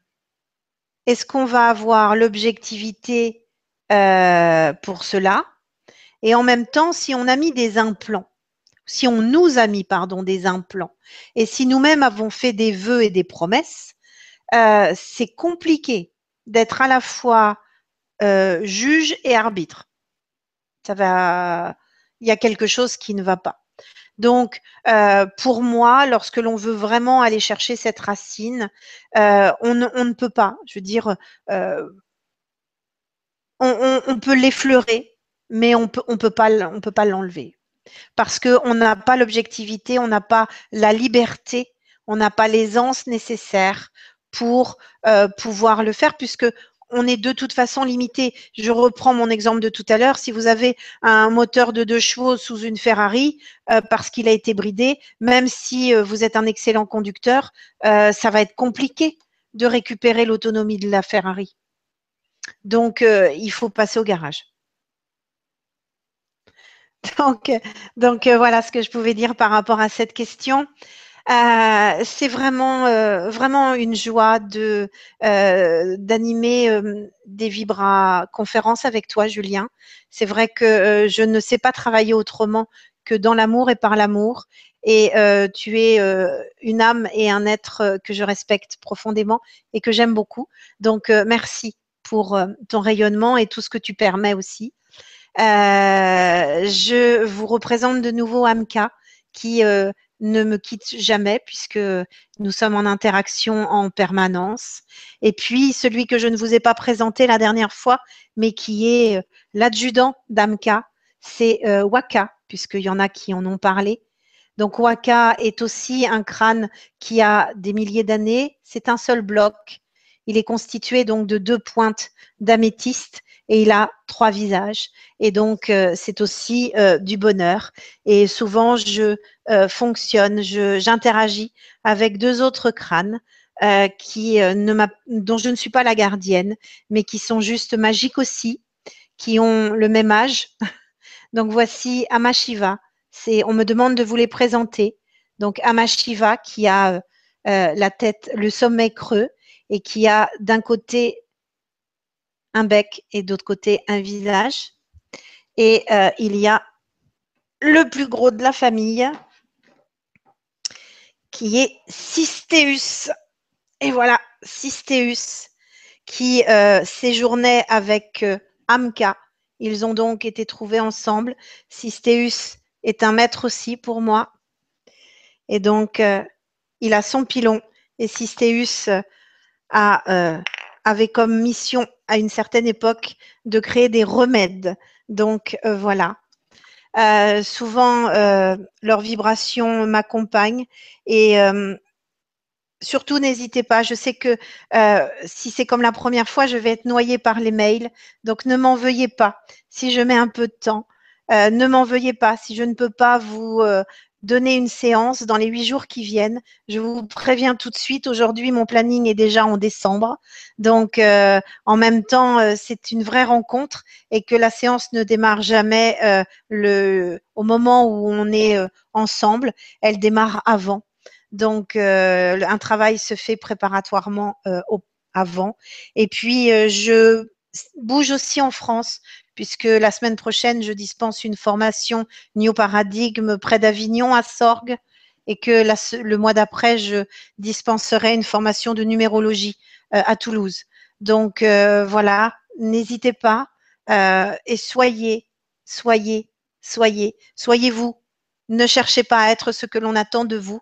est-ce qu'on va avoir l'objectivité euh, pour cela? Et en même temps, si on a mis des implants, si on nous a mis, pardon, des implants, et si nous-mêmes avons fait des vœux et des promesses, c'est compliqué d'être à la fois juge et arbitre. Ça va, il y a quelque chose qui ne va pas. Donc, euh, pour moi, lorsque l'on veut vraiment aller chercher cette racine, euh, on, ne peut pas. Je veux dire, euh, on, peut l'effleurer, mais on on peut pas, pas l'enlever parce qu'on n'a pas l'objectivité, on n'a pas la liberté, on n'a pas l'aisance nécessaire pour pouvoir le faire, puisque on est de toute façon limité. Je reprends mon exemple de tout à l'heure. Si vous avez un moteur de deux chevaux sous une Ferrari euh, parce qu'il a été bridé, même si euh, vous êtes un excellent conducteur, euh, ça va être compliqué de récupérer l'autonomie de la Ferrari. Donc, il faut passer au garage. Donc, donc voilà ce que je pouvais dire par rapport à cette question. Euh, c'est vraiment, euh, vraiment une joie de euh, d'animer des Vibra conférences avec toi, Julien. C'est vrai que je ne sais pas travailler autrement que dans l'amour et par l'amour. Et tu es une âme et un être que je respecte profondément et que j'aime beaucoup. Donc, merci pour ton rayonnement et tout ce que tu permets aussi. je vous représente de nouveau Amka qui ne me quitte jamais puisque nous sommes en interaction en permanence. Et puis celui que je ne vous ai pas présenté la dernière fois, mais qui est euh, l'adjudant d'Amka, c'est euh, Waka, puisqu'il y en a qui en ont parlé. Donc Waka est aussi un crâne qui a des milliers d'années. C'est un seul bloc. Il est constitué donc de deux pointes d'améthyste et il a trois visages. Et donc, euh, c'est aussi euh, du bonheur. Et souvent, je euh, fonctionne, j'interagis avec deux autres crânes dont je ne suis pas la gardienne, mais qui sont juste magiques aussi, qui ont le même âge. Donc, voici Amashiva. On me demande de vous les présenter. Donc, Amashiva qui a la tête, le sommet creux et qui a d'un côté un bec et d'autre côté un visage. Et euh, il y a le plus gros de la famille qui est Cystéus. Et voilà, Cystéus qui euh, séjournait avec euh, Amka. Ils ont donc été trouvés ensemble. Cystéus est un maître aussi pour moi. Et donc, il a son pilon. Et Cystéus a avait comme mission à une certaine époque de créer des remèdes. Donc euh, voilà. Euh, souvent, euh, leur vibration m'accompagne et surtout n'hésitez pas. Je sais que si c'est comme la première fois, je vais être noyée par les mails. Donc ne m'en veuillez pas si je mets un peu de temps. ne m'en veuillez pas si je ne peux pas vous donner une séance dans les huit jours qui viennent. Je vous préviens tout de suite, aujourd'hui, mon planning est déjà en décembre. Donc, euh, en même temps, euh, c'est une vraie rencontre et que la séance ne démarre jamais euh, au moment où on est ensemble. Elle démarre avant. Donc, un travail se fait préparatoirement avant. Et puis, je bouge aussi en France puisque la semaine prochaine, je dispense une formation New Paradigme près d'Avignon à Sorgue et que le mois d'après, je dispenserai une formation de numérologie euh, à Toulouse. Donc euh, voilà, n'hésitez pas euh, et soyez, soyez, soyez, soyez vous. Ne cherchez pas à être ce que l'on attend de vous.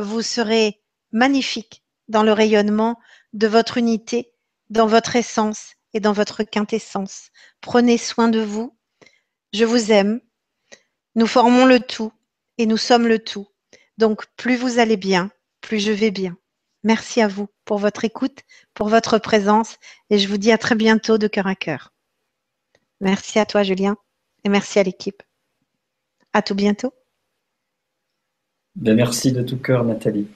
vous serez magnifique dans le rayonnement de votre unité, dans votre essence et dans votre quintessence. Prenez soin de vous. Je vous aime. Nous formons le tout et nous sommes le tout. Donc, plus vous allez bien, plus je vais bien. Merci à vous pour votre écoute, pour votre présence et je vous dis à très bientôt de cœur à cœur. Merci à toi, Julien, et merci à l'équipe. À tout bientôt. Ben, merci de tout cœur, Nathalie.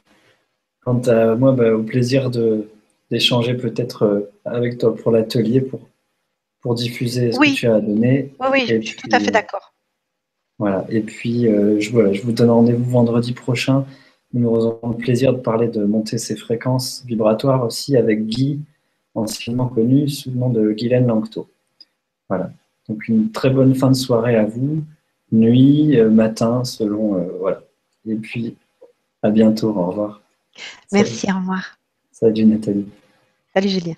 Quant à moi, ben, au plaisir de, d'échanger peut-être euh, avec toi pour l'atelier, pour, pour diffuser ce que tu as donné. Oui, oui, je suis tout à fait d'accord. Voilà, et puis euh, je, voilà, je vous donne rendez-vous vendredi prochain. Nous aurons le plaisir de parler de monter ses fréquences vibratoires aussi avec Guy, anciennement connu sous le nom de Guylaine Langto. Voilà, donc une très bonne fin de soirée à vous, nuit, euh, matin, selon. voilà. Et puis à bientôt, au revoir. Merci, au revoir. Salut Nathalie. Salut Julien.